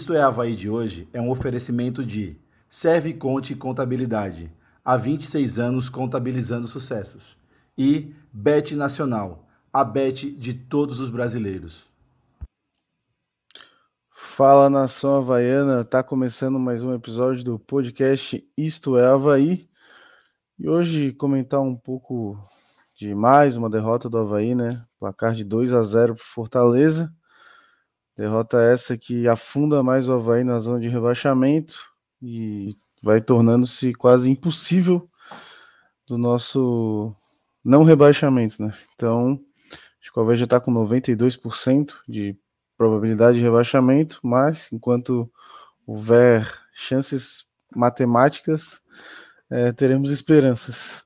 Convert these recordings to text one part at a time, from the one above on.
Isto é Havaí de hoje é um oferecimento de Serve Conte Contabilidade, há 26 anos contabilizando sucessos, e Bet Nacional, a bet de todos os brasileiros. Fala nação havaiana, tá começando mais um episódio do podcast Isto é Havaí. E hoje comentar um pouco de mais uma derrota do Havaí, né? Placar de 2 a 0 para Fortaleza. Derrota essa que afunda mais o Havaí na zona de rebaixamento e vai tornando-se quase impossível do nosso não rebaixamento, né? Então, acho que o Havaí já está com 92% de probabilidade de rebaixamento, mas enquanto houver chances matemáticas, é, teremos esperanças.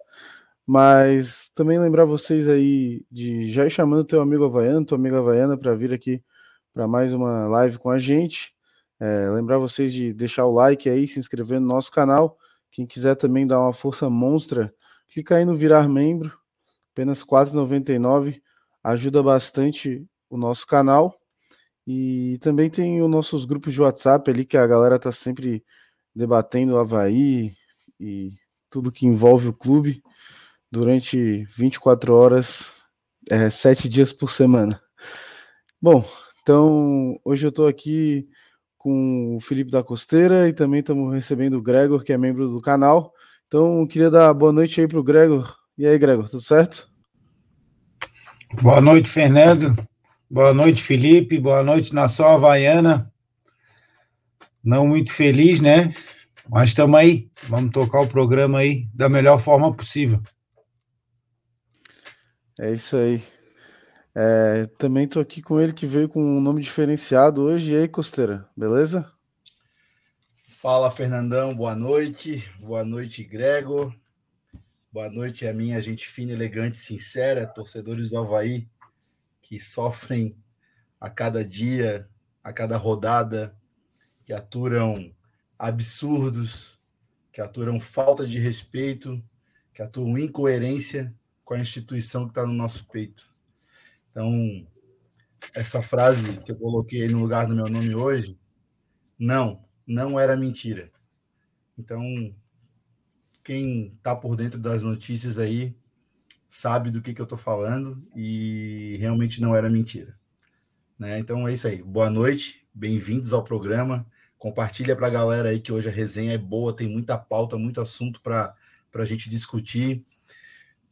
Mas também lembrar vocês aí de já ir chamando teu amigo havaiano, tua amiga havaiana para vir aqui para mais uma live com a gente. É, lembrar vocês de deixar o like aí, se inscrever no nosso canal. Quem quiser também dar uma força monstra, clica aí no virar membro, apenas R$ 4,99, ajuda bastante o nosso canal. E também tem os nossos grupos de WhatsApp ali que a galera tá sempre debatendo o Havaí e tudo que envolve o clube durante 24 horas, é, sete dias por semana. Bom, então, hoje eu estou aqui com o Felipe da Costeira e também estamos recebendo o Gregor, que é membro do canal. Então, queria dar boa noite aí para o Gregor. E aí, Gregor, tudo certo? Boa noite, Fernando. Boa noite, Felipe. Boa noite, Nação Havaiana. Não muito feliz, né? Mas estamos aí. Vamos tocar o programa aí da melhor forma possível. É isso aí. É, também tô aqui com ele que veio com um nome diferenciado hoje. E aí, Costeira, beleza? Fala, Fernandão, boa noite. Boa noite, Gregor. Boa noite a minha gente fina, elegante, sincera, torcedores do Havaí que sofrem a cada dia, a cada rodada, que aturam absurdos, que aturam falta de respeito, que atuam incoerência com a instituição que está no nosso peito. Então, essa frase que eu coloquei no lugar do meu nome hoje, não, não era mentira. Então, quem está por dentro das notícias aí sabe do que, que eu estou falando e realmente não era mentira. Né? Então é isso aí. Boa noite, bem-vindos ao programa. Compartilha para a galera aí que hoje a resenha é boa, tem muita pauta, muito assunto para a gente discutir.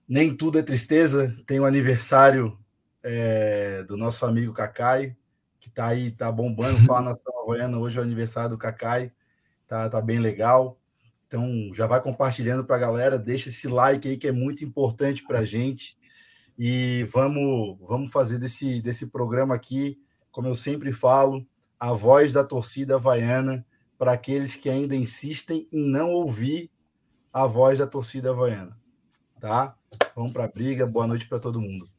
Nem tudo é tristeza. Tem o aniversário é, do nosso amigo Cacai, que está aí, tá bombando, fala nação havaiana, hoje é o aniversário do Cacai, tá, tá bem legal. Então já vai compartilhando para a galera, deixa esse like aí que é muito importante para a gente. E vamos, vamos fazer desse, desse programa aqui, como eu sempre falo, a voz da torcida havaiana para aqueles que ainda insistem em não ouvir a voz da torcida havaiana. Tá? Vamos para a briga. Boa noite para todo mundo.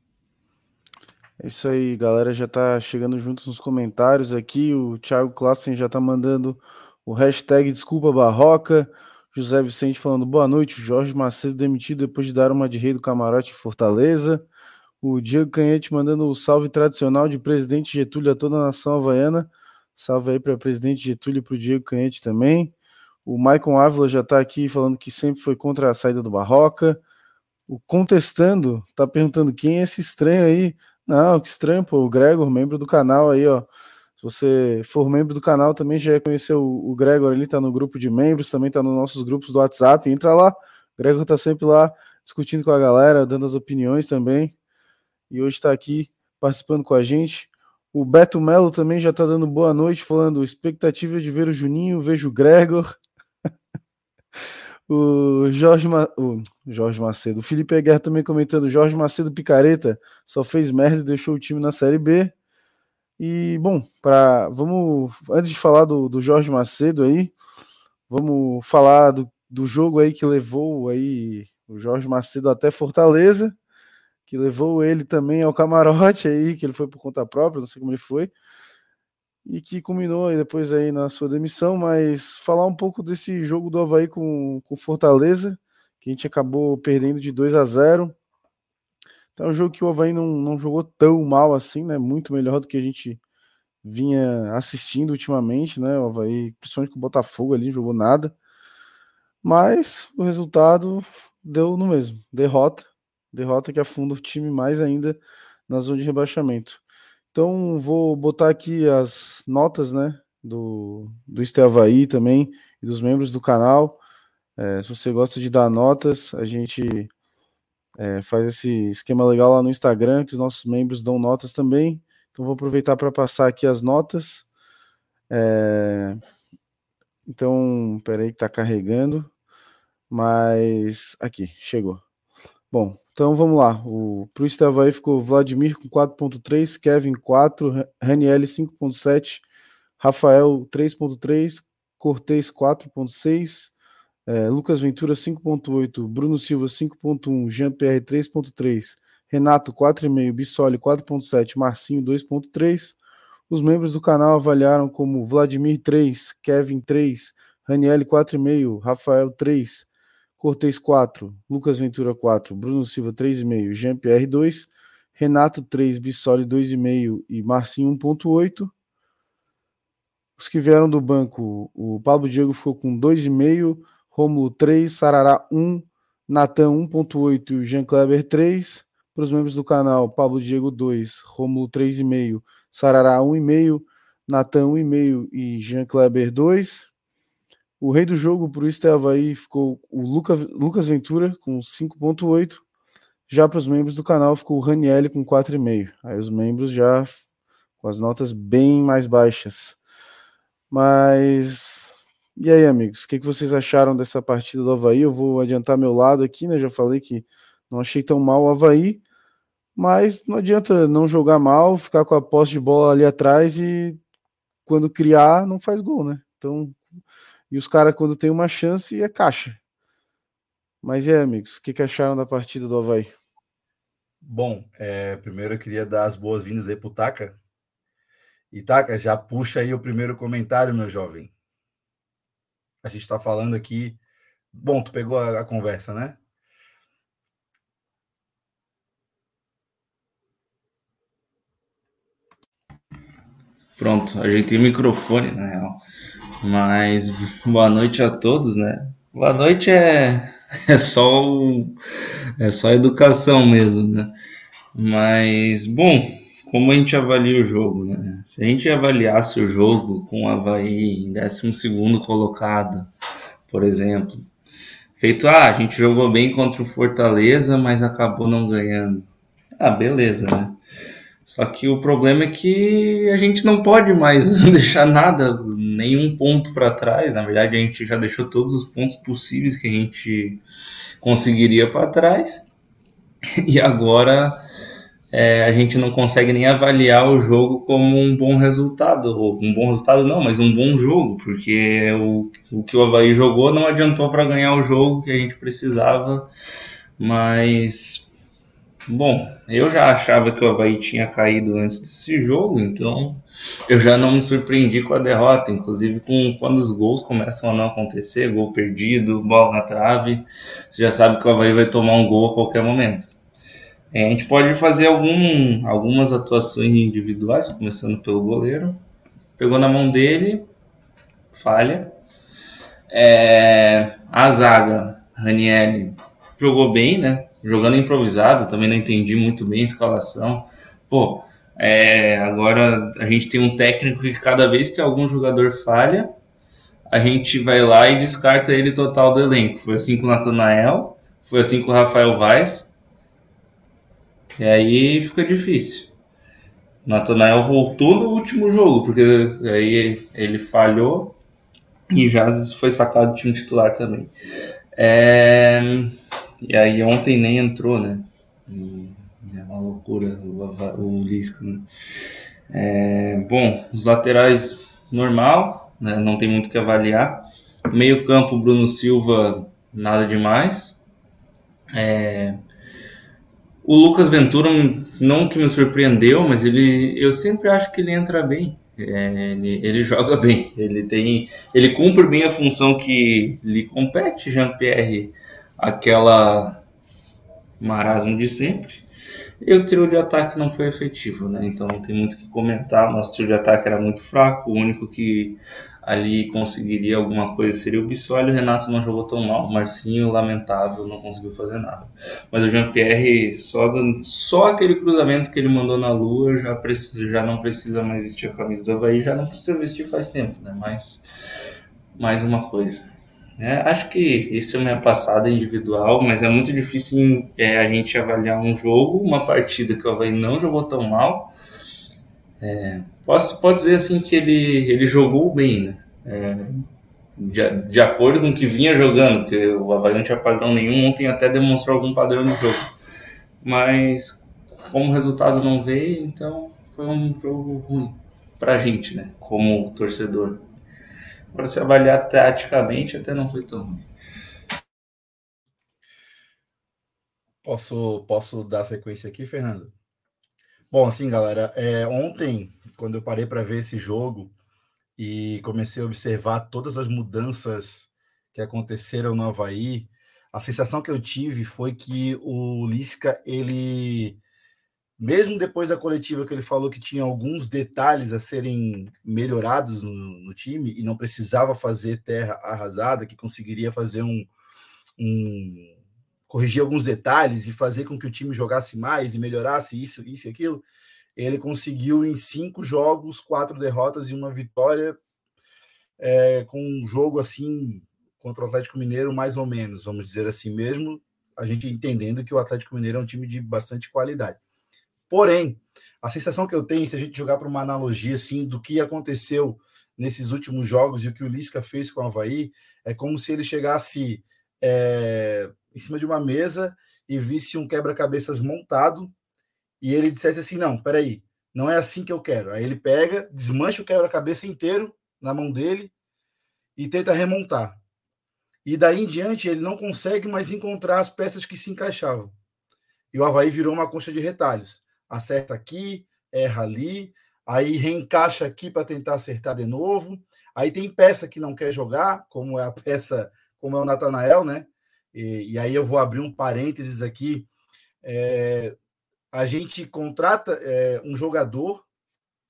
É isso aí, galera já tá chegando juntos nos comentários aqui. O Thiago Klassen já tá mandando o hashtag Desculpa Barroca. José Vicente falando boa noite. Jorge Macedo demitido depois de dar uma de rei do camarote em Fortaleza. O Diego Canhete mandando o salve tradicional de presidente Getúlio a toda a nação havaiana. Salve aí para presidente Getúlio e para o Diego Canhete também. O Maicon Ávila já está aqui falando que sempre foi contra a saída do Barroca. O Contestando está perguntando quem é esse estranho aí. Não, que estranho, pô. O Gregor, membro do canal aí, ó. Se você for membro do canal, também já conheceu o, Gregor, ele tá no grupo de membros, também tá nos nossos grupos do WhatsApp. Entra lá. O Gregor tá sempre lá discutindo com a galera, dando as opiniões também. E hoje está aqui participando com a gente. O Beto Melo também já tá dando boa noite, falando expectativa de ver o Juninho, vejo o Gregor. O Jorge, Ma... o Jorge Macedo. O Felipe Guerra também comentando: Jorge Macedo Picareta só fez merda e deixou o time na Série B. E, bom, para vamos antes de falar do, do Jorge Macedo aí, vamos falar do, do jogo aí que levou aí o Jorge Macedo até Fortaleza, que levou ele também ao camarote aí, que ele foi por conta própria, não sei como ele foi e que culminou depois aí na sua demissão, mas falar um pouco desse jogo do Havaí com, com Fortaleza, que a gente acabou perdendo de 2 a 0. Então, é um jogo que o Havaí não, não jogou tão mal assim, né? Muito melhor do que a gente vinha assistindo ultimamente, né? O Havaí, principalmente com o Botafogo ali, não jogou nada. Mas o resultado deu no mesmo. Derrota. Derrota que afunda o time mais ainda na zona de rebaixamento. Então vou botar aqui as notas, né? Do, do Havaí também e dos membros do canal. É, se você gosta de dar notas, a gente é, faz esse esquema legal lá no Instagram, que os nossos membros dão notas também. Então vou aproveitar para passar aqui as notas. É... Então, peraí que está carregando. Mas aqui, chegou. Bom, então vamos lá. O pro Estavaí ficou Vladimir com 4.3, Kevin 4, Raniel 5.7, Rafael 3.3, Cortez 4.6, é, Lucas Ventura 5.8, Bruno Silva 5.1, Jean-Pierre 3.3, Renato 4,5, Bissoli 4,7, Marcinho 2,3. Os membros do canal avaliaram como Vladimir 3, Kevin 3, Raniel 4,5, Rafael 3, Cortez 4, Lucas Ventura 4, Bruno Silva 3,5, Jean-Pierre 2, Renato 3, Bissoli 2,5 e Marcinho 1,8. Os que vieram do banco, o Pablo Diego ficou com 2,5, Romulo 3, Sarará 1, Natan 1,8 e Jean Kleber 3. Para os membros do canal, Pablo Diego 2, Romulo 3,5, Sarará 1,5, Natan 1,5 e Jean Kleber 2. O rei do jogo para o Estavaí ficou o Luca, Lucas Ventura com 5,8. Já para os membros do canal ficou o Raniel com 4,5. Aí os membros já com as notas bem mais baixas. Mas e aí, amigos, o que, que vocês acharam dessa partida do Havaí? Eu vou adiantar meu lado aqui, né? Já falei que não achei tão mal o Havaí, mas não adianta não jogar mal, ficar com a posse de bola ali atrás e quando criar não faz gol, né? Então, e os caras quando tem uma chance é caixa. Mas e aí, amigos, o que, que acharam da partida do Havaí? Bom, é, primeiro eu queria dar as boas-vindas aí pro Taka. E Taka, já puxa aí o primeiro comentário, meu jovem. A gente está falando aqui. Bom, tu pegou a, a conversa, né? Pronto, ajeitei o microfone, na real. Mas boa noite a todos, né? Boa noite é, é só o, é só educação mesmo, né? Mas bom, como a gente avalia o jogo, né? Se a gente avaliasse o jogo com o Havaí em 12 colocado, por exemplo, feito, ah, a gente jogou bem contra o Fortaleza, mas acabou não ganhando. Ah, beleza, né? Só que o problema é que a gente não pode mais deixar nada, nenhum ponto para trás. Na verdade, a gente já deixou todos os pontos possíveis que a gente conseguiria para trás. E agora é, a gente não consegue nem avaliar o jogo como um bom resultado. Ou um bom resultado não, mas um bom jogo, porque o, o que o Havaí jogou não adiantou para ganhar o jogo que a gente precisava. Mas Bom, eu já achava que o Havaí tinha caído antes desse jogo, então eu já não me surpreendi com a derrota, inclusive com quando os gols começam a não acontecer, gol perdido, bola na trave, você já sabe que o Havaí vai tomar um gol a qualquer momento. É, a gente pode fazer algum, algumas atuações individuais, começando pelo goleiro. Pegou na mão dele, falha. É, a zaga, Ranieri, jogou bem, né? Jogando improvisado, também não entendi muito bem a escalação. Pô, é, agora a gente tem um técnico que cada vez que algum jogador falha, a gente vai lá e descarta ele total do elenco. Foi assim com o Natanael, foi assim com o Rafael Vaz. E aí fica difícil. O Natanael voltou no último jogo, porque aí ele falhou e já foi sacado do time titular também. É... E aí ontem nem entrou, né? é uma loucura o, o Lisca, né? É, bom, os laterais normal, né? não tem muito o que avaliar. Meio campo, Bruno Silva, nada demais. É, o Lucas Ventura, não que me surpreendeu, mas ele, eu sempre acho que ele entra bem. É, ele, ele, joga bem, ele tem, ele cumpre bem a função que lhe compete, Jean Pierre aquela marasmo de sempre. E o trio de ataque não foi efetivo, né? Então não tem muito o que comentar. Nosso trio de ataque era muito fraco. O único que ali conseguiria alguma coisa seria o Bissoli. O Renato não jogou tão mal. O Marcinho, lamentável, não conseguiu fazer nada. Mas o Jean-Pierre, só, só aquele cruzamento que ele mandou na lua, já, precisa, já não precisa mais vestir a camisa do Havaí. Já não precisa vestir faz tempo, né? Mas mais uma coisa. É, acho que isso é minha passada individual, mas é muito difícil é, a gente avaliar um jogo, uma partida que o Havaí não jogou tão mal. É, posso, pode dizer assim que ele, ele jogou bem, né? É, de, de, acordo com o que vinha jogando, porque o Havaí não tinha padrão nenhum, ontem até demonstrou algum padrão no jogo. Mas como o resultado não veio, então foi um jogo ruim pra gente, né? Como torcedor. Para se avaliar taticamente, até não foi tão ruim. Posso, posso dar sequência aqui, Fernando? Bom, assim, galera, é, ontem, quando eu parei para ver esse jogo e comecei a observar todas as mudanças que aconteceram no Havaí, a sensação que eu tive foi que o Lisca, ele mesmo depois da coletiva que ele falou que tinha alguns detalhes a serem melhorados no, no, time e não precisava fazer terra arrasada, que conseguiria fazer um, um, corrigir alguns detalhes e fazer com que o time jogasse mais e melhorasse isso, isso e aquilo, ele conseguiu em cinco jogos, quatro derrotas e uma vitória, é, com um jogo assim contra o Atlético Mineiro, mais ou menos, vamos dizer assim mesmo, a gente entendendo que o Atlético Mineiro é um time de bastante qualidade. Porém, a sensação que eu tenho, se a gente jogar para uma analogia assim do que aconteceu nesses últimos jogos e o que o Lisca fez com o Havaí, é como se ele chegasse é, em cima de uma mesa e visse um quebra-cabeças montado e ele dissesse assim: Não, peraí, não é assim que eu quero. Aí ele pega, desmancha o quebra-cabeça inteiro na mão dele e tenta remontar. E daí em diante ele não consegue mais encontrar as peças que se encaixavam. E o Havaí virou uma concha de retalhos acerta aqui, erra ali, aí reencaixa aqui para tentar acertar de novo. Aí tem peça que não quer jogar, como é a peça, como é o Natanael, né? E, e aí eu vou abrir um parênteses aqui. É, a gente contrata é, um jogador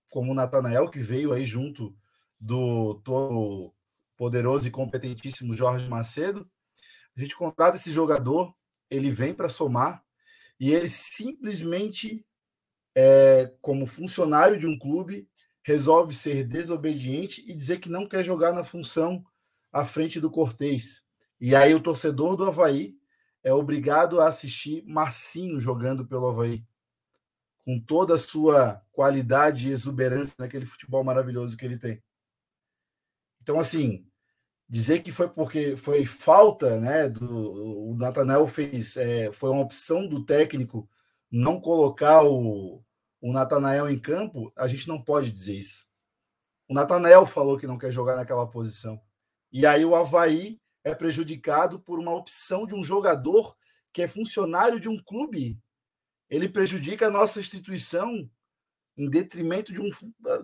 como o Natanael, que veio aí junto do todo poderoso e competentíssimo Jorge Macedo. A gente contrata esse jogador, ele vem para somar e ele simplesmente é, como funcionário de um clube, resolve ser desobediente e dizer que não quer jogar na função à frente do Cortez. E aí o torcedor do Havaí é obrigado a assistir Marcinho jogando pelo Havaí, com toda a sua qualidade e exuberância naquele futebol maravilhoso que ele tem. Então, assim, dizer que foi porque foi falta, né? Do, o Natanel fez, é, foi uma opção do técnico não colocar o, o Natanael em campo, a gente não pode dizer isso. O Natanael falou que não quer jogar naquela posição. E aí o Havaí é prejudicado por uma opção de um jogador que é funcionário de um clube. Ele prejudica a nossa instituição em detrimento de, um,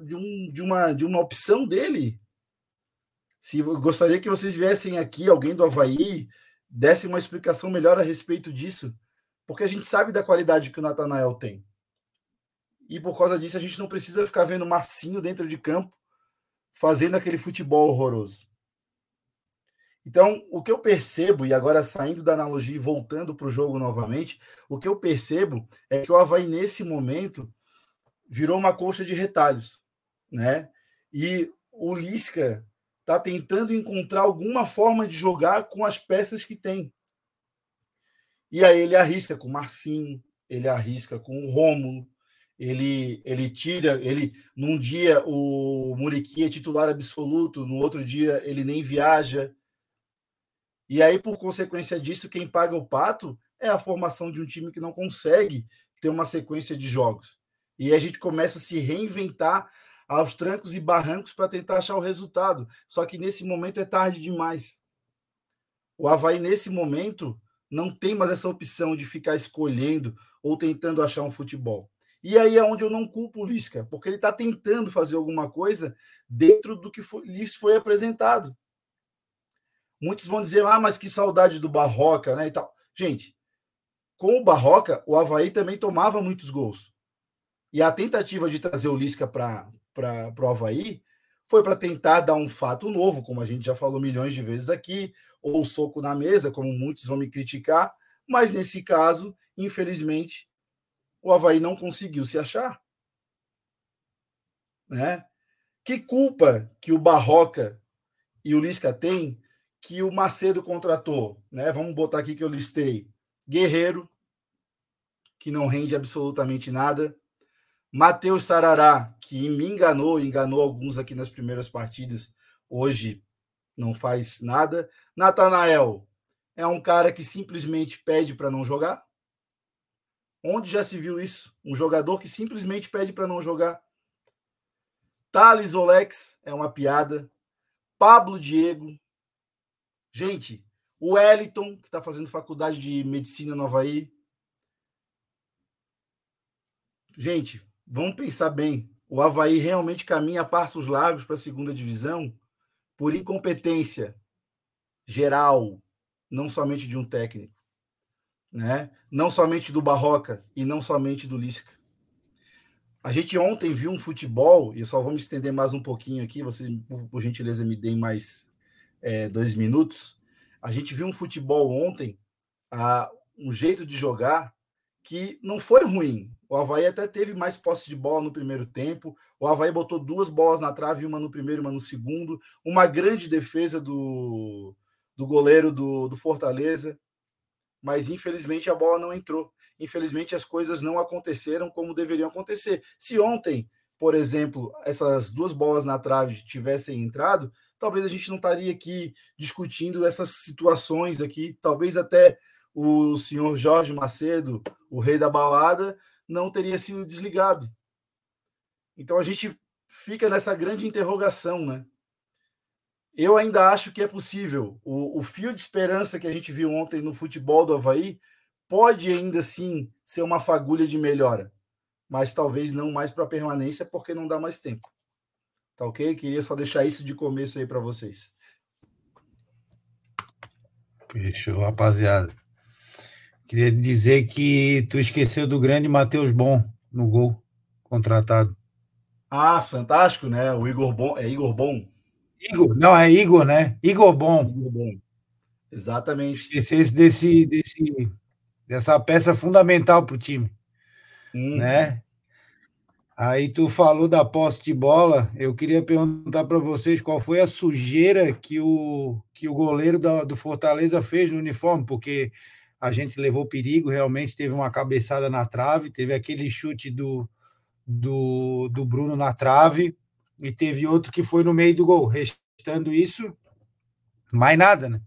de, um, de, uma, de uma opção dele. Se gostaria que vocês viessem aqui, alguém do Havaí, desse uma explicação melhor a respeito disso porque a gente sabe da qualidade que o Natanael tem. E por causa disso, a gente não precisa ficar vendo Marcinho dentro de campo fazendo aquele futebol horroroso. Então, o que eu percebo, e agora saindo da analogia e voltando para o jogo novamente, o que eu percebo é que o Havaí, nesse momento, virou uma coxa de retalhos. Né? E o Lisca está tentando encontrar alguma forma de jogar com as peças que tem. E aí ele arrisca com o Marcinho, ele arrisca com o Rômulo, ele, ele tira, ele num dia o Muriqui é titular absoluto, no outro dia ele nem viaja. E aí, por consequência disso, quem paga o pato é a formação de um time que não consegue ter uma sequência de jogos. E a gente começa a se reinventar aos trancos e barrancos para tentar achar o resultado. Só que nesse momento é tarde demais. O Havaí, nesse momento, não tem mais essa opção de ficar escolhendo ou tentando achar um futebol. E aí é onde eu não culpo o Lisca, porque ele está tentando fazer alguma coisa dentro do que foi, lhes foi apresentado. Muitos vão dizer, ah, mas que saudade do Barroca, né? E tal. Gente, com o Barroca, o Havaí também tomava muitos gols. E a tentativa de trazer o Lisca para o Havaí foi para tentar dar um fato novo, como a gente já falou milhões de vezes aqui, ou soco na mesa, como muitos vão me criticar, mas nesse caso, infelizmente, o Havaí não conseguiu se achar. Né? Que culpa que o Barroca e o Lisca têm que o Macedo contratou? Né? Vamos botar aqui que eu listei. Guerreiro, que não rende absolutamente nada. Matheus Sarará, que me enganou, enganou alguns aqui nas primeiras partidas, hoje não faz nada. Natanael é um cara que simplesmente pede para não jogar. Onde já se viu isso? Um jogador que simplesmente pede para não jogar. Thales Olex é uma piada. Pablo Diego. Gente, o Wellington, que está fazendo faculdade de medicina no Havaí. Gente, vamos pensar bem. O Havaí realmente caminha a passos largos para a segunda divisão por incompetência geral, não somente de um técnico né? não somente do Barroca e não somente do Lisca. A gente ontem viu um futebol, e só vamos estender mais um pouquinho aqui, você, por, gentileza, me deem mais é, dois minutos. A gente viu um futebol ontem, a, um jeito de jogar que não foi ruim. O Havaí até teve mais posse de bola no primeiro tempo. O Havaí botou duas bolas na trave, uma no primeiro, uma no segundo. Uma grande defesa do, do goleiro do, do Fortaleza mas infelizmente a bola não entrou. Infelizmente as coisas não aconteceram como deveriam acontecer. Se ontem, por exemplo, essas duas bolas na trave tivessem entrado, talvez a gente não estaria aqui discutindo essas situações aqui, talvez até o senhor Jorge Macedo, o rei da balada, não teria sido desligado. Então a gente fica nessa grande interrogação, né? Eu ainda acho que é possível. O, o, fio de esperança que a gente viu ontem no futebol do Havaí pode ainda sim ser uma fagulha de melhora, mas talvez não mais para permanência, porque não dá mais tempo. Tá ok? Queria só deixar isso de começo aí para vocês. Fechou, rapaziada. Queria dizer que tu esqueceu do grande Matheus Bom no gol contratado. Ah, fantástico, né? O Igor Bom, é Igor Bom. Igor, não, é Igor, né? Igor Bom. Igor Bom. Exatamente. Esse, desse, desse, dessa peça fundamental para o time. Hum. Né? Aí tu falou da posse de bola. Eu queria perguntar para vocês qual foi a sujeira que o, que o goleiro do, do Fortaleza fez no uniforme, porque a gente levou perigo, realmente teve uma cabeçada na trave, teve aquele chute do, do, do Bruno na trave e teve outro que foi no meio do gol. Restando isso, mais nada, né?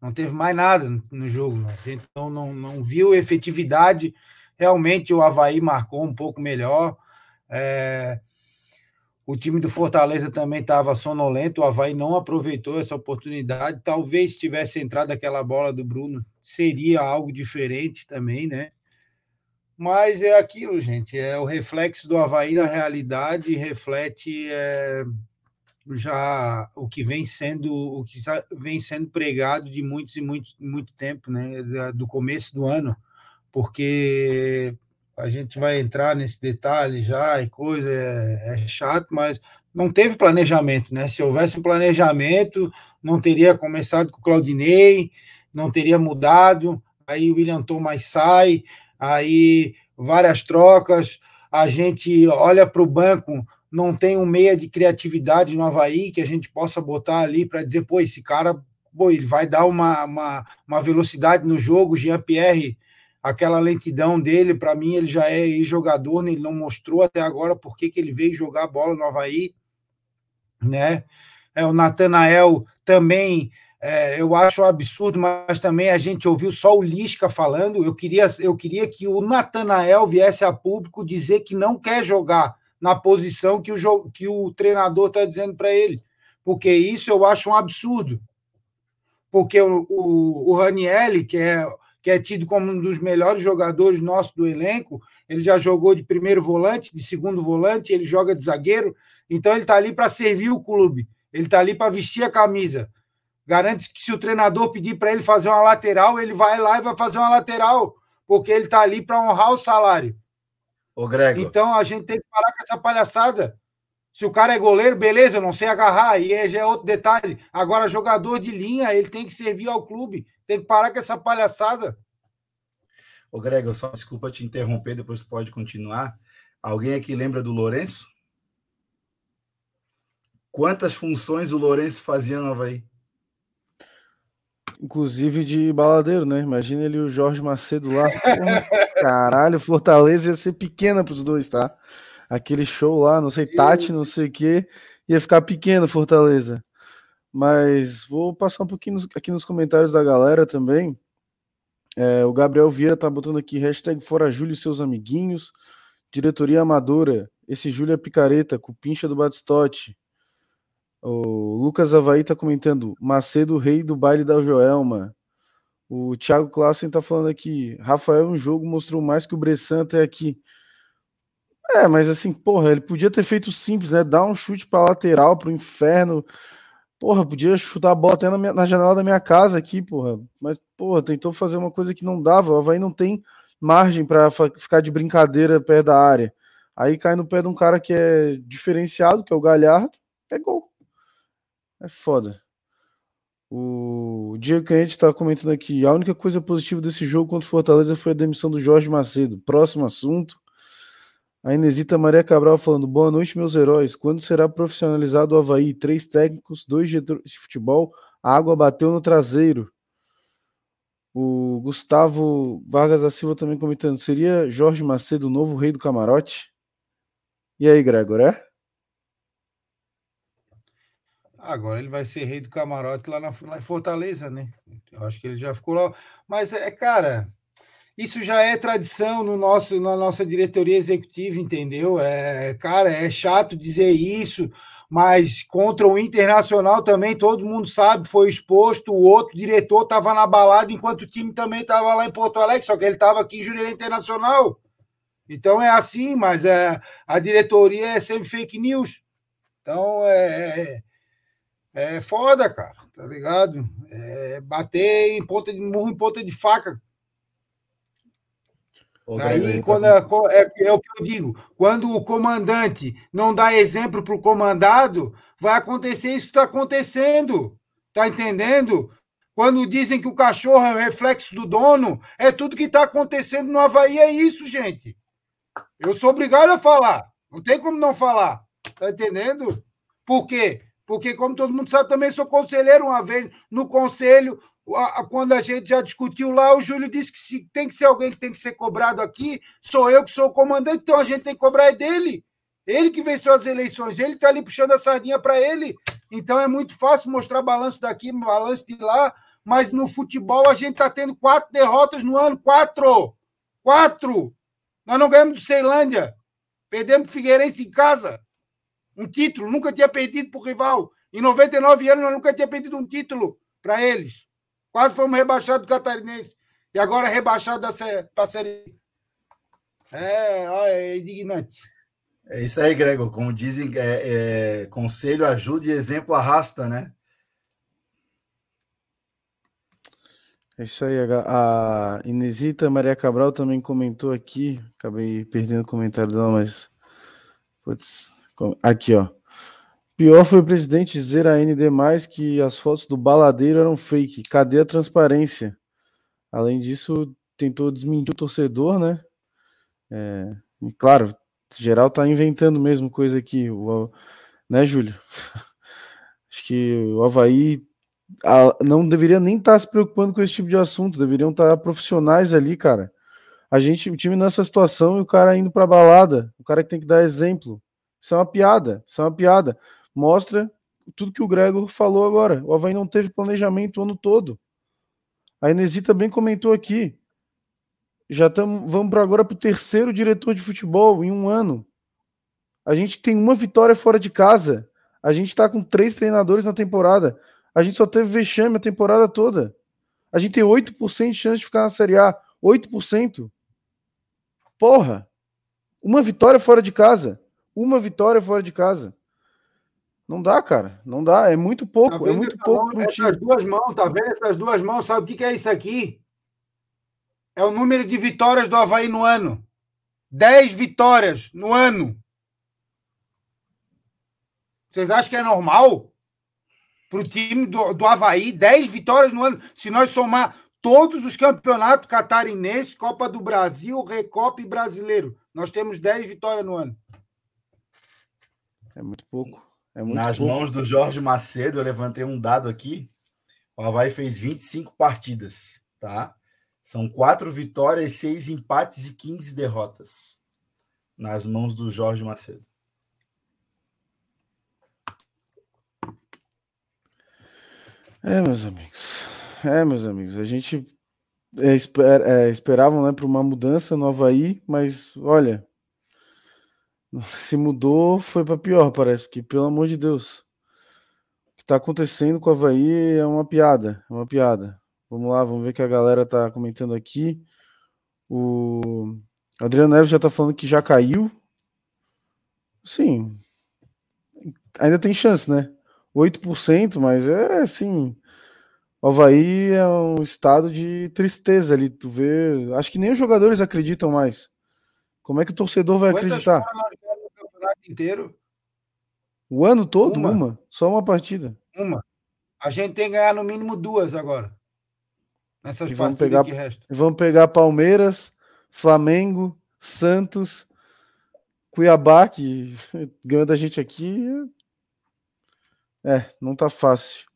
Não teve mais nada no jogo. Né? A gente não, não, não viu efetividade. Realmente o Havaí marcou um pouco melhor. É... O time do Fortaleza também estava sonolento. O Havaí não aproveitou essa oportunidade. Talvez se tivesse entrado aquela bola do Bruno, seria algo diferente também, né? Mas é aquilo, gente, é o reflexo do Havaí na realidade, reflete é, já o que vem sendo o que vem sendo pregado de muitos e muito, muito tempo, né? Do começo do ano, porque a gente vai entrar nesse detalhe já e coisa, é, é chato, mas não teve planejamento, né? Se houvesse um planejamento, não teria começado com o Claudinei, não teria mudado, aí o William Thomas sai, aí várias trocas, a gente olha para o banco, não tem um meia de criatividade no Havaí que a gente possa botar ali para dizer, pô, esse cara, pô, ele vai dar uma, uma, uma velocidade no jogo, Jean-Pierre, aquela lentidão dele, para mim, ele já é jogador, né? ele não mostrou até agora por que, ele veio jogar bola no Havaí, né? É, o Natanael também é, eu acho um absurdo, mas também a gente ouviu só o Lisca falando. Eu queria, eu queria que o Natanael viesse a público dizer que não quer jogar na posição que o, que o treinador está dizendo para ele, porque isso eu acho um absurdo. Porque o, o, o Ranielli, que é, que é tido como um dos melhores jogadores nossos do elenco, ele já jogou de primeiro volante, de segundo volante, ele joga de zagueiro, então ele está ali para servir o clube, ele está ali para vestir a camisa Garante que se o treinador pedir para ele fazer uma lateral, ele vai lá e vai fazer uma lateral, porque ele está ali para honrar o salário. Ô, Grego. Então a gente tem que parar com essa palhaçada. Se o cara é goleiro, beleza, não sei agarrar, e já é outro detalhe. Agora, jogador de linha, ele tem que servir ao clube. Tem que parar com essa palhaçada. Ô, Grego, só desculpa te interromper, depois tu pode continuar. Alguém aqui lembra do Lourenço? Quantas funções o Lourenço fazia no Havaí? Inclusive de baladeiro, né? Imagina ele e o Jorge Macedo lá. Porra, caralho, Fortaleza ia ser pequena para os dois, tá? Aquele show lá, não sei, Tati, não sei o quê, ia ficar pequeno Fortaleza. Mas vou passar um pouquinho aqui nos comentários da galera também. É, o Gabriel Vieira tá botando aqui hashtag Fora Júlio e seus amiguinhos. Diretoria Amadora. Esse Júlio é picareta, cupincha do Batistote. O Lucas Havaí tá comentando Macedo, rei do baile da Joelma. O Thiago Classen tá falando aqui. Rafael, um jogo mostrou mais que o Bressan até aqui. É, mas assim, porra, ele podia ter feito simples, né? Dar um chute pra lateral, pro inferno. Porra, podia chutar a bola até na, minha, na janela da minha casa aqui, porra. Mas, porra, tentou fazer uma coisa que não dava. O Havaí não tem margem para ficar de brincadeira perto da área. Aí cai no pé de um cara que é diferenciado, que é o Galhardo, é gol. É foda. O Diego Canhete está comentando aqui: a única coisa positiva desse jogo contra o Fortaleza foi a demissão do Jorge Macedo. Próximo assunto. A Inesita Maria Cabral falando: Boa noite, meus heróis. Quando será profissionalizado o Havaí? Três técnicos, dois de futebol. A água bateu no traseiro. O Gustavo Vargas da Silva também comentando: seria Jorge Macedo o novo rei do camarote? E aí, Gregor, é? Agora ele vai ser rei do camarote lá, na, lá em Fortaleza, né? Eu acho que ele já ficou lá. Mas, é, cara, isso já é tradição no nosso, na nossa diretoria executiva, entendeu? É, cara, é chato dizer isso, mas contra o Internacional também todo mundo sabe, foi exposto. O outro diretor estava na balada enquanto o time também estava lá em Porto Alegre, só que ele estava aqui em Jurerê Internacional. Então é assim, mas é, a diretoria é sempre fake news. Então é, é é foda, cara, tá ligado? É bater em ponta de murro em ponta de faca. Aí, quando é, é, é, o que eu digo, quando o comandante não dá exemplo para o comandado, vai acontecer isso que está acontecendo. Tá entendendo? Quando dizem que o cachorro é o reflexo do dono, é tudo que está acontecendo no Havaí, é isso, gente. Eu sou obrigado a falar. Não tem como não falar. Tá entendendo? Por quê? porque, como todo mundo sabe, também sou conselheiro uma vez no conselho. Quando a gente já discutiu lá, o Júlio disse que se tem que ser alguém que tem que ser cobrado aqui, sou eu que sou o comandante, então a gente tem que cobrar é dele. Ele que venceu as eleições, ele está ali puxando a sardinha para ele. Então é muito fácil mostrar balanço daqui, balanço de lá, mas no futebol a gente está tendo quatro derrotas no ano. Quatro! Quatro! Nós não ganhamos do Ceilândia. Perdemos o Figueirense em casa um título, nunca tinha perdido para o rival. Em 99 anos, nós nunca tinha perdido um título para eles. Quase fomos rebaixados do Catarinense. E agora rebaixado para a Série. É, é indignante. É isso aí, Gregor. Como dizem, é, é, conselho ajuda e exemplo arrasta, né? É isso aí. A Inesita Maria Cabral também comentou aqui. Acabei perdendo o comentário dela, mas. Putz, Aqui, ó. Pior foi o presidente dizer a ND que as fotos do baladeiro eram fake. Cadê a transparência? Além disso, tentou desmentir o torcedor, né? É, e claro, geral tá inventando mesmo coisa aqui, o, né, Júlio? Acho que o Havaí a, não deveria nem estar tá se preocupando com esse tipo de assunto, deveriam estar tá profissionais ali, cara. A gente, o time nessa situação e o cara indo pra balada, o cara que tem que dar exemplo. Isso é uma piada, isso é uma piada. Mostra tudo que o Gregor falou agora. O Havaí não teve planejamento o ano todo. A Inesi também comentou aqui. Já estamos, vamos para agora para o terceiro diretor de futebol em um ano. A gente tem uma vitória fora de casa. A gente está com três treinadores na temporada. A gente só teve vexame a temporada toda. A gente tem 8% de chance de ficar na Série A. 8%. Porra! Uma vitória fora de casa. Uma vitória fora de casa. Não dá, cara. Não dá. É muito pouco. Tá é muito pouco mão, Essas duas mãos, tá vendo? Essas duas mãos, sabe o que, que é isso aqui? É o número de vitórias do Havaí no ano. 10 vitórias no ano. Vocês acham que é normal? Para o time do, do Havaí, 10 vitórias no ano. Se nós somar todos os campeonatos catarinenses, Copa do Brasil, Recopa e Brasileiro, nós temos 10 vitórias no ano. É muito pouco. É Nas pouco. mãos do Jorge Macedo, eu levantei um dado aqui. O Havaí fez 25 partidas, tá? São quatro vitórias, seis empates e 15 derrotas. Nas mãos do Jorge Macedo. É, meus amigos. É, meus amigos. A gente é, esper, é, esperavam né, para uma mudança no Havaí, mas olha, se mudou foi para pior, parece, porque pelo amor de Deus, o que está acontecendo com o Havaí é uma piada, é uma piada. Vamos lá, vamos ver o que a galera tá comentando aqui. O Adriano Neves já tá falando que já caiu. Sim, ainda tem chance, né? 8%, mas é assim. O Havaí é um estado de tristeza ali. Tu vê. Acho que nem os jogadores acreditam mais. Como é que o torcedor vai Quantas acreditar? O campeonato inteiro? O ano todo? Uma. uma. Só uma partida. Uma. A gente tem que ganhar no mínimo duas agora. Nessas e vamos pegar, que restam. Vamos pegar Palmeiras, Flamengo, Santos, Cuiabá, que ganhou da gente aqui. É, não tá fácil.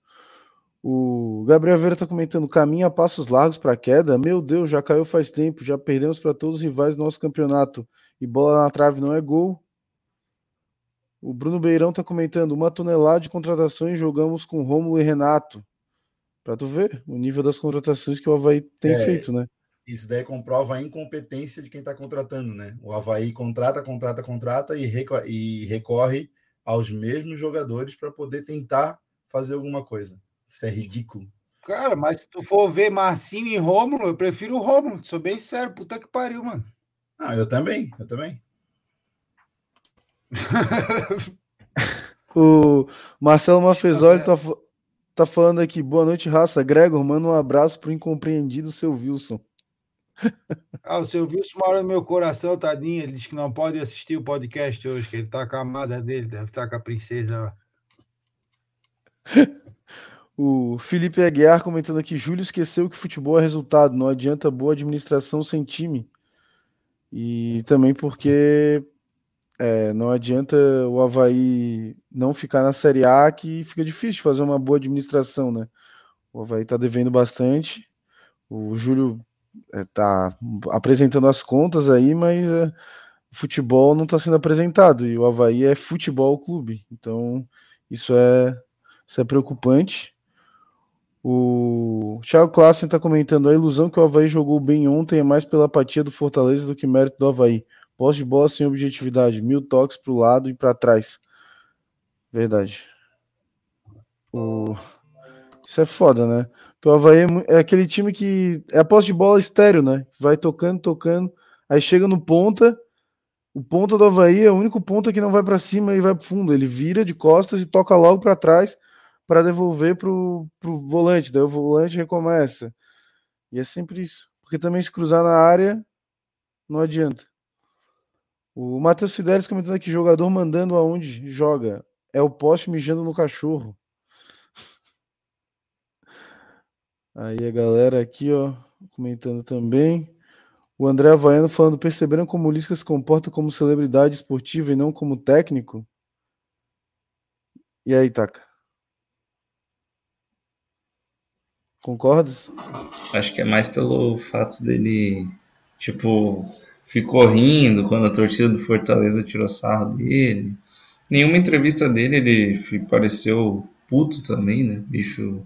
O Gabriel Vera tá comentando: caminho a passos largos para queda. Meu Deus, já caiu faz tempo, já perdemos para todos os rivais do nosso campeonato. E bola na trave não é gol. O Bruno Beirão tá comentando: uma tonelada de contratações jogamos com Rômulo e Renato. Para tu ver o nível das contratações que o Havaí tem é, feito, né? Isso daí comprova a incompetência de quem está contratando, né? O Havaí contrata, contrata, contrata e, recorre, e recorre aos mesmos jogadores para poder tentar fazer alguma coisa. Isso é ridículo. Cara, mas se tu for ver Marcinho e Rômulo, eu prefiro o Rômulo. Sou bem sério, puta que pariu, mano. Ah, eu também, eu também. o Marcelo Mafezoli tá, tá falando aqui, boa noite, raça. Gregor, manda um abraço pro incompreendido seu Wilson. Ah, o seu Wilson mora no meu coração, tadinho. Ele diz que não pode assistir o podcast hoje, que ele tá com a amada dele, deve estar tá com a princesa. o Felipe Aguiar comentando aqui: Júlio esqueceu que futebol é resultado, não adianta boa administração sem time. E também porque é, não adianta o Havaí não ficar na Série A, que fica difícil de fazer uma boa administração, né? O Havaí está devendo bastante. O Júlio está é, apresentando as contas aí, mas é, o futebol não está sendo apresentado. E o Havaí é futebol clube. Então, isso é, isso é preocupante. O Thiago Klassen está comentando: a ilusão que o Havaí jogou bem ontem é mais pela apatia do Fortaleza do que mérito do Havaí. Posse de bola sem objetividade, mil toques para o lado e para trás. Verdade. O... Isso é foda, né? Porque o Havaí é, é aquele time que é a posse de bola estéreo, né? Vai tocando, tocando, aí chega no ponta, o ponta do Havaí é o único ponta que não vai para cima e vai para fundo. Ele vira de costas e toca logo para trás para devolver pro, pro volante. Daí o volante recomeça. E é sempre isso. Porque também se cruzar na área, não adianta. O Matheus Fidelis comentando aqui: jogador mandando aonde joga. É o poste mijando no cachorro. Aí a galera aqui, ó, comentando também. O André Havaiano falando: perceberam como o Lisca se comporta como celebridade esportiva e não como técnico? E aí, Taka? Concordas? Acho que é mais pelo fato dele, tipo, ficou rindo quando a torcida do Fortaleza tirou sarro dele. Nenhuma entrevista dele ele pareceu puto também, né? Bicho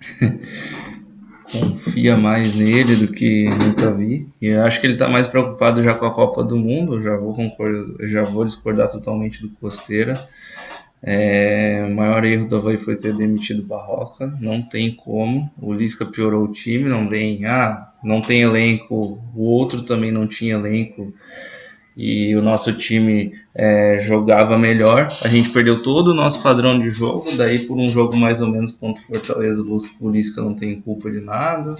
confia mais nele do que nunca vi. E eu acho que ele tá mais preocupado já com a Copa do Mundo. Eu já vou concordar, já vou discordar totalmente do Costeira. É, o maior erro do Havaí foi ter demitido Barroca. Não tem como. O Lisca piorou o time. Não vem, ah, não tem elenco. O outro também não tinha elenco. e o nosso time é, jogava melhor. A gente perdeu todo o nosso padrão de jogo, daí por um jogo mais ou menos contra Fortaleza, o Lisca não tem culpa de nada.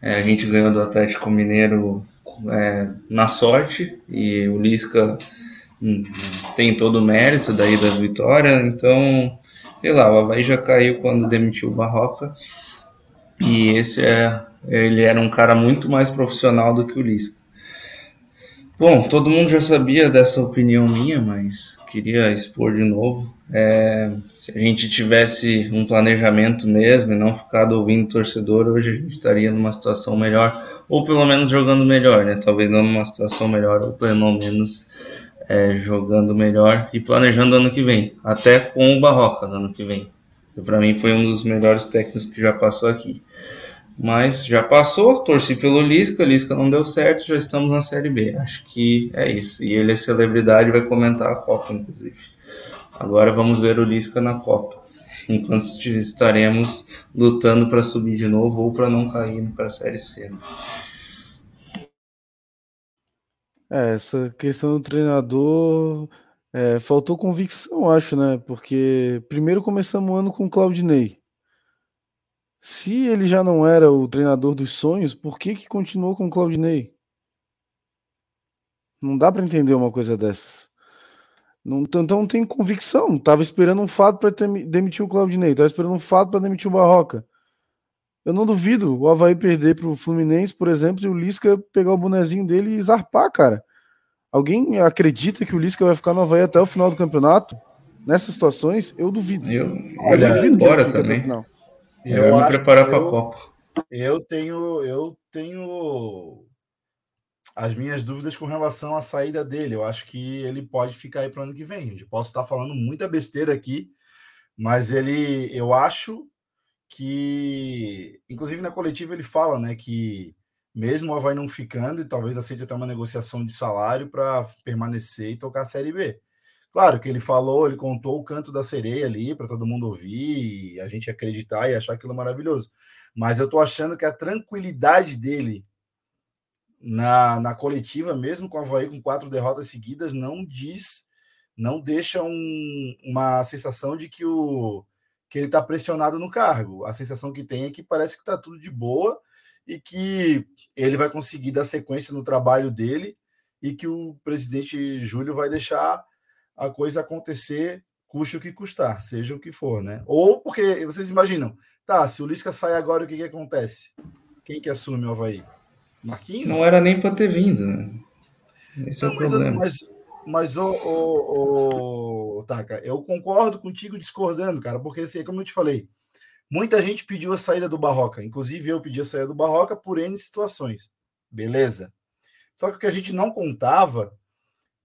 É, a gente ganhou do Atlético Mineiro é, na sorte e o Lisca tem todo o mérito daí da vitória, então, sei lá, o Havaí já caiu quando demitiu o Barroca e esse é, ele era um cara muito mais profissional do que o Lisca. Bom, todo mundo já sabia dessa opinião minha, mas queria expor de novo. É, se a gente tivesse um planejamento mesmo e não ficado ouvindo torcedor, hoje a gente estaria numa situação melhor, ou pelo menos jogando melhor, né? Talvez não numa situação melhor, ou pelo menos é, jogando melhor e planejando ano que vem, até com o Barroca no ano que vem. Para mim foi um dos melhores técnicos que já passou aqui. Mas já passou, torci pelo Lisca, Lisca não deu certo, já estamos na Série B. Acho que é isso. E ele é celebridade, vai comentar a Copa, inclusive. Agora vamos ver o Lisca na Copa. Enquanto estaremos lutando para subir de novo ou para não cair para a Série C. É, essa questão do treinador é, faltou convicção, acho, né? Porque primeiro começamos o ano com o Claudinei. Se ele já não era o treinador dos sonhos, por que que continuou com o Claudinei? Não dá para entender uma coisa dessas. Não, então não tem convicção. Tava esperando um fato para demitir o Claudinei, tava esperando um fato para demitir o Barroca. Eu não duvido o Havaí perder para o Fluminense, por exemplo, e o Lisca pegar o bonezinho dele e zarpar, cara. Alguém acredita que o Lisca vai ficar no Havaí até o final do campeonato? Nessas situações, eu duvido. Eu, eu duvido embora também. Eu, eu me preparar para a Copa. Eu tenho, eu tenho as minhas dúvidas com relação à saída dele. Eu acho que ele pode ficar aí para o ano que vem. Eu posso estar falando muita besteira aqui, mas ele, eu acho que, inclusive na coletiva ele fala, né, que mesmo o Havaí não ficando, e talvez aceite até uma negociação de salário para permanecer e tocar a Série B. Claro que ele falou, ele contou o canto da sereia ali para todo mundo ouvir, e a gente acreditar e achar aquilo maravilhoso. Mas eu tô achando que a tranquilidade dele na, na coletiva, mesmo com o Havaí com quatro derrotas seguidas, não diz, não deixa um, uma sensação de que o que ele está pressionado no cargo. A sensação que tem é que parece que está tudo de boa e que ele vai conseguir dar sequência no trabalho dele e que o presidente Júlio vai deixar a coisa acontecer, custe o que custar, seja o que for, né? Ou porque vocês imaginam, tá, se o Lisca sai agora, o que, que acontece? Quem que assume o Havaí? Marquinhos? Não era nem para ter vindo, né? Esse Não, é o problema. Mas, mas o, o, o, Taka, eu concordo contigo discordando, cara, porque assim, como eu te falei, muita gente pediu a saída do Barroca, inclusive eu pedi a saída do Barroca por N situações. Beleza. Só que o que a gente não contava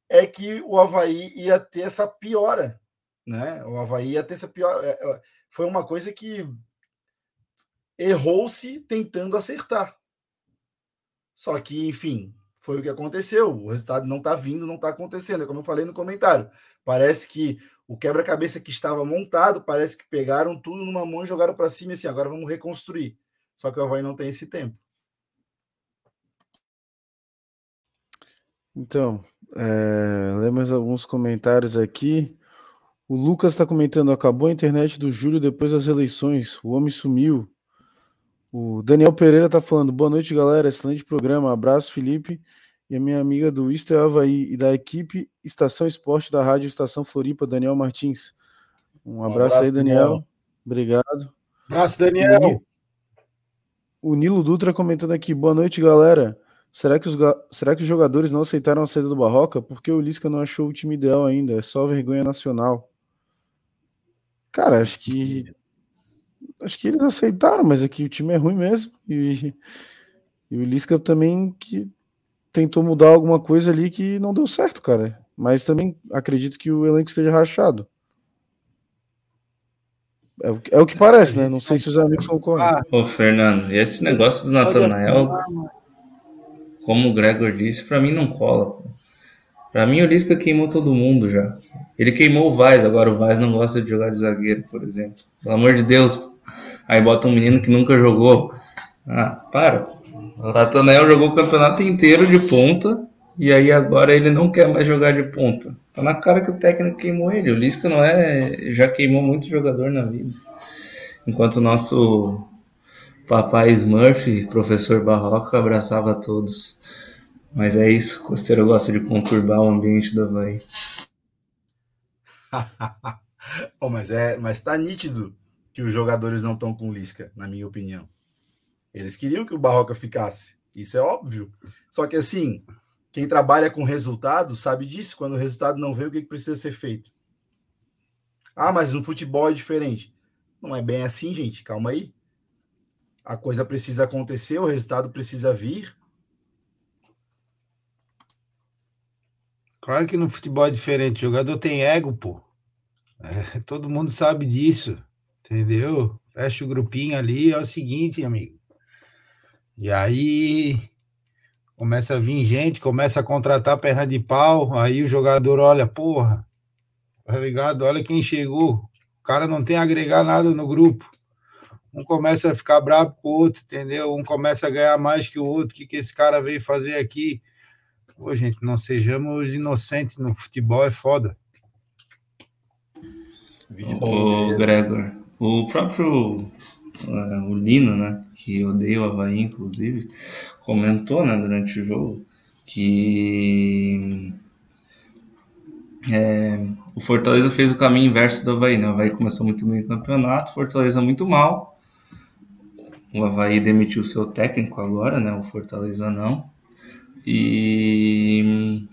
é que o Havaí ia ter essa piora, né? O Havaí ia ter essa piora. É, é, foi uma coisa que errou-se tentando acertar. Só que, enfim, foi o que aconteceu. O resultado não está vindo, não está acontecendo. É como eu falei no comentário. Parece que o quebra-cabeça que estava montado, parece que pegaram tudo numa mão e jogaram para cima assim, agora vamos reconstruir. Só que o Havaí não tem esse tempo. Então, é, lemos alguns comentários aqui. O Lucas está comentando: acabou a internet do Júlio depois das eleições. O homem sumiu. O Daniel Pereira está falando: boa noite, galera. Excelente programa. Abraço, Felipe. E a minha amiga do Isto é Havaí e da equipe Estação Esporte da Rádio Estação Floripa, Daniel Martins. Um abraço, um abraço aí, Daniel. Daniel. Obrigado. Abraço, Daniel. O Nilo Dutra comentando aqui: boa noite, galera. Será que, os, será que os jogadores não aceitaram a saída do Barroca? Porque o Lisca não achou o time ideal ainda. É só vergonha nacional. Cara, acho que. Acho que eles aceitaram, mas aqui o time é ruim mesmo. E, e o Lisca também que tentou mudar alguma coisa ali que não deu certo, cara. Mas também acredito que o elenco esteja rachado. É o, é o que parece, né? Não sei se os amigos concordam. Ah, Ô, Fernando, e esse negócio do Natanael como o Gregor disse, para mim não cola. Para mim o Lisca queimou todo mundo já. Ele queimou o Vaz, agora o Vaz não gosta de jogar de zagueiro, por exemplo. Pelo amor de Deus. Aí bota um menino que nunca jogou. Ah, para. O jogou o campeonato inteiro de ponta e aí agora ele não quer mais jogar de ponta. Tá na cara que o técnico queimou ele. O Lisca não é. já queimou muito jogador na vida. Enquanto o nosso papai Smurf, professor Barroca, abraçava todos. Mas é isso, Costeiro gosta de conturbar o ambiente do Havaí. oh, mas é, mas tá nítido que os jogadores não estão com Lisca, na minha opinião. Eles queriam que o Barroca ficasse. Isso é óbvio. Só que assim, quem trabalha com resultado sabe disso. Quando o resultado não vem, o que, que precisa ser feito? Ah, mas no futebol é diferente. Não é bem assim, gente. Calma aí. A coisa precisa acontecer, o resultado precisa vir. Claro que no futebol é diferente. O jogador tem ego, pô. É, todo mundo sabe disso. Entendeu? Fecha o grupinho ali, é o seguinte, amigo. E aí começa a vir gente, começa a contratar perna de pau, aí o jogador olha, porra, tá ligado? Olha quem chegou. O cara não tem a agregar nada no grupo. Um começa a ficar bravo com o outro, entendeu? Um começa a ganhar mais que o outro. O que, que esse cara veio fazer aqui? Pô, gente, não sejamos inocentes no futebol, é foda. O Gregor, o próprio o Lino, né, que odeia o Havaí, inclusive, comentou né, durante o jogo que é, o Fortaleza fez o caminho inverso do Havaí. Né? O Havaí começou muito bem o campeonato, Fortaleza muito mal. O Havaí demitiu seu técnico agora, né? o Fortaleza não. E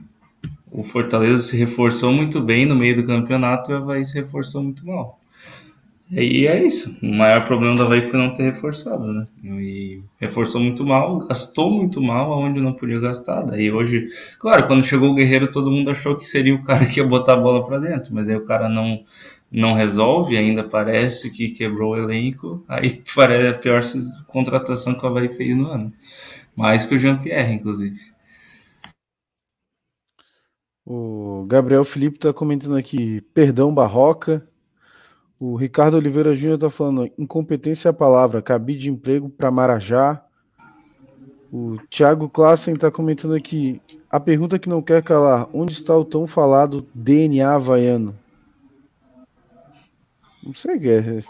o Fortaleza se reforçou muito bem no meio do campeonato e o Havaí se reforçou muito mal. E é isso. O maior problema do Havaí foi não ter reforçado, né? E reforçou muito mal, gastou muito mal aonde não podia gastar. Daí hoje, claro, quando chegou o Guerreiro, todo mundo achou que seria o cara que ia botar a bola para dentro, mas aí o cara não não resolve, ainda parece que quebrou o elenco. Aí parece a pior contratação que o Havaí fez no ano. Mais que o Jean-Pierre, inclusive. O Gabriel Felipe está comentando aqui, perdão Barroca, o Ricardo Oliveira Júnior está falando incompetência é a palavra, cabide de emprego para Marajá. O Thiago Klassen está comentando aqui a pergunta que não quer calar: onde está o tão falado DNA havaiano? Não sei o que é.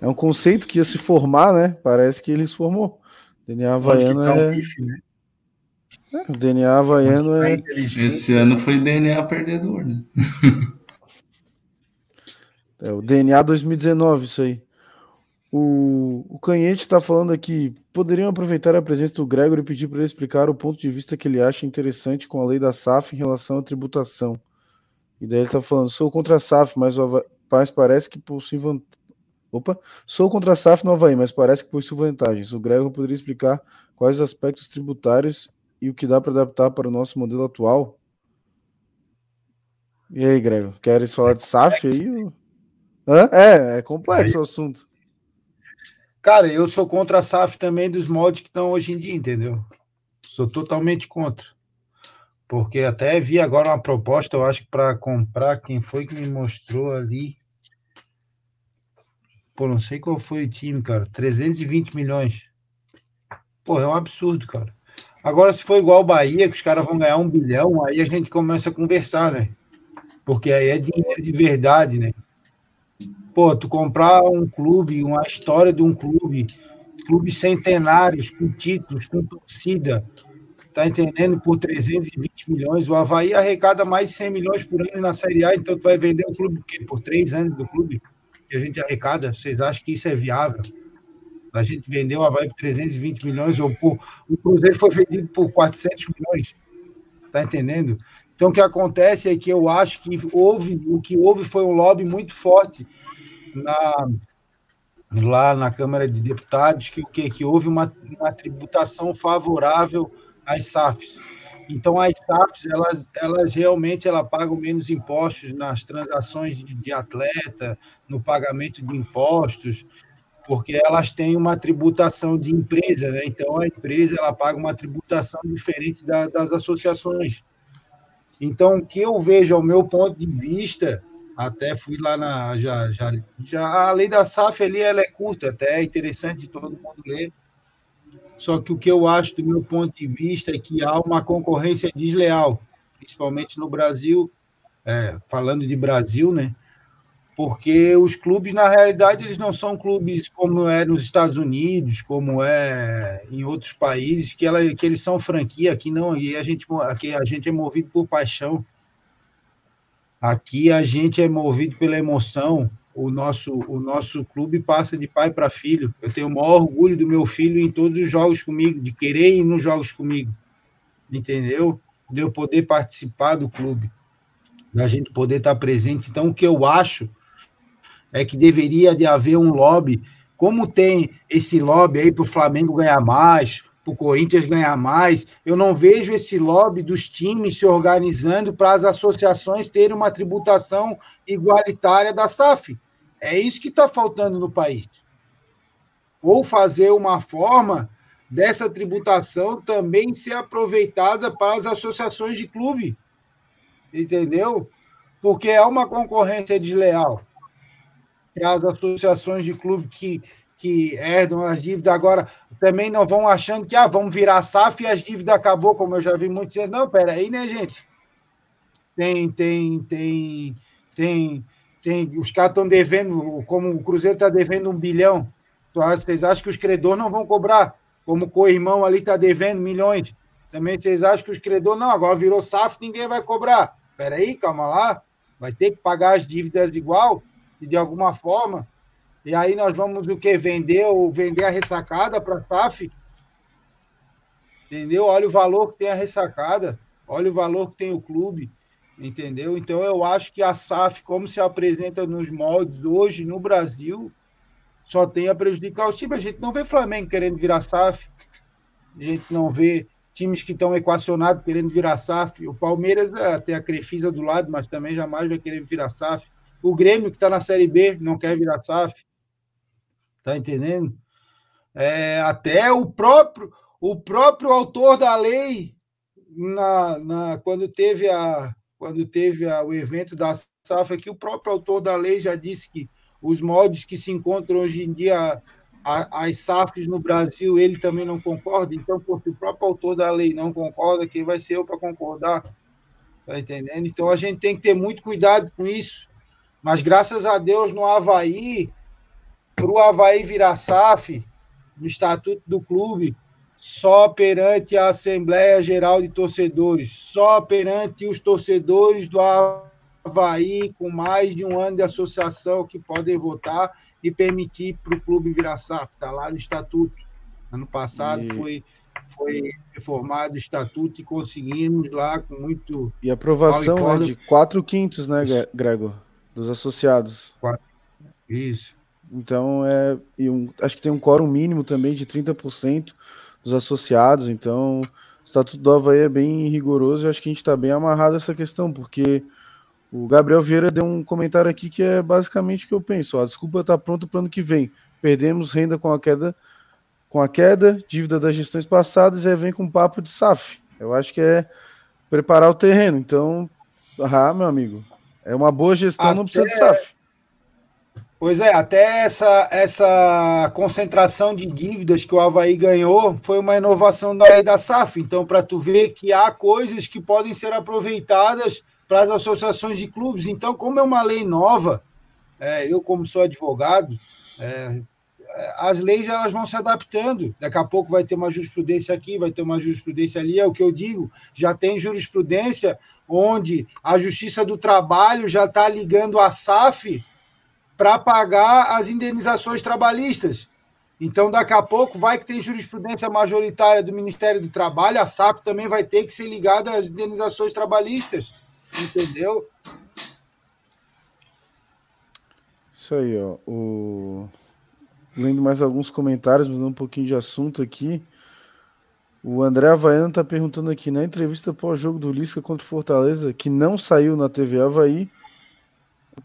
É um conceito que ia se formar, né? Parece que ele se formou. DNA havaiano tá é. Bife, né? é. O DNA havaiano tá é. Esse ano foi DNA perdedor, né? É o DNA 2019, isso aí. O, o Canhete está falando aqui. Poderiam aproveitar a presença do Gregor e pedir para ele explicar o ponto de vista que ele acha interessante com a lei da SAF em relação à tributação. E daí ele está falando: sou contra a SAF, mas, o mas parece que possui vantagem. Opa, sou contra a SAF no Havaí, mas parece que possui vantagens. O Gregor poderia explicar quais os aspectos tributários e o que dá para adaptar para o nosso modelo atual? E aí, Gregor, queres falar de SAF aí? Hã? É, é complexo Aí... o assunto. Cara, eu sou contra a SAF também dos moldes que estão hoje em dia, entendeu? Sou totalmente contra. Porque até vi agora uma proposta, eu acho para comprar, quem foi que me mostrou ali? Pô, não sei qual foi o time, cara. 320 milhões. Pô, é um absurdo, cara. Agora, se for igual o Bahia, que os caras vão ganhar um bilhão, aí a gente começa a conversar, né? Porque aí é dinheiro de verdade, né? Pô, tu comprar um clube, uma história de um clube, clubes centenários, com títulos, com torcida, tá entendendo? Por 320 milhões. O Havaí arrecada mais de 100 milhões por ano na Série A, então tu vai vender o clube por três anos do clube que a gente arrecada. Vocês acham que isso é viável? A gente vendeu o Havaí por 320 milhões, ou por, o Cruzeiro foi vendido por 400 milhões. Tá entendendo? Então, o que acontece é que eu acho que houve, o que houve foi um lobby muito forte na, lá na Câmara de Deputados que, que, que houve uma, uma tributação favorável às SAFs. Então, as SAFs, elas, elas realmente ela pagam menos impostos nas transações de, de atleta, no pagamento de impostos, porque elas têm uma tributação de empresa, né? Então, a empresa ela paga uma tributação diferente da, das associações. Então, o que eu vejo, ao meu ponto de vista, até fui lá na. Já, já, já, a lei da SAF ali ela é curta, até é interessante todo mundo ler. Só que o que eu acho, do meu ponto de vista, é que há uma concorrência desleal, principalmente no Brasil, é, falando de Brasil, né? Porque os clubes, na realidade, eles não são clubes como é nos Estados Unidos, como é em outros países, que, ela, que eles são franquia, aqui não, e a gente, aqui a gente é movido por paixão. Aqui a gente é movido pela emoção. O nosso, o nosso clube passa de pai para filho. Eu tenho o maior orgulho do meu filho em todos os jogos comigo, de querer ir nos jogos comigo. Entendeu? De eu poder participar do clube, da gente poder estar presente. Então, o que eu acho é que deveria de haver um lobby, como tem esse lobby aí para o Flamengo ganhar mais, o Corinthians ganhar mais. Eu não vejo esse lobby dos times se organizando para as associações terem uma tributação igualitária da SAF. É isso que está faltando no país. Ou fazer uma forma dessa tributação também ser aproveitada para as associações de clube. Entendeu? Porque é uma concorrência desleal para as associações de clube que que herdam as dívidas agora também não vão achando que ah, vamos virar SAF e as dívidas acabou, como eu já vi muitos dizendo. Não, peraí, né, gente? Tem, tem, tem, tem, tem. Os caras estão devendo, como o Cruzeiro está devendo um bilhão. Vocês acham que os credores não vão cobrar? Como o co-irmão ali está devendo milhões. Também vocês acham que os credores não, agora virou SAF, ninguém vai cobrar. Peraí, calma lá. Vai ter que pagar as dívidas igual, e de alguma forma. E aí nós vamos o que? Vender ou vender a ressacada para a SAF? Entendeu? Olha o valor que tem a ressacada, olha o valor que tem o clube, entendeu? Então eu acho que a SAF, como se apresenta nos moldes hoje no Brasil, só tem a prejudicar os times. A gente não vê Flamengo querendo virar SAF, a gente não vê times que estão equacionados querendo virar SAF. O Palmeiras é, tem a Crefisa do lado, mas também jamais vai querer virar SAF. O Grêmio, que está na Série B, não quer virar SAF. Tá entendendo? É, até o próprio o próprio autor da lei na, na quando teve a quando teve a, o evento da SAF aqui, o próprio autor da lei já disse que os moldes que se encontram hoje em dia as SAFs no Brasil, ele também não concorda. Então, se o próprio autor da lei não concorda, quem vai ser eu para concordar? Tá entendendo? Então, a gente tem que ter muito cuidado com isso. Mas, graças a Deus, no Havaí, para o Havaí virar SAF, no estatuto do clube, só perante a Assembleia Geral de Torcedores, só perante os torcedores do Havaí com mais de um ano de associação que podem votar e permitir para o clube virar SAF. Está lá no estatuto. Ano passado e... foi, foi reformado o estatuto e conseguimos lá com muito. E aprovação é de quatro quintos, né, Gregor? Dos associados. Isso. Então, é, e um, acho que tem um quórum mínimo também de 30% dos associados. Então, o Estatuto do Havaí é bem rigoroso e acho que a gente está bem amarrado essa questão, porque o Gabriel Vieira deu um comentário aqui que é basicamente o que eu penso. a desculpa está pronta para o ano que vem. Perdemos renda com a queda, com a queda, dívida das gestões passadas, e aí vem com papo de SAF. Eu acho que é preparar o terreno. Então, ah, meu amigo, é uma boa gestão, Até... não precisa de SAF. Pois é, até essa, essa concentração de dívidas que o Havaí ganhou foi uma inovação da lei da SAF. Então, para tu ver que há coisas que podem ser aproveitadas para as associações de clubes. Então, como é uma lei nova, é, eu, como sou advogado, é, as leis elas vão se adaptando. Daqui a pouco vai ter uma jurisprudência aqui, vai ter uma jurisprudência ali. É o que eu digo. Já tem jurisprudência onde a Justiça do Trabalho já está ligando a SAF para pagar as indenizações trabalhistas. Então, daqui a pouco, vai que tem jurisprudência majoritária do Ministério do Trabalho, a SAP também vai ter que ser ligada às indenizações trabalhistas. Entendeu? Isso aí, ó. O... Lendo mais alguns comentários, mudando um pouquinho de assunto aqui. O André Havaiano está perguntando aqui, na entrevista pós-jogo do Lisca contra o Fortaleza, que não saiu na TV Havaí,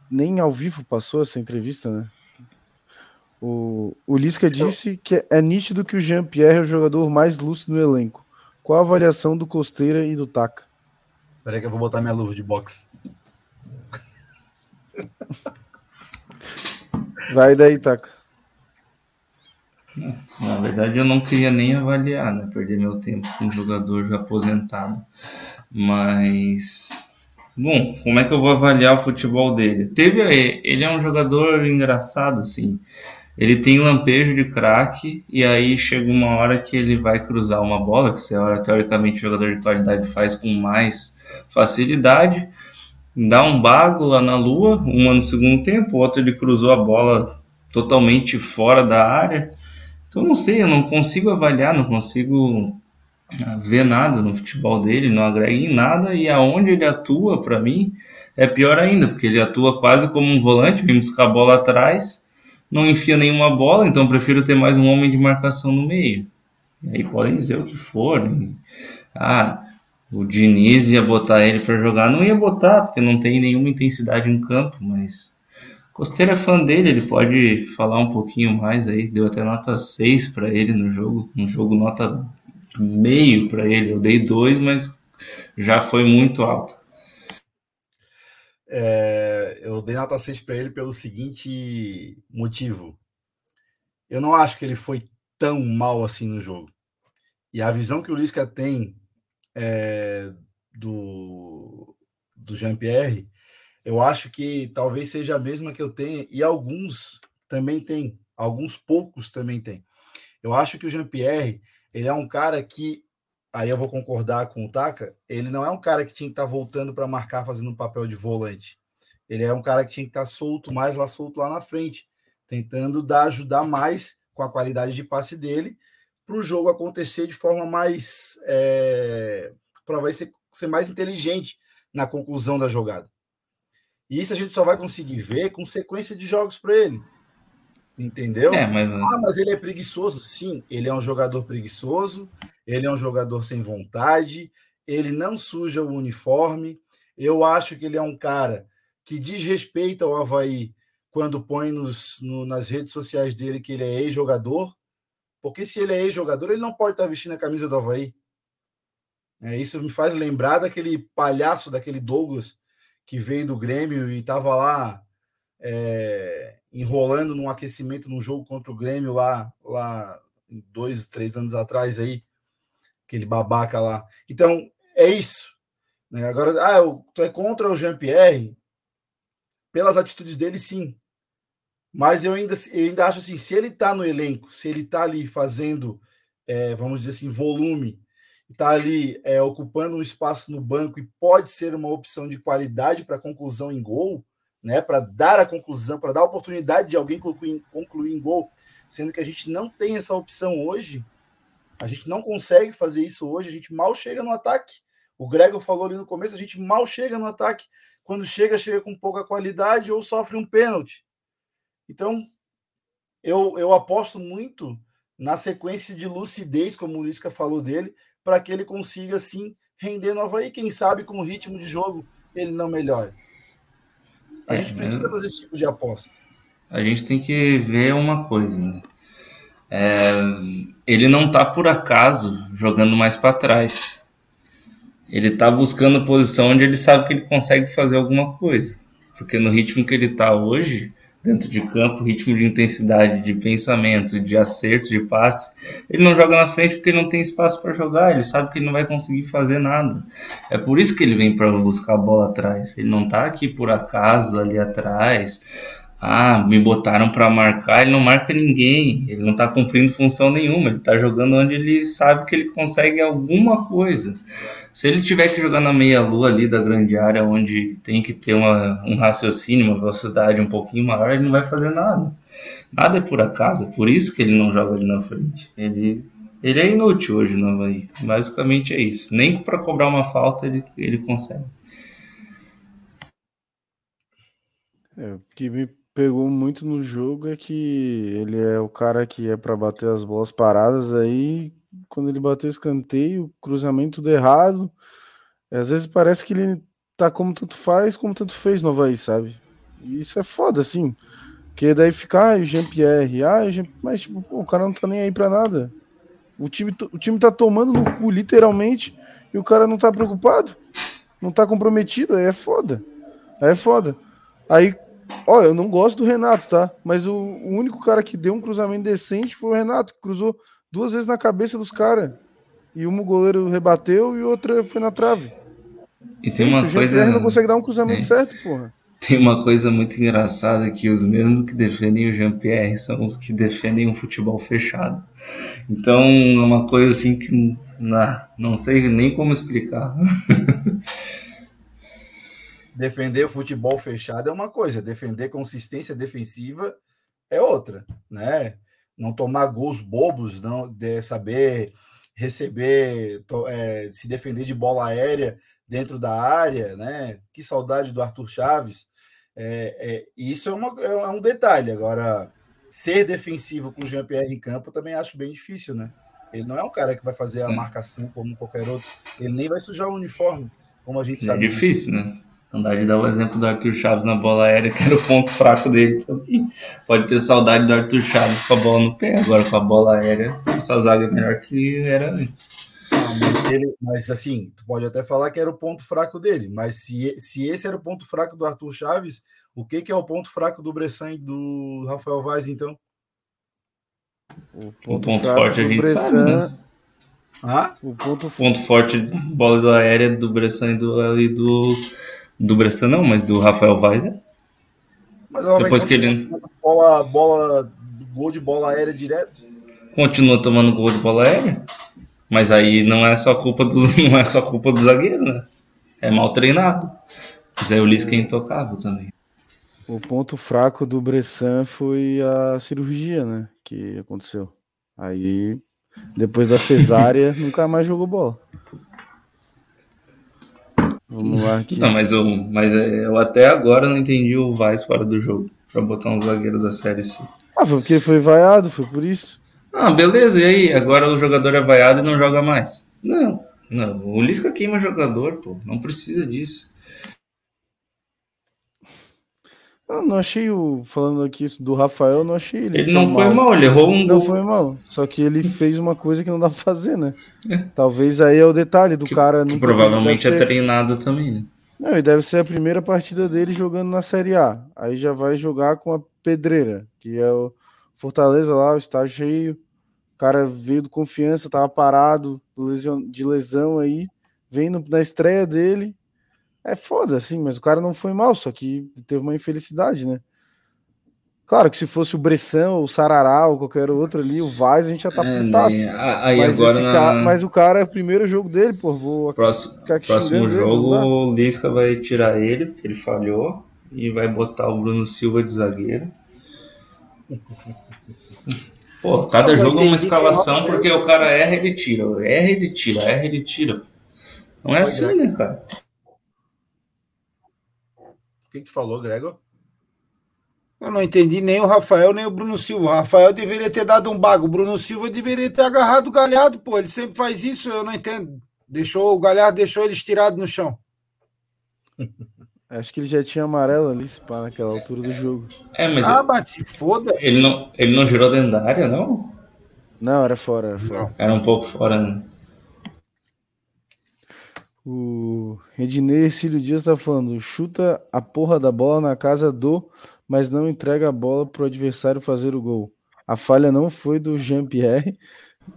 nem ao vivo passou essa entrevista, né? O, o Lisca disse que é nítido que o Jean-Pierre é o jogador mais lúcido no elenco. Qual a avaliação do Costeira e do Taca? Peraí que eu vou botar minha luva de boxe. Vai daí, Taca. Na verdade, eu não queria nem avaliar, né? Perder meu tempo com um jogador já aposentado. Mas. Bom, como é que eu vou avaliar o futebol dele? Teve. Ele é um jogador engraçado, assim. Ele tem lampejo de craque, e aí chega uma hora que ele vai cruzar uma bola, que você teoricamente jogador de qualidade faz com mais facilidade, dá um bago lá na lua, uma no segundo tempo, o outro ele cruzou a bola totalmente fora da área. Então não sei, eu não consigo avaliar, não consigo ver nada no futebol dele, não agrega em nada, e aonde ele atua, para mim, é pior ainda, porque ele atua quase como um volante, vem buscar a bola atrás não enfia nenhuma bola, então prefiro ter mais um homem de marcação no meio. E aí podem dizer o que for. Né? Ah, o Diniz ia botar ele para jogar. Não ia botar, porque não tem nenhuma intensidade em campo, mas. Costeiro é fã dele, ele pode falar um pouquinho mais aí. Deu até nota 6 para ele no jogo. Um jogo nota meio para ele. Eu dei 2, mas já foi muito alto. É, eu dei nota 6 para ele pelo seguinte motivo. Eu não acho que ele foi tão mal assim no jogo. E a visão que o Lisca tem é, do, do Jean-Pierre, eu acho que talvez seja a mesma que eu tenho, e alguns também têm, alguns poucos também têm. Eu acho que o Jean-Pierre, ele é um cara que aí eu vou concordar com o Taka, ele não é um cara que tinha que estar tá voltando para marcar fazendo um papel de volante. Ele é um cara que tinha que estar tá solto mais lá solto lá na frente, tentando dar ajudar mais com a qualidade de passe dele para o jogo acontecer de forma mais é, para ser, ser mais inteligente na conclusão da jogada. E isso a gente só vai conseguir ver com sequência de jogos para ele. Entendeu? É, mas... Ah, mas ele é preguiçoso. Sim, ele é um jogador preguiçoso, ele é um jogador sem vontade, ele não suja o uniforme. Eu acho que ele é um cara que desrespeita o Havaí quando põe nos, no, nas redes sociais dele que ele é ex-jogador. Porque se ele é ex-jogador, ele não pode estar vestindo a camisa do Havaí. É, isso me faz lembrar daquele palhaço, daquele Douglas, que veio do Grêmio e estava lá é, enrolando num aquecimento num jogo contra o Grêmio lá, lá dois, três anos atrás aí aquele babaca lá. Então, é isso. Né? Agora, ah, eu, tu é contra o Jean-Pierre? Pelas atitudes dele, sim. Mas eu ainda, eu ainda acho assim, se ele tá no elenco, se ele tá ali fazendo, é, vamos dizer assim, volume, está ali é, ocupando um espaço no banco e pode ser uma opção de qualidade para conclusão em gol, né? Para dar a conclusão, para dar a oportunidade de alguém concluir, concluir em gol, sendo que a gente não tem essa opção hoje, a gente não consegue fazer isso hoje, a gente mal chega no ataque. O Gregor falou ali no começo, a gente mal chega no ataque. Quando chega, chega com pouca qualidade ou sofre um pênalti. Então, eu, eu aposto muito na sequência de lucidez, como o Lisca falou dele, para que ele consiga, assim, render no Havaí. Quem sabe com o ritmo de jogo ele não melhore. A é, gente precisa fazer esse tipo de aposta. A gente tem que ver uma coisa, né? É, ele não tá por acaso jogando mais para trás. Ele tá buscando posição onde ele sabe que ele consegue fazer alguma coisa. Porque no ritmo que ele tá hoje, dentro de campo, ritmo de intensidade, de pensamento, de acerto, de passe, ele não joga na frente porque ele não tem espaço para jogar, ele sabe que ele não vai conseguir fazer nada. É por isso que ele vem para buscar a bola atrás. Ele não tá aqui por acaso ali atrás ah, me botaram para marcar, ele não marca ninguém, ele não está cumprindo função nenhuma, ele está jogando onde ele sabe que ele consegue alguma coisa. Se ele tiver que jogar na meia-lua ali da grande área, onde tem que ter uma, um raciocínio, uma velocidade um pouquinho maior, ele não vai fazer nada. Nada é por acaso, é por isso que ele não joga ali na frente. Ele, ele é inútil hoje no Havaí. Basicamente é isso. Nem para cobrar uma falta ele, ele consegue. É, o que me pegou muito no jogo é que ele é o cara que é para bater as bolas paradas aí, quando ele bateu o escanteio, cruzamento tudo errado. Às vezes parece que ele tá como tanto faz, como tanto fez no Havaí, sabe? E isso é foda, assim. Porque daí fica, ah, o Jean-Pierre, ah, Jean... mas tipo, pô, o cara não tá nem aí pra nada. O time, o time tá tomando no cu, literalmente, e o cara não tá preocupado, não tá comprometido, aí é foda. Aí é foda. Aí Olha, eu não gosto do Renato, tá? Mas o, o, único cara que deu um cruzamento decente foi o Renato, que cruzou duas vezes na cabeça dos caras. E um o goleiro rebateu e outra foi na trave. E tem Isso, uma o coisa. não consegue dar um cruzamento é. certo, porra. Tem uma coisa muito engraçada que os mesmos que defendem o Jean-Pierre são os que defendem um futebol fechado. Então é uma coisa assim que não, não sei nem como explicar. defender o futebol fechado é uma coisa, defender consistência defensiva é outra, né? Não tomar gols bobos, não de saber receber, to, é, se defender de bola aérea dentro da área, né? Que saudade do Arthur Chaves. É, é, isso é, uma, é um detalhe. Agora, ser defensivo com o Jean-Pierre em campo eu também acho bem difícil, né? Ele não é um cara que vai fazer a hum. marcação como qualquer outro. Ele nem vai sujar o uniforme, como a gente é sabe. É difícil, disso. né? Andar de dar o exemplo do Arthur Chaves na bola aérea, que era o ponto fraco dele também. Pode ter saudade do Arthur Chaves com a bola no pé, agora com a bola aérea, essa zaga é melhor que era antes. Ah, mas, ele, mas, assim, tu pode até falar que era o ponto fraco dele, mas se, se esse era o ponto fraco do Arthur Chaves, o que, que é o ponto fraco do Bressan e do Rafael Vaz, então? O ponto, o ponto forte a gente Bressan... sabe, né? Ah? O ponto, ponto forte, bola aérea do Bressan e do, e do, do Bressan não, mas do Rafael Vaz é. Mas Depois que ele... Bola, bola, gol de bola aérea direto? Continua tomando gol de bola aérea? Mas aí não é só culpa do, não é só culpa do zagueiro, né? É mal treinado. Mas aí o Lisca é intocável também. O ponto fraco do Bressan foi a cirurgia, né? Que aconteceu. Aí, depois da cesárea, nunca mais jogou bola. Vamos lá aqui. Não, mas eu, mas eu até agora não entendi o Vaz fora do jogo. Pra botar um zagueiro da Série C. Ah, foi porque foi vaiado, foi por isso. Ah, beleza, e aí? Agora o jogador é vaiado e não joga mais. Não, não. O Lisca queima jogador, pô. Não precisa disso. Eu não achei o. Falando aqui do Rafael, não achei ele. Ele não foi mal. mal, ele errou um Não foi mal. Só que ele fez uma coisa que não dá pra fazer, né? É. Talvez aí é o detalhe do que, cara. Que provavelmente é ser... treinado também, né? Não, e deve ser a primeira partida dele jogando na Série A. Aí já vai jogar com a Pedreira, que é o Fortaleza lá, o estágio cheio. O cara veio do confiança, tava parado de lesão aí. Vem na estreia dele. É foda, assim, mas o cara não foi mal, só que teve uma infelicidade, né? Claro que se fosse o Bressan, ou o Sarará, ou qualquer outro ali, o Vaz, a gente já tá é, putaço. Né? Aí mas, agora na... cara, mas o cara é o primeiro jogo dele, pô. Vou próximo, próximo jogo, ele, o Lisca vai tirar ele, porque ele falhou, e vai botar o Bruno Silva de zagueiro. Pô, cada jogo é uma escalação, porque o cara erra, ele tira. Erra, ele tira, erra, ele tira. Não é assim, né, cara? O que, que tu falou, Gregor? Eu não entendi nem o Rafael, nem o Bruno Silva. O Rafael deveria ter dado um bago. O Bruno Silva deveria ter agarrado o Galhardo, pô. Ele sempre faz isso, eu não entendo. Deixou o Galhardo deixou ele estirado no chão. Acho que ele já tinha amarelo ali, se pá, naquela altura do jogo. É, mas. Ah, mas se foda. Ele não, ele não girou dentro da área, não? Não, era fora, era fora. Era um pouco fora, né? O Ednei Cílio Dias tá falando: chuta a porra da bola na casa do, mas não entrega a bola pro adversário fazer o gol. A falha não foi do Jean-Pierre.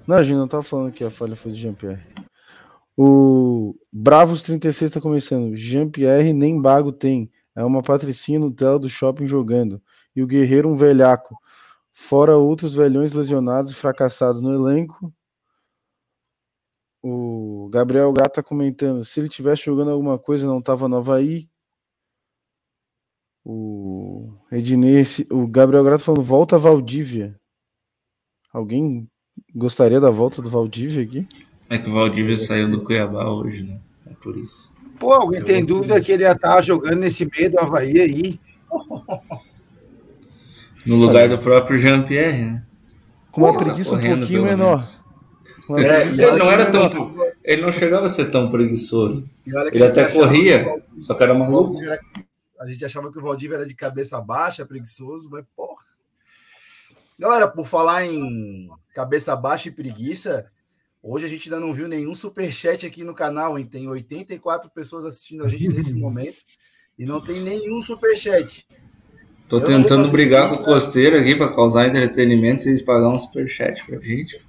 Não, a gente não tá falando que a falha foi do Jean-Pierre. O Bravos 36 está começando. Jean-Pierre nem bago tem. É uma patricinha no tela do shopping jogando. E o Guerreiro um velhaco. Fora outros velhões lesionados e fracassados no elenco. O Gabriel Gato tá comentando. Se ele tivesse jogando alguma coisa, não tava no Havaí. O Ednei, o Gabriel Grato falando, volta a Valdívia. Alguém gostaria da volta do Valdívia aqui? É que o Valdívia saiu do Cuiabá hoje, né? É por isso. Pô, alguém tem dúvida que ele ia estar jogando nesse meio do Havaí aí? No lugar do próprio Jean-Pierre, né? Com uma preguiça um pouquinho menor. É, ele não era tão. Ele não chegava a ser tão preguiçoso. Ele até corria, só que era maluco. A gente achava que o Valdívia era de cabeça baixa, preguiçoso, mas porra. Galera, por falar em cabeça baixa e preguiça, Hoje a gente ainda não viu nenhum superchat aqui no canal, hein? Tem 84 pessoas assistindo a gente nesse momento e não tem nenhum superchat. Tô tentando brigar com o costeiro aqui para causar entretenimento, vocês pagar um superchat pra gente.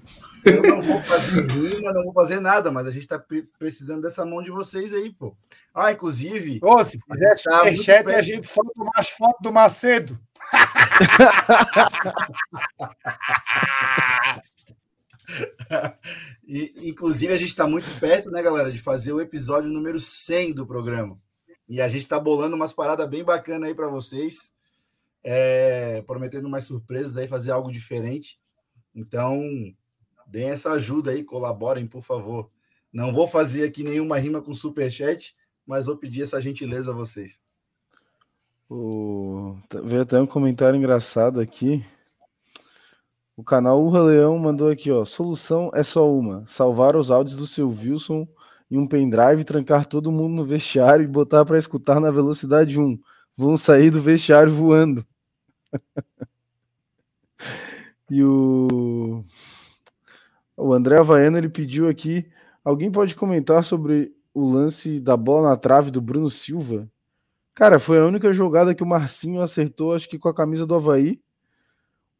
Eu não vou fazer rima, não vou fazer nada, mas a gente tá precisando dessa mão de vocês aí, pô. Ah, inclusive. Ô, se fizer tá superchat, a gente solta mais foto do Macedo. e, inclusive, a gente está muito perto, né, galera, de fazer o episódio número 100 do programa. E a gente está bolando umas paradas bem bacanas aí para vocês, é, prometendo mais surpresas aí, fazer algo diferente. Então, deem essa ajuda aí, colaborem, por favor. Não vou fazer aqui nenhuma rima com superchat, mas vou pedir essa gentileza a vocês. O... Veio até um comentário engraçado aqui. O canal Urra Leão mandou aqui, ó. Solução é só uma: salvar os áudios do seu Wilson em um pendrive, trancar todo mundo no vestiário e botar para escutar na velocidade 1. Vão sair do vestiário voando. e o o André Havaiano ele pediu aqui, alguém pode comentar sobre o lance da bola na trave do Bruno Silva? Cara, foi a única jogada que o Marcinho acertou, acho que com a camisa do Havaí.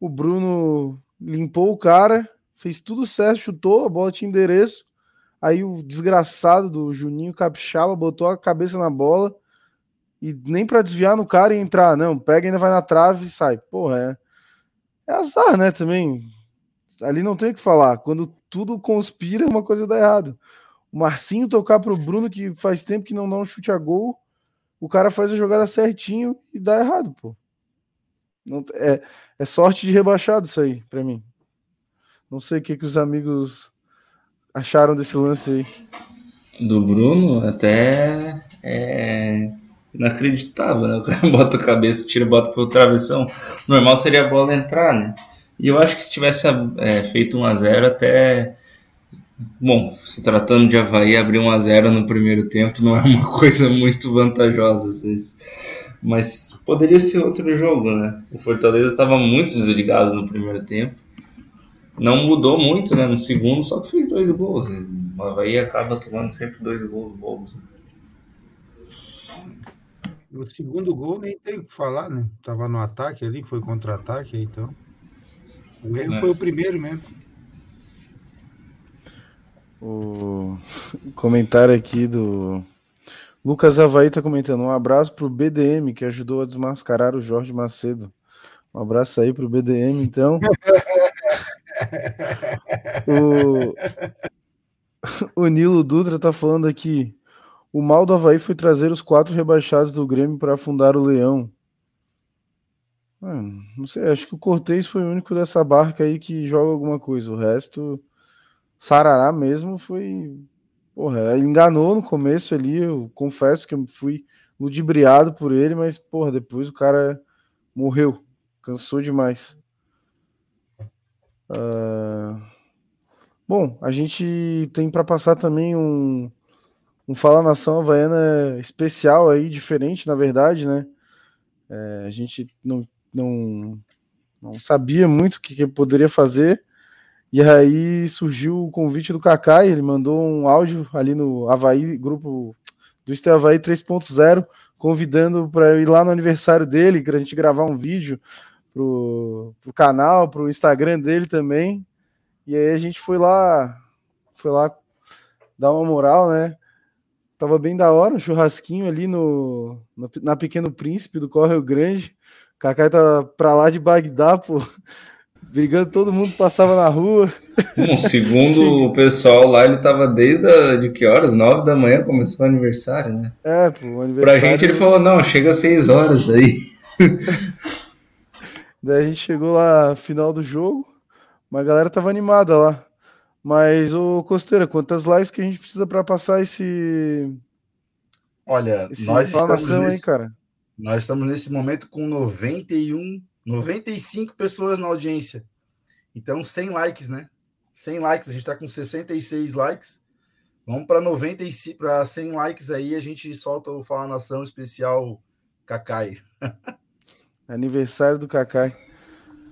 O Bruno limpou o cara, fez tudo certo, chutou, a bola tinha endereço. Aí o desgraçado do Juninho Capixaba botou a cabeça na bola e nem para desviar no cara e entrar, não, pega ainda vai na trave e sai. Porra, é, é azar, né, também. Ali não tem o que falar. Quando tudo conspira, uma coisa dá errado. O Marcinho tocar pro Bruno, que faz tempo que não dá um chute a gol, o cara faz a jogada certinho e dá errado, pô. Não, é, é sorte de rebaixado isso aí, para mim. Não sei o que, que os amigos acharam desse lance aí. Do Bruno, até é inacreditável, né? O cara bota a cabeça, tira, bota pro travessão. Normal seria a bola entrar, né? E eu acho que se tivesse é, feito 1 a 0 até. Bom, se tratando de Havaí, abrir 1 a 0 no primeiro tempo não é uma coisa muito vantajosa às vezes. Mas poderia ser outro jogo, né? O Fortaleza estava muito desligado no primeiro tempo. Não mudou muito, né? No segundo, só que fez dois gols. O Havaí acaba tomando sempre dois gols bobos. Né? O segundo gol nem tem o que falar, né? Tava no ataque ali, foi contra-ataque, então. O erro é. foi o primeiro mesmo. O comentário aqui do Lucas Havaí tá comentando: um abraço pro BDM que ajudou a desmascarar o Jorge Macedo. Um abraço aí pro BDM, então. o... o Nilo Dutra tá falando aqui. O mal do Havaí foi trazer os quatro rebaixados do Grêmio para afundar o Leão. Ah, não sei, acho que o Cortez foi o único dessa barca aí que joga alguma coisa. O resto, Sarará mesmo foi. Porra, ele enganou no começo ali. Eu confesso que eu fui ludibriado por ele, mas, porra, depois o cara morreu. Cansou demais. Uh... Bom, a gente tem para passar também um, um Fala Nação Havaiana especial aí, diferente, na verdade, né? É, a gente não não, não sabia muito o que, que poderia fazer. E aí surgiu o convite do Kaká, ele mandou um áudio ali no Havaí, grupo do Estel Havaí 3.0, convidando para ir lá no aniversário dele, para a gente gravar um vídeo pro, pro canal, pro Instagram dele também. E aí a gente foi lá, foi lá dar uma moral, né? Tava bem da hora, um churrasquinho ali no, na Pequeno Príncipe do Correio Grande. Kaká tá pra lá de Bagdá, pô. Brigando, todo mundo passava na rua. Bom, segundo o pessoal lá, ele tava desde a, de que horas? Nove da manhã começou o aniversário, né? É, pô, o aniversário. Pra gente ele falou, não, chega às seis horas aí. Daí a gente chegou lá, final do jogo, mas a galera tava animada lá. Mas, ô Costeira, quantas likes que a gente precisa para passar esse. Olha, esse nós estamos nesse... aí, cara. Nós estamos nesse momento com 91, 95 pessoas na audiência. Então, 100 likes, né? 100 likes, a gente está com 66 likes. Vamos para 95 para 100 likes aí, a gente solta o Fala Nação especial Cacai. Aniversário do Cacai.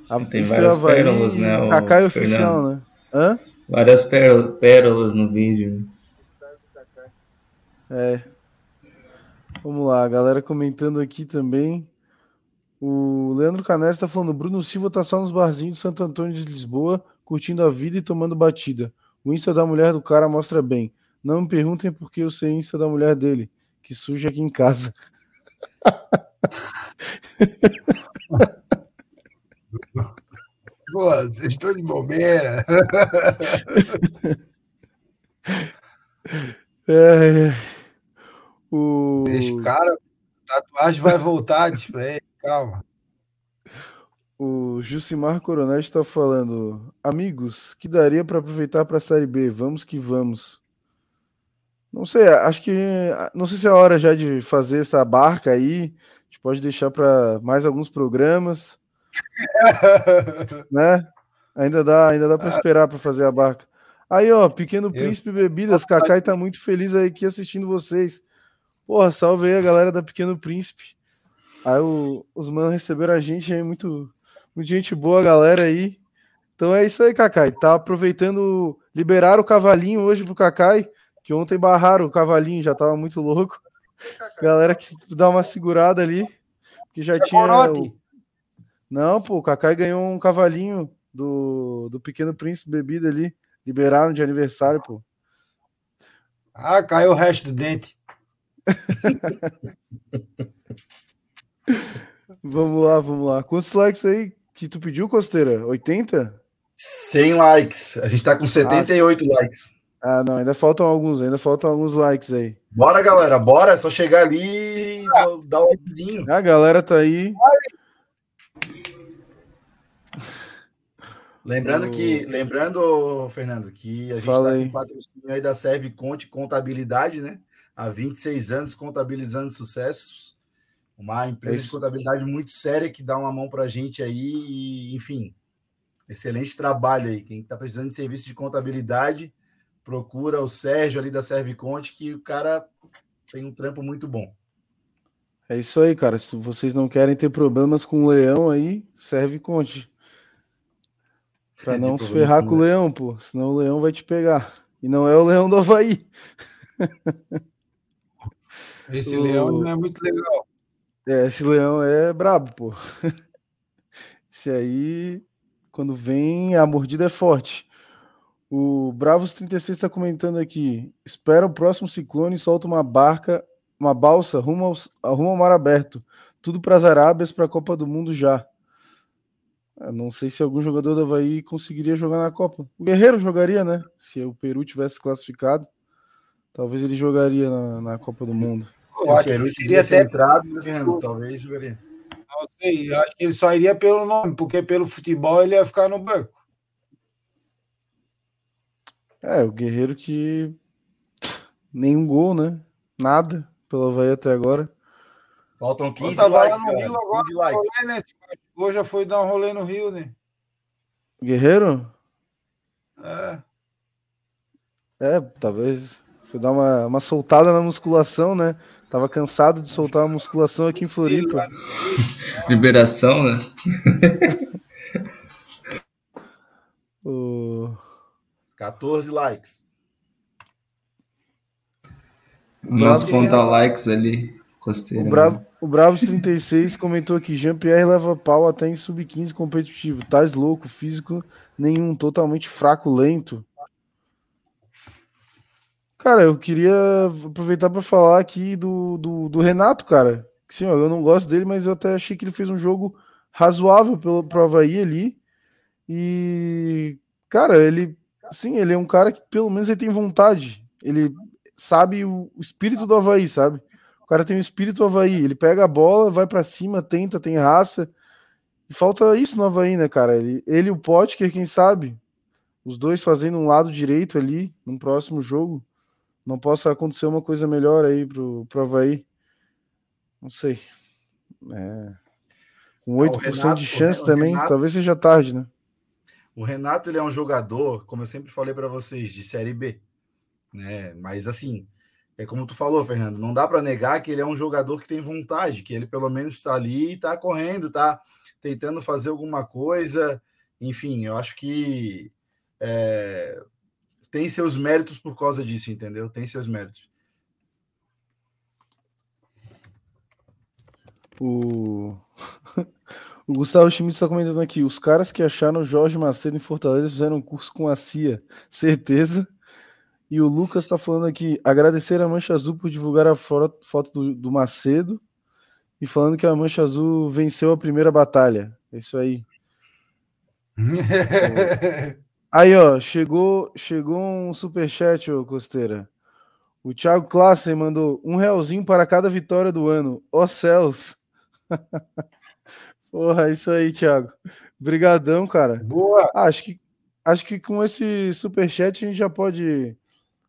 A Tem várias pérolas, né? O Cacai Fernando. oficial, né? Hã? Várias pérolas no vídeo. É. Vamos lá, a galera comentando aqui também. O Leandro Canés está falando: Bruno Silva tá só nos barzinhos de Santo Antônio de Lisboa, curtindo a vida e tomando batida. O Insta da mulher do cara mostra bem. Não me perguntem por que eu sei Insta da mulher dele, que suja aqui em casa. Pô, vocês estão de bobeira. É, o... Esse cara, a tatuagem vai voltar, diz pra ele, calma. O Jucimar Coronel está falando, amigos, que daria para aproveitar para a Série B? Vamos que vamos. Não sei, acho que não sei se é a hora já de fazer essa barca aí. A gente pode deixar para mais alguns programas, né? Ainda dá, ainda dá para esperar para fazer a barca. Aí, ó, Pequeno Príncipe Bebidas, Cacai tá muito feliz aí aqui assistindo vocês. Porra, salve aí a galera da Pequeno Príncipe. Aí o, os manos receberam a gente aí, muito, muito gente boa, galera aí. Então é isso aí, Cacai. Tá aproveitando, liberar o cavalinho hoje pro Cacai, que ontem barraram o cavalinho, já tava muito louco. Galera que dá uma segurada ali, que já tinha. O... Não, pô, o Cacai ganhou um cavalinho do, do Pequeno Príncipe Bebida ali. Liberaram de aniversário, pô. Ah, caiu o resto do dente. vamos lá, vamos lá. Quantos likes aí que tu pediu, Costeira? 80? 100 likes. A gente tá com 78 ah, likes. Ah, não, ainda faltam alguns, ainda faltam alguns likes aí. Bora, galera, bora. É só chegar ali e dar um likezinho. A galera tá aí. Lembrando que, lembrando, Fernando, que a gente está com patrocínio aí da Serve Conte Contabilidade, né? Há 26 anos contabilizando sucessos. Uma empresa é de contabilidade muito séria que dá uma mão para a gente aí, e, enfim, excelente trabalho aí. Quem está precisando de serviço de contabilidade, procura o Sérgio ali da Serve Conte, que o cara tem um trampo muito bom. É isso aí, cara. Se vocês não querem ter problemas com o leão aí, serve Conte. Pra não se ferrar com o leão, pô. Senão o leão vai te pegar. E não é o leão do Havaí. Esse o... leão não é muito legal. É, esse leão é brabo, pô. Esse aí, quando vem, a mordida é forte. O Bravos 36 está comentando aqui. Espera o próximo ciclone e solta uma barca, uma balsa rumo, ao, rumo ao mar aberto. Tudo para as Arábias para a Copa do Mundo já. Eu não sei se algum jogador do Havaí conseguiria jogar na Copa. O Guerreiro jogaria, né? Se o Peru tivesse classificado, talvez ele jogaria na, na Copa do Mundo. Se o Peru teria até entrado, talvez jogaria. Não sei, acho que ele só iria pelo nome, porque pelo futebol ele ia ficar no banco. É, o Guerreiro que nenhum gol, né? Nada pelo Havaí até agora. Faltam 15 likes, no Rio agora, 15 likes. Rolê, né? Hoje já foi dar um rolê no Rio, né? Guerreiro? É. É, talvez foi dar uma, uma soltada na musculação, né? Tava cansado de soltar a musculação aqui em Floripa. Liberação, né? o... 14 likes. Vamos contar likes ali. Costeira, o, Bravo, né? o Bravos 36 comentou aqui: Jean-Pierre leva pau até em sub-15 competitivo. Tais louco, físico nenhum, totalmente fraco, lento. Cara, eu queria aproveitar para falar aqui do, do, do, Renato, cara. Sim, eu não gosto dele, mas eu até achei que ele fez um jogo razoável pelo, pro Havaí ali. E, cara, ele, sim, ele é um cara que pelo menos ele tem vontade. Ele sabe o, o espírito do Havaí, sabe? O cara tem um espírito Havaí. Ele pega a bola, vai para cima, tenta, tem raça. E falta isso no Havaí, né, cara? Ele, ele e o Potker, quem sabe? Os dois fazendo um lado direito ali no próximo jogo. Não possa acontecer uma coisa melhor aí pro, pro Havaí. Não sei. É. Com 8% Renato, de chance também, Renato, talvez seja tarde, né? O Renato ele é um jogador, como eu sempre falei para vocês, de Série B. Né? Mas assim, é como tu falou, Fernando, não dá para negar que ele é um jogador que tem vontade, que ele pelo menos está ali, está correndo, está tentando fazer alguma coisa. Enfim, eu acho que é, tem seus méritos por causa disso, entendeu? Tem seus méritos. O, o Gustavo Schmidt está comentando aqui: os caras que acharam Jorge Macedo em Fortaleza fizeram um curso com a CIA, certeza. E o Lucas está falando aqui: agradecer a Mancha Azul por divulgar a foto do, do Macedo e falando que a Mancha Azul venceu a primeira batalha. É isso aí. aí, ó, chegou, chegou um superchat, ô Costeira. O Thiago Klassen mandou um realzinho para cada vitória do ano. Ó oh, céus! Porra, é isso aí, Thiago. Brigadão, cara. Boa! Ah, acho que, acho que com esse superchat a gente já pode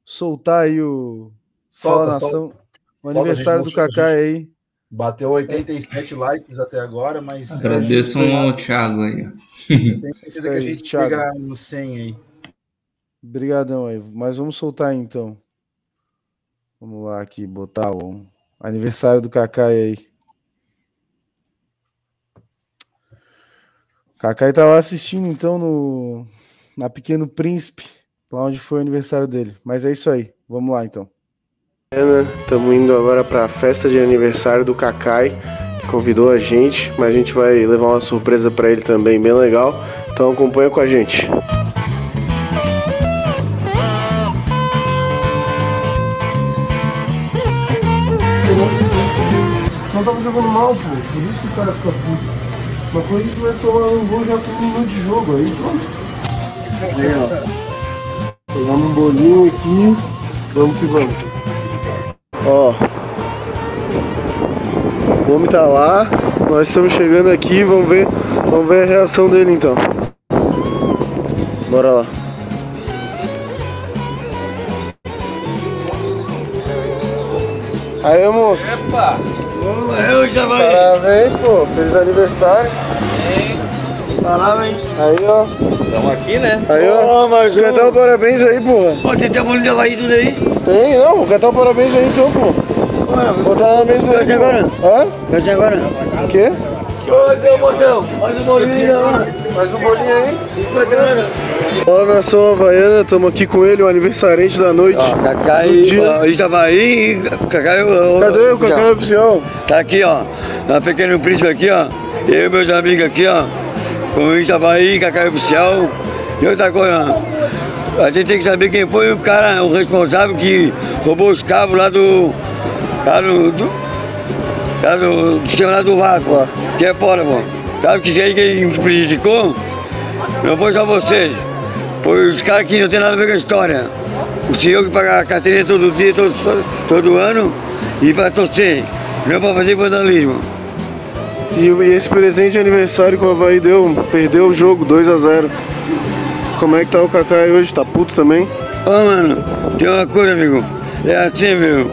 soltar aí o... Solta, solta. O aniversário do Kaká aí. Bateu 87 likes até agora, mas. Agradeço ao Thiago aí. Tenho certeza que a gente Thiago. chega no 100 aí. Obrigadão aí. Mas vamos soltar então. Vamos lá aqui, botar o aniversário do Kaká aí. Kaká tá lá assistindo então no na Pequeno Príncipe, lá onde foi o aniversário dele. Mas é isso aí. Vamos lá então. Estamos indo agora para a festa de aniversário do Kakai, que convidou a gente, mas a gente vai levar uma surpresa para ele também bem legal. Então acompanha com a gente. Não tava jogando mal, pô. Por isso que o cara fica puto. Uma coisa que vai tomar um gol já com um minuto de jogo aí, pronto. Aí, ó. Pegamos um bolinho aqui. Vamos que vamos. Ó. O homem tá lá. Nós estamos chegando aqui. Vamos ver, vamos ver a reação dele então. Bora lá. Aí, moço. Epa! Eu já vai. Parabéns, pô. Feliz aniversário. Parabéns. Aí, ó. Estamos aqui, né? Aí, ó. Oh, mas Cantar o parabéns aí, porra. Pô, você tem bolinho de Havaí tudo aí? Tem, não. Vou cantar o parabéns aí então, pô. Botar na mesa aí. agora? Hã? Cante agora? O quê? Ô, botão. Faz um bolinho lá. Faz um bolinho aí. Fala nação havaiana, estamos aqui com ele, o aniversariante da noite. Ó, Cacá e. A gente tava aí Cacá e. Cadê o Cacá oficial? Tá aqui, ó. Na Pequeno Príncipe aqui, ó. Eu e meus amigos aqui, ó. Com o Itabaí, Cacá oficial. E outra coisa, a gente tem que saber quem foi o cara, o responsável que roubou os cabos lá do. lá do. do, lá do, do esquema lá do vácuo, que é fora, pô. Sabe que aí quem prejudicou? Não foi só vocês. Foi os caras que não tem nada a ver com a história. O senhor que paga a carteirinha todo dia, todo, todo ano, e para torcer, não para fazer vandalismo. E, e, esse presente de aniversário que o Havaí deu, perdeu o jogo 2 a 0 Como é que tá o Kaká hoje? Tá puto também? Ô oh, mano, tem uma coisa, amigo. É assim, meu.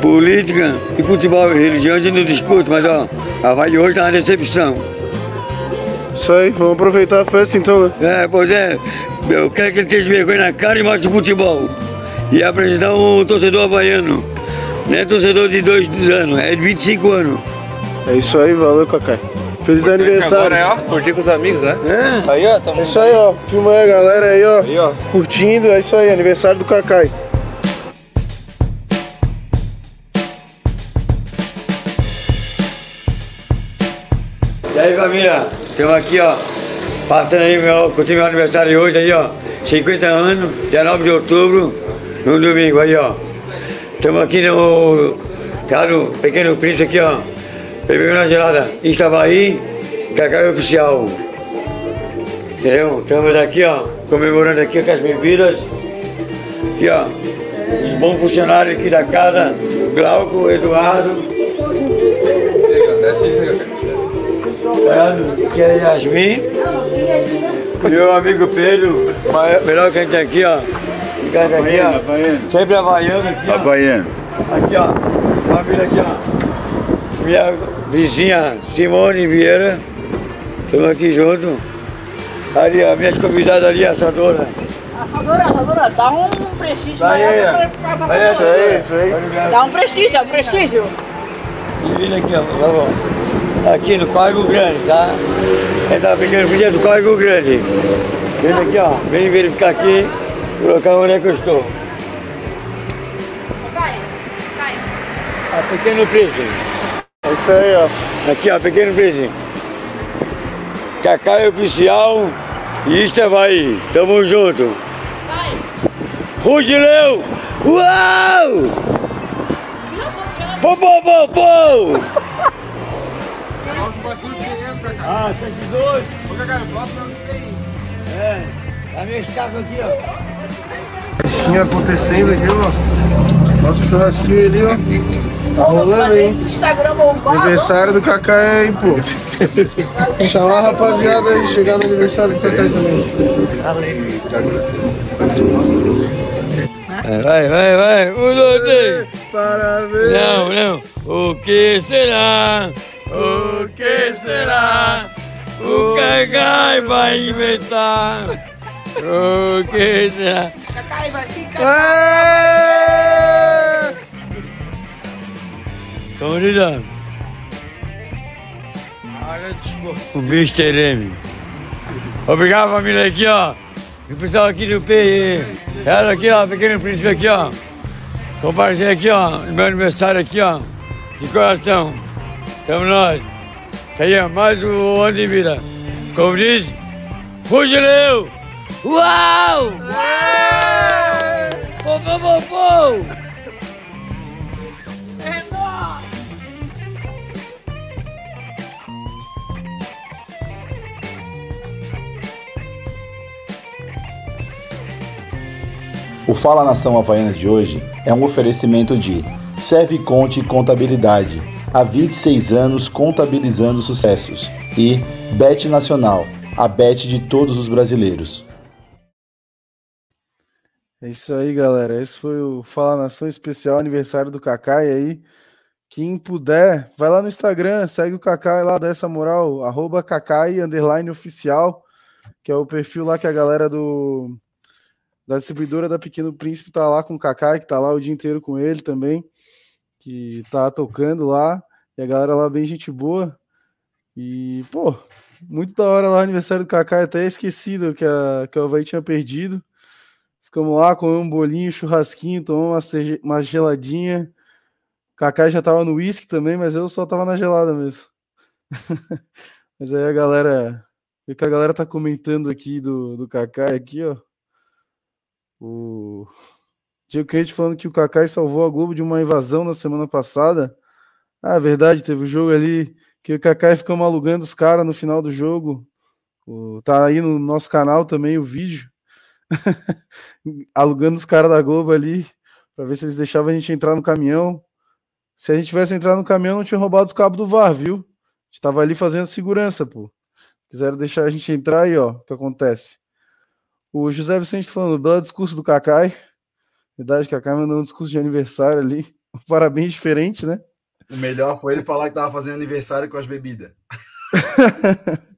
Política e futebol e religião a gente não discute, mas ó, Havaí hoje tá uma decepção. Isso aí, vamos aproveitar a festa então, né? É, pois é. Eu quero que ele tenha vergonha na cara e mostre futebol. E apresentar um torcedor havaiano. Não é torcedor de dois anos, é de 25 anos. É isso aí, valeu, Cacai. Feliz Curtir aniversário. Agora, ó, curtir com os amigos, né? É. Aí, ó, tamo... É isso aí, ó. Filma aí a galera aí, ó. Aí, ó. Curtindo, é isso aí, aniversário do Cacai. E aí, família? Estamos aqui, ó. Passando aí, meu, curtindo meu aniversário hoje aí, ó. 50 anos, 19 de outubro, no domingo aí, ó. Estamos aqui no. Tá no Pequeno Príncipe aqui, ó. Bebeu na gelada. Estava aí, Cacau Oficial. Entendeu? Estamos aqui, ó, comemorando aqui com as bebidas. Aqui, ó, os bons funcionários aqui da casa, Glauco, Eduardo. Que é Yasmin. Meu amigo Pedro, melhor que a gente aqui, ó. Aqui, ó. Sempre havaiano aqui, ó. Aqui, ó. Família aqui, ó. Minha vizinha Simone Vieira. Estamos aqui junto. Ali, as minhas convidadas ali, assadora. Assadora, assadora, dá um prestígio Vai aí, pra, pra, pra, Isso aí, isso aí. Dá um prestígio, dá um prestígio. Vindo aqui, ó, lá, ó. Aqui no Código Grande, tá? Ele tá pegando filha do Código Grande. Vem aqui, ó. Vem verificar aqui o local onde é que eu estou. Cai, cai. A Pequeno Príncipe. Isso aí, ó. Aqui, ó, pequeno príncipe. Cacau é oficial e isto é vai. Tamo junto. Rudileu! Uau! Pô, pô, pô, pô! Ah, 102? Ô, Cacau, o próximo é o 100. É, a minha escapa aqui, ó. Festinha acontecendo aqui, ó. Nosso churrasquinho ali, ó. Tá rolando, hein? Aniversário do Cacai aí, pô. Chamar a rapaziada aí, chegar no aniversário do Cacai também. Vai, vai, vai. Um, dois, três. Parabéns! Não, não. O que será? O que será? O Cacai vai inventar. O que será? Ó? O Mr. M. Obrigado, família, aqui, ó. O pessoal aqui do P. Ela aqui, ó, pequeno príncipe aqui, ó. Comparecer aqui, ó, meu aniversário aqui, ó. De coração. Tamo nós. Isso aí, ó, mais um ano de vida. Como diz, Fugileu! Uau! Pô, pô, pô! O Fala Nação Havaiana de hoje é um oferecimento de Serve Conte Contabilidade, há 26 anos contabilizando sucessos, e Bet Nacional, a bet de todos os brasileiros. É isso aí, galera. Esse foi o Fala Nação Especial Aniversário do Cacai aí. Quem puder, vai lá no Instagram, segue o Cacai lá, dá essa moral, arroba Cacai, underline oficial, que é o perfil lá que a galera do da distribuidora da Pequeno Príncipe tá lá com o Cacai, que tá lá o dia inteiro com ele também, que tá tocando lá, e a galera lá bem gente boa. E, pô, muito da hora lá o aniversário do Cacai, até esquecido que, a, que o Havaí tinha perdido. Ficamos lá, comemos um bolinho, churrasquinho, tomamos uma, uma geladinha. O Cacai já tava no uísque também, mas eu só tava na gelada mesmo. mas aí a galera. O que a galera tá comentando aqui do, do Cacai aqui, ó. O Diego Crente falando que o Cacai salvou a Globo de uma invasão na semana passada. Ah, verdade, teve o jogo ali que o Cacai ficou alugando os caras no final do jogo. O- tá aí no nosso canal também o vídeo. alugando os caras da Globo ali para ver se eles deixavam a gente entrar no caminhão. Se a gente tivesse entrado no caminhão, não tinha roubado os cabos do VAR, viu? A gente tava ali fazendo segurança, pô. Quiseram deixar a gente entrar aí, ó, o que acontece. O José Vicente falando, belo discurso do Cacai. Verdade, Cacai mandou um discurso de aniversário ali. Parabéns diferente, né? O melhor foi ele falar que tava fazendo aniversário com as bebidas.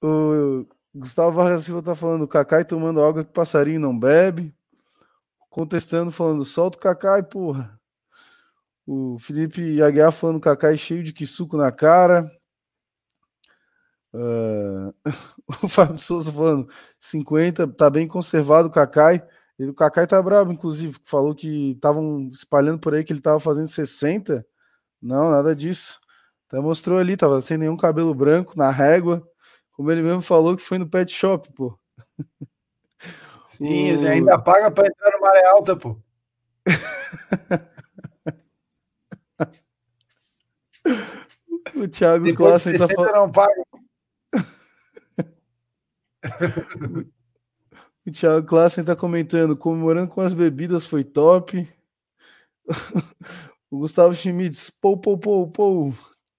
O Gustavo Vargas Silva tá falando, Cacai tomando água que passarinho não bebe. Contestando, falando, solta o Cacai, porra. O Felipe Aguiar falando, Cacai cheio de suco na cara. Ah, o Fábio Souza falando, 50, tá bem conservado o Cacai. O Cacai tá bravo, inclusive, falou que estavam espalhando por aí que ele tava fazendo 60. Não, nada disso. Até mostrou ali, tava sem nenhum cabelo branco, na régua. Como ele mesmo falou que foi no pet shop, pô. Sim, ele ainda paga pra entrar no Maré Alta, pô. O Thiago Depois Klassen de tá 60 falando. não paga. O Thiago Klassen tá comentando, comemorando com as bebidas foi top. o Gustavo Schmitz, pou, pou, pou, pou.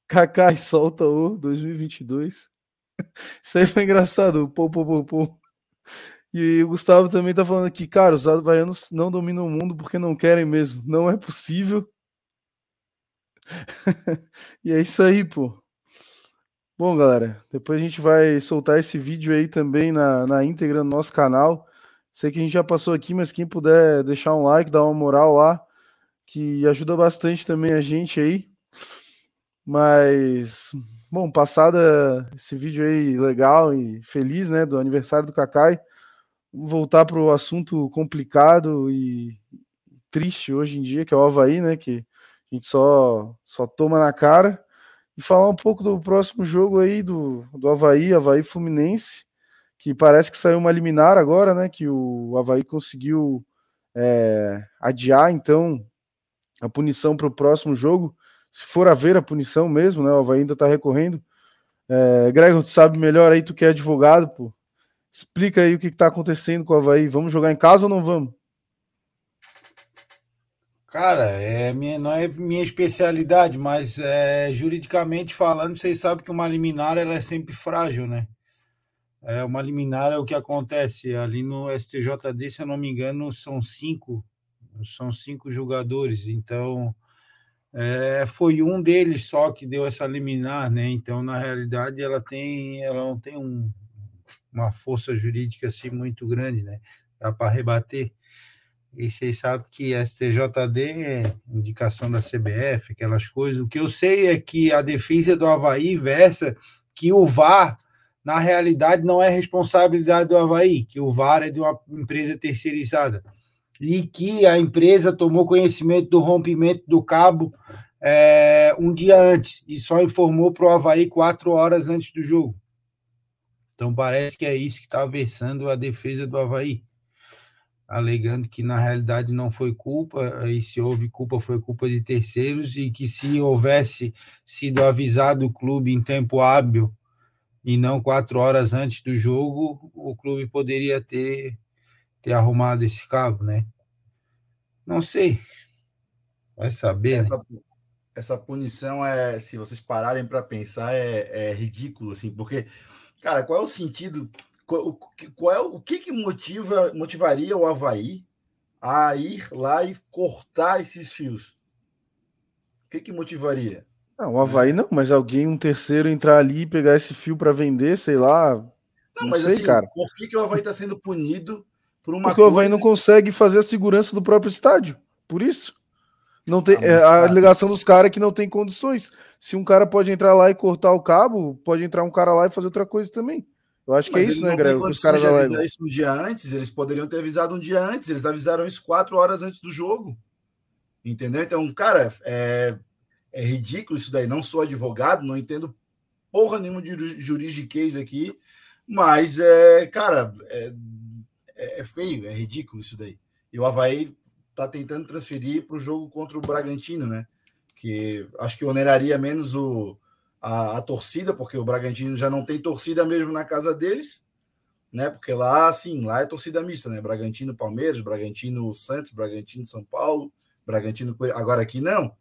Kaká e solta o 2022. Isso aí foi engraçado, pou, pou, pou, pou. E o Gustavo também tá falando aqui, cara, os havaianos não dominam o mundo porque não querem mesmo. Não é possível. e é isso aí, pô. Bom, galera, depois a gente vai soltar esse vídeo aí também na, na íntegra no nosso canal. Sei que a gente já passou aqui, mas quem puder deixar um like, dar uma moral lá, que ajuda bastante também a gente aí. Mas, bom, passada esse vídeo aí legal e feliz, né, do aniversário do Cacai, vamos voltar para o assunto complicado e triste hoje em dia, que é o Havaí, né, que A gente só, só toma na cara. E falar um pouco do próximo jogo aí do, do Havaí, Havaí Fluminense, que parece que saiu uma liminar agora, né? Que o Havaí conseguiu é, adiar, então, a punição para o próximo jogo. Se for haver a punição mesmo, né? O Havaí ainda está recorrendo. É, Gregor, tu sabe melhor aí, tu que é advogado, pô. Explica aí o que está acontecendo com o Havaí. Vamos jogar em casa ou não vamos? Cara, é minha, não é minha especialidade, mas é, juridicamente falando, vocês sabem que uma liminar ela é sempre frágil, né? É, uma liminar é o que acontece ali no STJD, se eu não me engano, são cinco, são cinco jogadores, então é, foi um deles só que deu essa liminar, né? Então, na realidade, ela tem, ela não tem um, uma força jurídica assim muito grande, né? Dá para rebater. E vocês sabem que STJD é indicação da CBF, aquelas coisas. O que eu sei é que a defesa do Havaí versa que o VAR, na realidade, não é responsabilidade do Havaí, que o VAR é de uma empresa terceirizada. E que a empresa tomou conhecimento do rompimento do cabo é, um dia antes e só informou para o Havaí quatro horas antes do jogo. Então parece que é isso que está versando a defesa do Havaí, alegando que na realidade não foi culpa, e se houve culpa foi culpa de terceiros, e que se houvesse sido avisado o clube em tempo hábil e não quatro horas antes do jogo, o clube poderia ter, ter arrumado esse cabo, né? Não sei. Vai saber. Essa, né? essa punição é, se vocês pararem para pensar, é, é ridículo, assim, porque Cara, qual é o sentido? Qual, qual é o que, que motiva, motivaria o Havaí a ir lá e cortar esses fios? O que, que motivaria? Não, o Havaí não, mas alguém, um terceiro, entrar ali e pegar esse fio para vender, sei lá. Não, não mas sei, assim, cara. Por que, que o Havaí está sendo punido por uma Porque coisa... o Havaí não consegue fazer a segurança do próprio estádio. Por isso. Não tem, ah, é, a alegação dos caras é que não tem condições. Se um cara pode entrar lá e cortar o cabo, pode entrar um cara lá e fazer outra coisa também. Eu acho Mas que é isso, né, Greg? Os caras alegam. isso um dia antes, eles poderiam ter avisado um dia antes. Eles avisaram isso quatro horas antes do jogo. Entendeu? Então, cara, é, é ridículo isso daí. Não sou advogado, não entendo porra nenhuma de juridiquês aqui, mas é, cara, é, é, é feio, é ridículo isso daí. E o Havaí está tentando transferir para o jogo contra o Bragantino, né? Que acho que oneraria menos o, a, a, torcida, porque o Bragantino já não tem torcida mesmo na casa deles, né? Porque lá, assim, lá é torcida mista, né? Bragantino Palmeiras, Bragantino Santos, Bragantino São Paulo, Bragantino. Agora aqui não.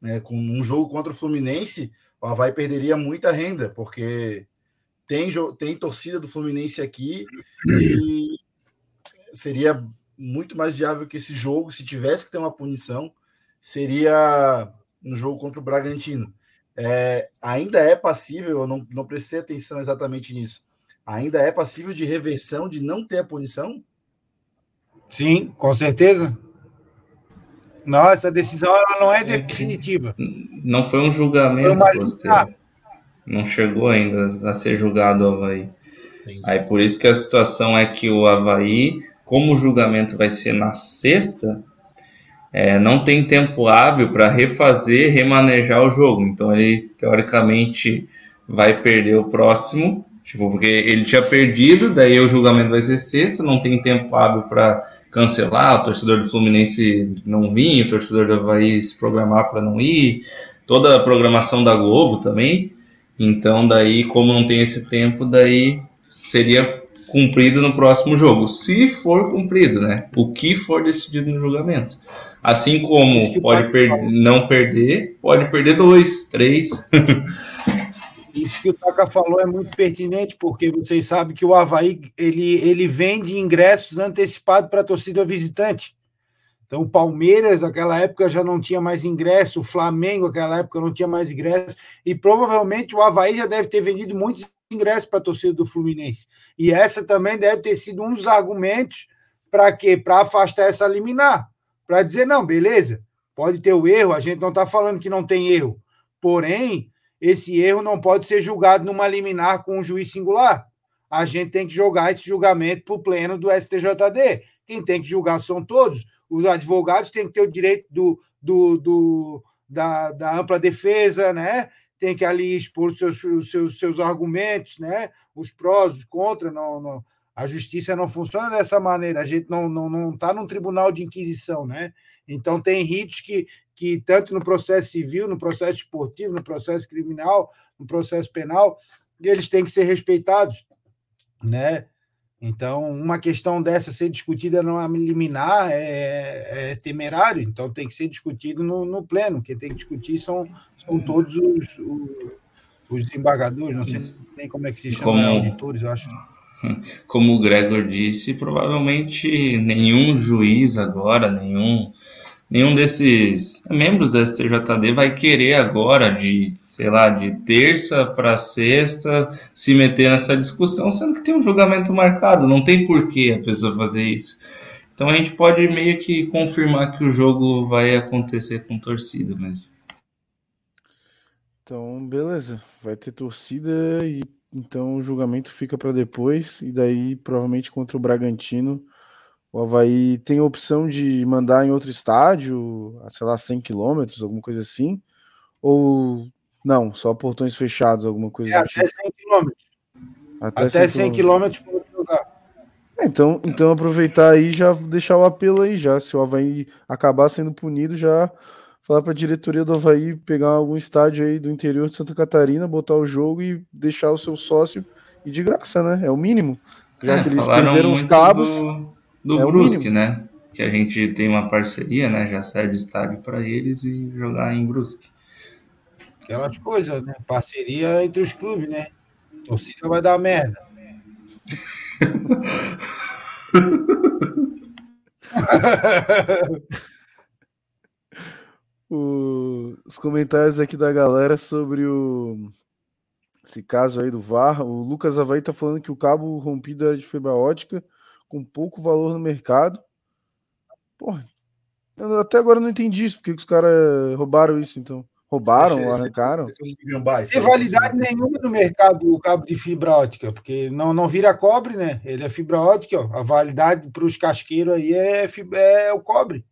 Né? Com um jogo contra o Fluminense, o Havaí perderia muita renda, porque tem, tem torcida do Fluminense aqui e seria muito mais viável que esse jogo, se tivesse que ter uma punição, seria no jogo contra o Bragantino. É, ainda é passível, eu não, não prestei atenção exatamente nisso, ainda é passível de reversão de não ter a punição? Sim, com certeza. Não, essa decisão ela não é, é definitiva. Não foi um julgamento posterior. Não chegou ainda a ser julgado o Havaí. Entendi. Aí por isso que a situação é que o Havaí como o julgamento vai ser na sexta, é, não tem tempo hábil para refazer, remanejar o jogo. Então ele teoricamente vai perder o próximo, tipo, porque ele tinha perdido, daí o julgamento vai ser sexta, não tem tempo hábil para cancelar, o torcedor do Fluminense não vir, o torcedor do Havaí se programar para não ir, toda a programação da Globo também. Então daí, como não tem esse tempo, daí seria cumprido no próximo jogo, se for cumprido, né? O que for decidido no julgamento. Assim como pode per não perder, pode perder dois, três. Isso que o Taka falou é muito pertinente, porque vocês sabem que o Havaí ele, ele vende ingressos antecipados para a torcida visitante. Então, o Palmeiras, naquela época, já não tinha mais ingresso, o Flamengo, naquela época, não tinha mais ingresso, e provavelmente o Havaí já deve ter vendido muitos ingresso para a torcida do Fluminense. E essa também deve ter sido um dos argumentos para quê? Para afastar essa liminar. Para dizer, não, beleza, pode ter o erro, a gente não está falando que não tem erro. Porém, esse erro não pode ser julgado numa liminar com um juiz singular. A gente tem que jogar esse julgamento para o pleno do STJD. Quem tem que julgar são todos. Os advogados têm que ter o direito do, do, do da, da ampla defesa, né? Tem que ali expor os seus, os seus, seus argumentos, né? Os prós, os contras. Não, não, a justiça não funciona dessa maneira. A gente não está não, não tá num tribunal de inquisição, né? Então tem ritos que, que tanto no processo civil, no processo esportivo, no processo criminal, no processo penal, eles têm que ser respeitados, né? Então, uma questão dessa ser discutida não liminar é, é, temerário, então tem que ser discutido no, no pleno. Quem tem que discutir são, são todos os, os, os desembargadores, não sei nem como é que se chama, como, auditores, eu acho. Como o Gregor disse, provavelmente nenhum juiz agora, nenhum nenhum desses membros da STJD vai querer agora, de, sei lá, de terça para sexta, se meter nessa discussão, sendo que tem um julgamento marcado, não tem por que a pessoa fazer isso. Então a gente pode meio que confirmar que o jogo vai acontecer com torcida mesmo. Então, beleza, vai ter torcida e então o julgamento fica para depois, e daí provavelmente contra o Bragantino o Havaí tem a opção de mandar em outro estádio, sei lá, 100 quilômetros, alguma coisa assim? Ou não, só portões fechados, alguma coisa é, até tipo? 100 quilômetros. Até, até 100 quilômetros pode jogar. É, então, então aproveitar aí e já deixar o apelo aí já. Se o Havaí acabar sendo punido, já falar para a diretoria do Havaí pegar algum estádio aí do interior de Santa Catarina, botar o jogo e deixar o seu sócio e de graça, né? É o mínimo. Já é, que eles perderam os cabos. Do do é Brusque, né? Que a gente tem uma parceria, né? Já cede estádio para eles e jogar em Brusque. Aquelas coisas, né? Parceria entre os clubes, né? A torcida vai dar merda. o... Os comentários aqui da galera sobre o esse caso aí do VAR. O Lucas Havaí tá falando que o cabo rompido era de fibra ótica com pouco valor no mercado. Porra, eu até agora não entendi isso, porque os caras roubaram isso, então. Roubaram, Você, arrancaram. Tem validade nenhuma no mercado o cabo de fibra ótica, porque não, não vira cobre, né? Ele é fibra ótica, ó. A validade para os casqueiros aí é, fibra, é o cobre.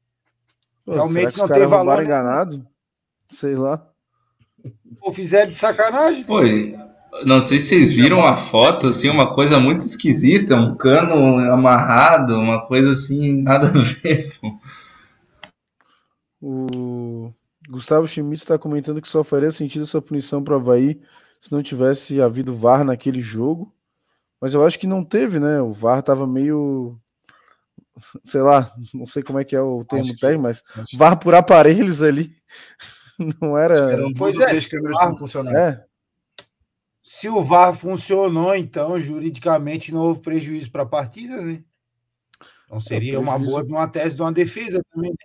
Pô, Realmente não tem valor. enganado? Sei lá. Ou fizeram de sacanagem? Foi. Não sei se vocês viram a foto, assim, uma coisa muito esquisita, um cano amarrado, uma coisa assim, nada a ver. O Gustavo Schmitz está comentando que só faria sentido essa punição para o Havaí se não tivesse havido VAR naquele jogo. Mas eu acho que não teve, né? O VAR tava meio. Sei lá, não sei como é que é o termo técnico, mas VAR por aparelhos ali. Não era. Era um pois é, câmeras não funcionaram. É. Se o VAR funcionou, então, juridicamente não houve prejuízo para a partida, né? Então é, seria é, uma boa uma tese de uma defesa também. Né?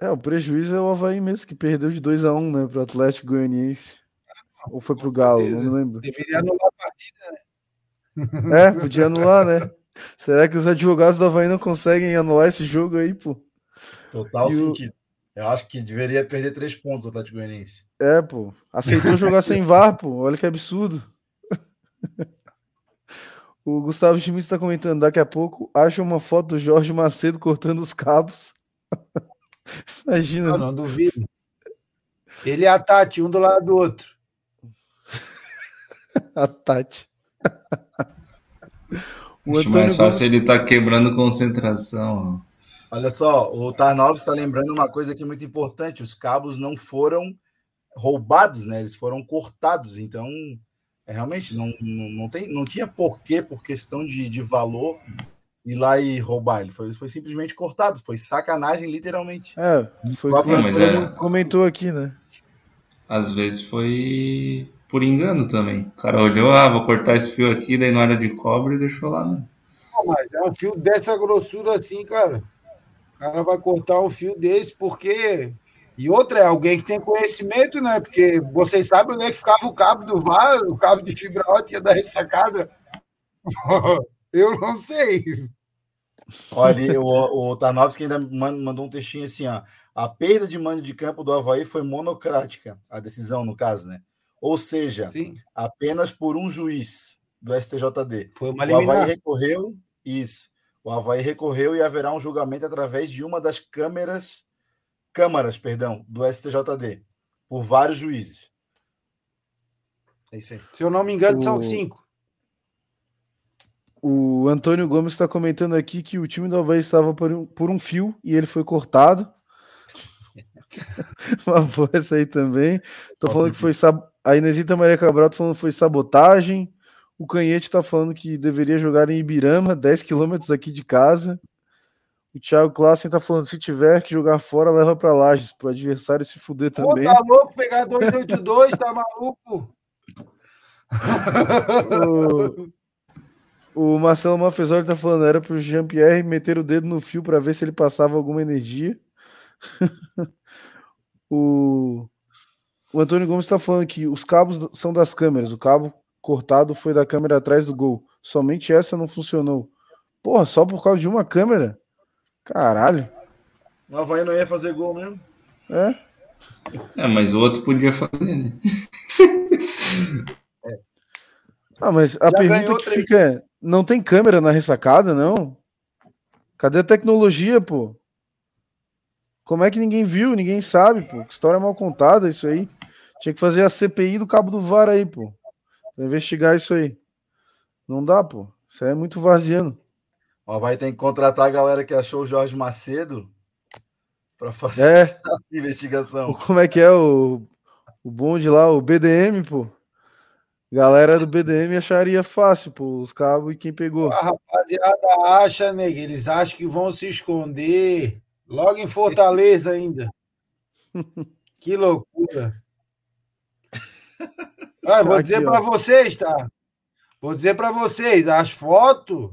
É, o prejuízo é o Havaí mesmo, que perdeu de 2 a 1 um, né, para o Atlético Goianiense. Ou foi para o Galo, não me lembro. Deveria anular a partida, né? É, podia anular, né? Será que os advogados do Havaí não conseguem anular esse jogo aí, pô? Total e sentido. O... Eu acho que deveria perder três pontos o Atlético Goianiense. É, pô. Aceitou jogar sem VAR, pô. Olha que absurdo. o Gustavo Schmidt está comentando daqui a pouco. Acha uma foto do Jorge Macedo cortando os cabos. Imagina. Não, não duvido. Ele e a Tati, um do lado do outro. a Tati. o Acho mais fácil Gomes... ele tá quebrando concentração. Olha só, o Tarnov está lembrando uma coisa aqui muito importante: os cabos não foram roubados, né? Eles foram cortados. Então, é, realmente não, não, não, tem, não tinha porquê, por questão de, de valor, ir lá e roubar. Ele foi, foi simplesmente cortado. Foi sacanagem, literalmente. É, foi como é, comentou aqui, né? Às vezes foi por engano também. O cara olhou, ah, vou cortar esse fio aqui, daí na hora de cobre e deixou lá, né? mas é um fio dessa grossura assim, cara cara vai cortar um fio desse porque. E outra é alguém que tem conhecimento, né? Porque vocês sabem onde é que ficava o cabo do VAR, o cabo de fibra ótica da ressacada. Eu não sei. Olha, o, o Tarnowski ainda mandou um textinho assim, ó. A perda de mando de campo do Havaí foi monocrática, a decisão, no caso, né? Ou seja, Sim. apenas por um juiz do STJD. Foi uma o Havaí recorreu, isso. O Havaí recorreu e haverá um julgamento através de uma das câmeras, câmaras, perdão, do STJD. por vários juízes. É isso aí. Se eu não me engano, O- são cinco. O Antônio Gomes está comentando aqui que o time do Havaí estava por um, por um fio e ele foi cortado. Uma boa essa aí também. Tô falando que foi sab... A Inesita Maria Cabral tá falando que foi sabotagem. O Canhete tá falando que deveria jogar em Ibirama, 10 quilômetros aqui de casa. O Thiago Klassen tá falando se tiver que jogar fora, leva para Lages, pro adversário se fuder Pô, também. tá louco pegar 282, tá maluco? O, o Marcelo Mafezoli tá falando, era pro Jean-Pierre meter o dedo no fio para ver se ele passava alguma energia. o, o Antônio Gomes tá falando que os cabos são das câmeras. O cabo cortado foi da câmera atrás do gol. Somente essa não funcionou. Porra, só por causa de uma câmera? Caralho. O Havaí não ia fazer gol mesmo. É? É, mas o outro podia fazer, né? Ah, mas a pergunta ganhou que três. fica é: não tem câmera na ressacada, não? Cadê a tecnologia, pô? Como é que ninguém viu? Ninguém sabe, pô. Que história mal contada isso aí. Tinha que fazer a CPI do cabo do VAR aí, pô. Pra investigar isso aí. Não dá, pô. Isso aí é muito vaziano. O Havaí tem que contratar a galera que achou o Jorge Macedo para fazer É. essa investigação. Como é que é o, o bonde lá, o BDM, pô? Galera do BDM acharia fácil, pô, os cabos e quem pegou. A rapaziada acha, nega, eles acham que vão se esconder. Logo em Fortaleza ainda. Que loucura. Ah, vou Aqui, dizer ó. para vocês, tá? Vou dizer para vocês, as fotos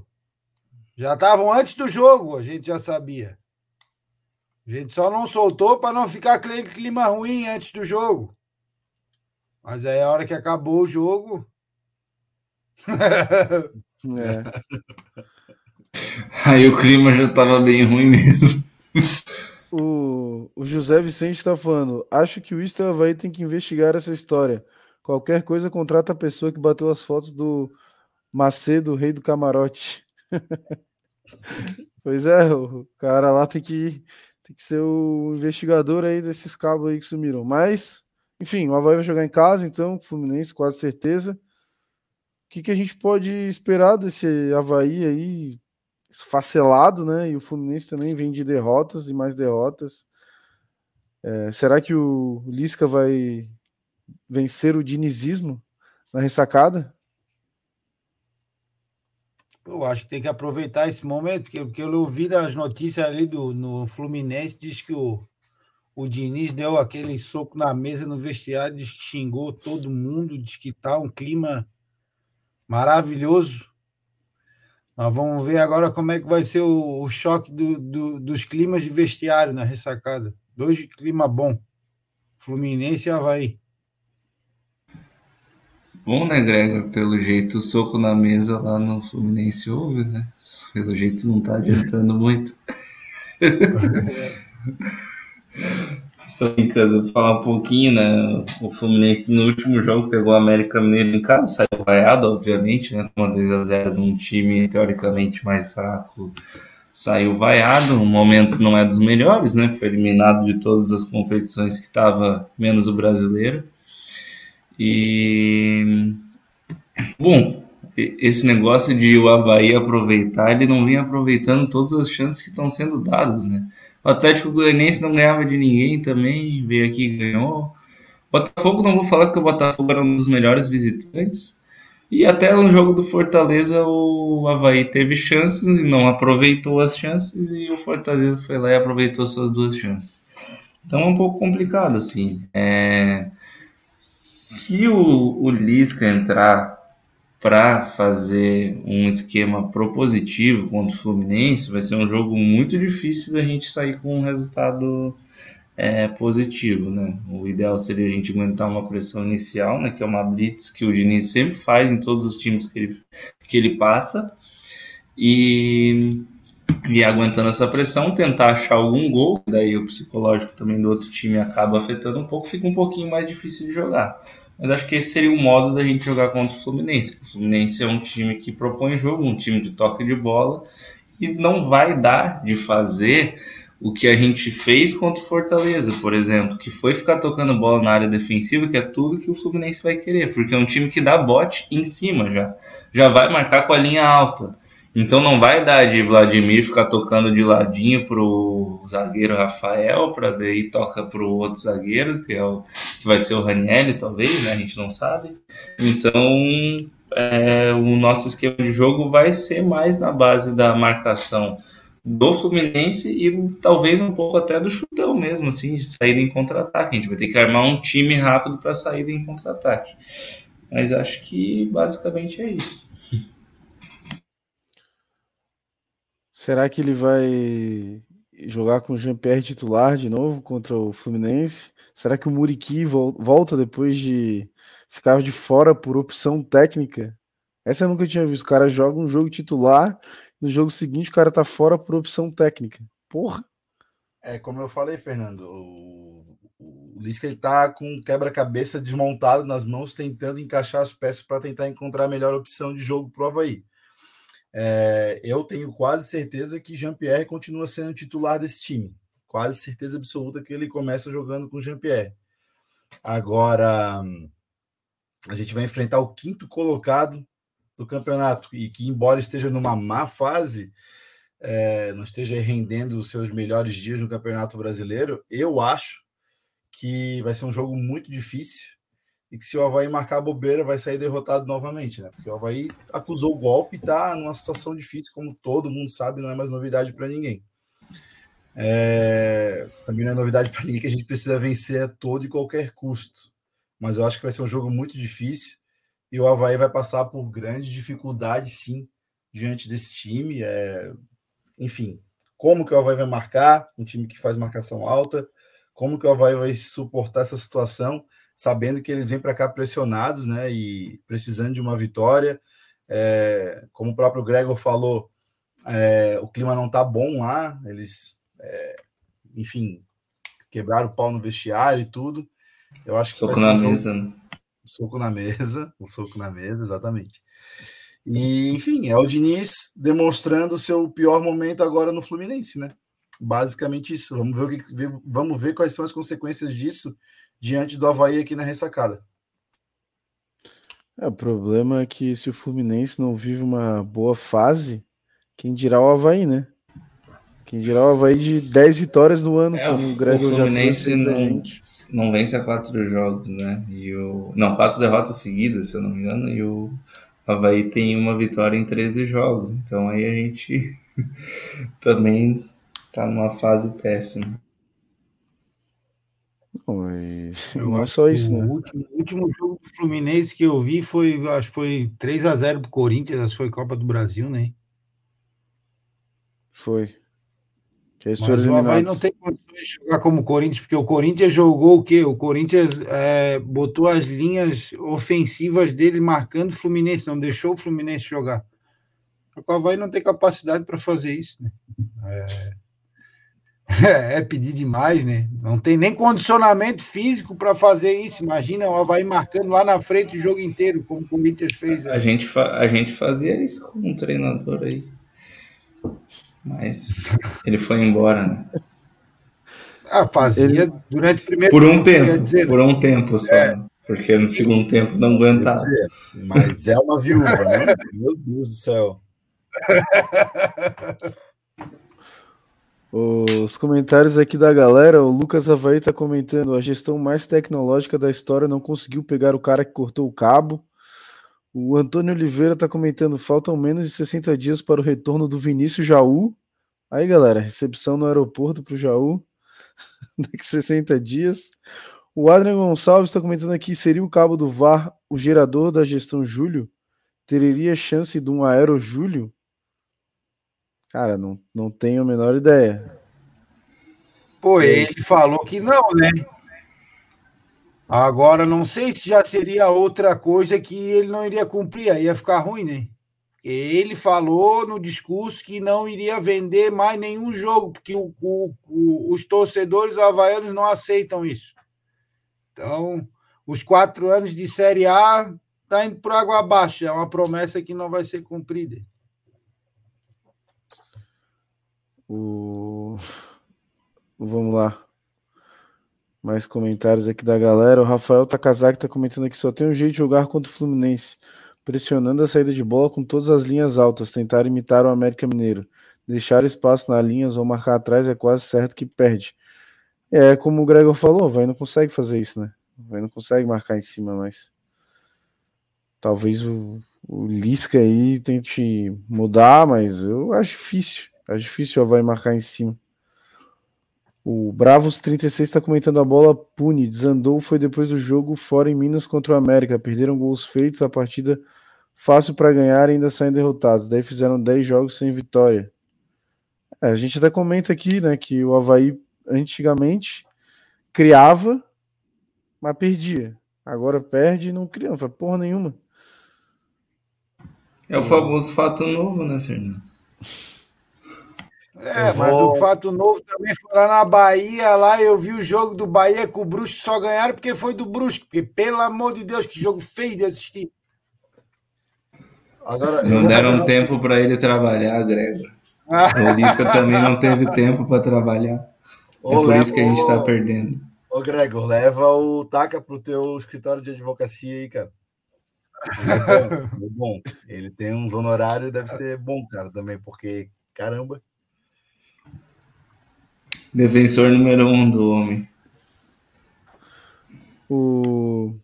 já estavam antes do jogo, a gente já sabia. A gente só não soltou para não ficar aquele clima ruim antes do jogo. Mas aí a hora que acabou o jogo, É. Aí o clima já tava bem ruim mesmo. O, o José Vicente está falando. Acho que o Isto Havaí tem que investigar essa história. Qualquer coisa contrata a pessoa que bateu as fotos do Macedo, rei do camarote. pois é, o cara lá tem que, tem que ser o investigador aí desses cabos aí que sumiram. Mas, enfim, o Havaí vai jogar em casa, então, Fluminense, quase certeza. O que, que a gente pode esperar desse Havaí aí esfacelado, né? E o Fluminense também vem de derrotas e mais derrotas. É, será que o Lisca vai vencer o dinizismo na ressacada? Eu acho que tem que aproveitar esse momento, porque, porque eu ouvi as notícias ali do no Fluminense, diz que o, o Diniz deu aquele soco na mesa no vestiário, diz que xingou todo mundo, diz que tá um clima maravilhoso. Nós vamos ver agora como é que vai ser o, o choque do, do- dos climas de vestiário na ressacada. Dois de clima bom. Fluminense e Havaí. Bom, né, Gregor? Pelo jeito, o soco na mesa lá no Fluminense houve, né? Pelo jeito não tá adiantando muito. Estou brincando, falar um pouquinho, né? O Fluminense no último jogo pegou o América Mineiro em casa, saiu vaiado, obviamente, né? Uma 2x0 de um time teoricamente mais fraco, saiu vaiado. O momento não é dos melhores, né? Foi eliminado de todas as competições que estava, menos o brasileiro. E. Bom, esse negócio de o Havaí aproveitar, ele não vem aproveitando todas as chances que estão sendo dadas, né? O Atlético Goianiense não ganhava de ninguém também, veio aqui e ganhou. Botafogo, não vou falar porque o Botafogo era um dos melhores visitantes. E até no jogo do Fortaleza, o Havaí teve chances e não aproveitou as chances, e o Fortaleza foi lá e aproveitou suas duas chances. Então é um pouco complicado, assim. É, Se o, o Lisca entrar para fazer um esquema propositivo contra o Fluminense, vai ser um jogo muito difícil da gente sair com um resultado é, positivo, né? O ideal seria a gente aguentar uma pressão inicial, né? Que é uma blitz que o Diniz sempre faz em todos os times que ele, que ele passa. E, e aguentando essa pressão, tentar achar algum gol. Daí o psicológico também do outro time acaba afetando um pouco, fica um pouquinho mais difícil de jogar. Mas acho que esse seria o modo da gente jogar contra o Fluminense. O Fluminense é um time que propõe jogo, um time de toque de bola, e não vai dar de fazer o que a gente fez contra o Fortaleza, por exemplo, que foi ficar tocando bola na área defensiva, que é tudo que o Fluminense vai querer, porque é um time que dá bote em cima já. Já vai marcar com a linha alta. Então não vai dar de Vladimir ficar tocando de ladinho pro zagueiro Rafael, para daí toca pro outro zagueiro, que é o que vai ser o Ranielli, talvez, né? A gente não sabe. Então é, o nosso esquema de jogo vai ser mais na base da marcação do Fluminense e talvez um pouco até do chutão mesmo, assim, de saída em contra-ataque. A gente vai ter que armar um time rápido para saída em contra-ataque. Mas acho que basicamente é isso. Será que ele vai jogar com o Jean-Pierre titular de novo contra o Fluminense? Será que o Muriqui volta depois de ficar de fora por opção técnica? Essa eu nunca tinha visto. O cara joga um jogo titular, no jogo seguinte o cara tá fora por opção técnica. Porra! É como eu falei, Fernando. O, o Lisca ele tá com quebra-cabeça desmontado nas mãos, tentando encaixar as peças para tentar encontrar a melhor opção de jogo pro Havaí. É, eu tenho quase certeza que Jean-Pierre continua sendo titular desse time. Quase certeza absoluta que ele começa jogando com Jean-Pierre. Agora, a gente vai enfrentar o quinto colocado do campeonato e que, embora esteja numa má fase, é, não esteja rendendo os seus melhores dias no Campeonato Brasileiro, eu acho que vai ser um jogo muito difícil e que se o Havaí marcar bobeira vai sair derrotado novamente, né? Porque o Havaí acusou o golpe e tá numa situação difícil, como todo mundo sabe, não é mais novidade para ninguém. É... Também não é novidade para ninguém que a gente precisa vencer a todo e qualquer custo. Mas eu acho que vai ser um jogo muito difícil e o Havaí vai passar por grande dificuldade, sim, diante desse time. É... Enfim, como que o Havaí vai marcar? Um time que faz marcação alta. Como que o Havaí vai suportar essa situação? Sabendo que eles vêm para cá pressionados, né? E precisando de uma vitória. É, como o próprio Gregor falou, é, o clima não tá bom lá, eles, é, enfim, quebraram o pau no vestiário e tudo. Eu acho que soco na um mesa. Jogo, soco na mesa, um soco na mesa, exatamente. E, enfim, é o Diniz demonstrando o seu pior momento agora no Fluminense, né? Basicamente isso. Vamos ver, o que, vamos ver quais são as consequências disso diante do Havaí aqui na ressacada. É, o problema é que se o Fluminense não vive uma boa fase, quem dirá o Havaí, né? Quem dirá o Havaí de 10 vitórias no ano, é, o o Fluminense não, não vence a quatro jogos, né? E o, não, quatro derrotas seguidas, se eu não me engano, e o Havaí tem uma vitória em 13 jogos. Então aí a gente também tá numa fase péssima. Não, e... não é só isso, o né? Último, o último jogo do Fluminense que eu vi foi, acho que foi 3 a 0 pro Corinthians, acho que foi Copa do Brasil, né? Foi. Que Mas o Havaí não tem condições de jogar como o Corinthians, porque o Corinthians jogou o quê? O Corinthians é, botou as linhas ofensivas dele marcando o Fluminense, não deixou o Fluminense jogar. O Havaí não tem capacidade para fazer isso, né? É, é, é pedir demais, né? Não tem nem condicionamento físico para fazer isso. Imagina o Havaí marcando lá na frente o jogo inteiro, como o Corinthians fez. A gente, a gente fazia isso com um treinador aí. Mas ele foi embora, né? Ah, fazia ele... durante o primeiro Por um tempo, tempo dizer, por um tempo só. É. Porque no segundo tempo não aguentava. Dizer, mas é uma viúva, né? Meu Deus do céu. Os comentários aqui da galera, o Lucas Havaí tá comentando: a gestão mais tecnológica da história não conseguiu pegar o cara que cortou o cabo. O Antônio Oliveira tá comentando: faltam menos de 60 dias para o retorno do Vinícius Jaú. Aí, galera, recepção no aeroporto para o Jaú daqui 60 dias. O Adrian Gonçalves está comentando aqui: seria o cabo do VAR o gerador da gestão Júlio? Teria chance de um aero Júlio? Cara, não, não tenho a menor ideia. Pô, ele falou que não, né? Agora, não sei se já seria outra coisa que ele não iria cumprir, aí ia ficar ruim, né? Ele falou no discurso que não iria vender mais nenhum jogo, porque o, o, o, os torcedores havaianos não aceitam isso. Então, os quatro anos de Série A tá indo por água abaixo, é uma promessa que não vai ser cumprida. O vamos lá. Mais comentários aqui da galera. O Rafael Takazaki tá comentando aqui: só tem um jeito de jogar contra o Fluminense. Pressionando a saída de bola com todas as linhas altas. Tentar imitar o América Mineiro. Deixar espaço nas linhas ou marcar atrás é quase certo que perde. É como o Gregor falou, vai não consegue fazer isso, né? Vai não consegue marcar em cima mais. Talvez o, o Lisca aí tente mudar, mas eu acho difícil. Acho difícil o Havaí marcar em cima. O Bravos 36 está comentando a bola pune. Desandou foi depois do jogo fora em Minas contra o América. Perderam gols feitos, a partida fácil para ganhar e ainda saem derrotados. Daí fizeram 10 jogos sem vitória. É, a gente até comenta aqui né, que o Havaí antigamente criava, mas perdia. Agora perde e não cria, não faz porra nenhuma. É o famoso fato novo, né, Fernando? É, mas o fato novo também foi lá na Bahia, lá eu vi o jogo do Bahia com o Brusque só ganharam porque foi do Brusque, porque pelo amor de Deus, que jogo feio de assistir. Agora, não deram tempo para ele trabalhar, Gregor. o Lisca também não teve tempo para trabalhar. Ô, é por leva, isso que a gente está perdendo. Ô, Gregor, leva o Taca pro teu escritório de advocacia aí, cara. Ele é bom, é bom. Ele tem uns honorários, deve ser bom, cara, também, porque, caramba. Defensor número um do homem. O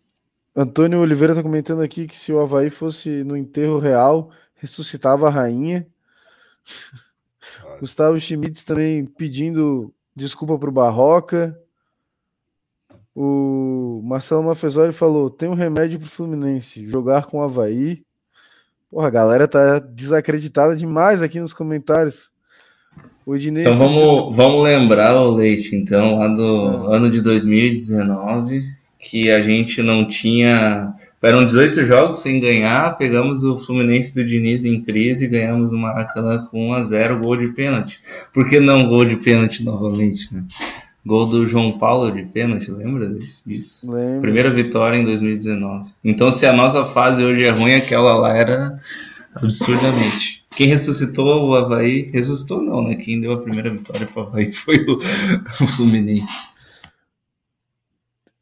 Antônio Oliveira está comentando aqui que se o Havaí fosse no enterro real, ressuscitava a rainha. Gustavo Schmitz também pedindo desculpa para o Barroca. O Marcelo Mafezoli falou: tem um remédio para o Fluminense, jogar com o Havaí. Porra, a galera tá desacreditada demais aqui nos comentários. Então vamos, vamos lembrar, o Leite, então, lá do ah. ano de 2019, que a gente não tinha. Eram 18 jogos sem ganhar, pegamos o Fluminense do Diniz em crise e ganhamos o Maracanã com 1x0, gol de pênalti. Por que não gol de pênalti novamente, né? Gol do João Paulo de pênalti, lembra disso? Lembro. Primeira vitória em 2019. Então, se a nossa fase hoje é ruim, aquela lá era absurdamente. Quem ressuscitou o Havaí, ressuscitou não, né? Quem deu a primeira vitória para o Havaí foi o, o Fluminense.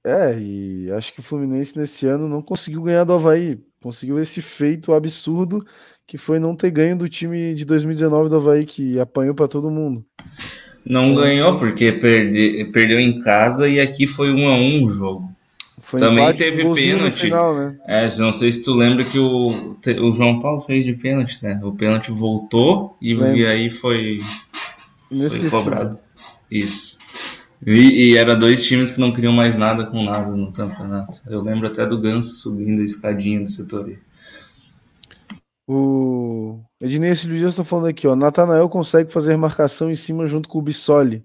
É, e acho que o Fluminense nesse ano não conseguiu ganhar do Havaí. Conseguiu esse feito absurdo que foi não ter ganho do time de 2019 do Havaí, que apanhou para todo mundo. Não ganhou porque perde, perdeu em casa e aqui foi um a um o jogo. Foi Também empate, teve pênalti. Final, né? É, não sei se tu lembra que o, o João Paulo fez de pênalti, né? O pênalti voltou e, e aí foi, foi cobrado. Isso. E, e, era dois times que não queriam mais nada com nada no campeonato. Eu lembro até do Ganso subindo a escadinha do setor. O Ednei Luiz está falando aqui, ó. Natanael consegue fazer marcação em cima junto com o Bissoli.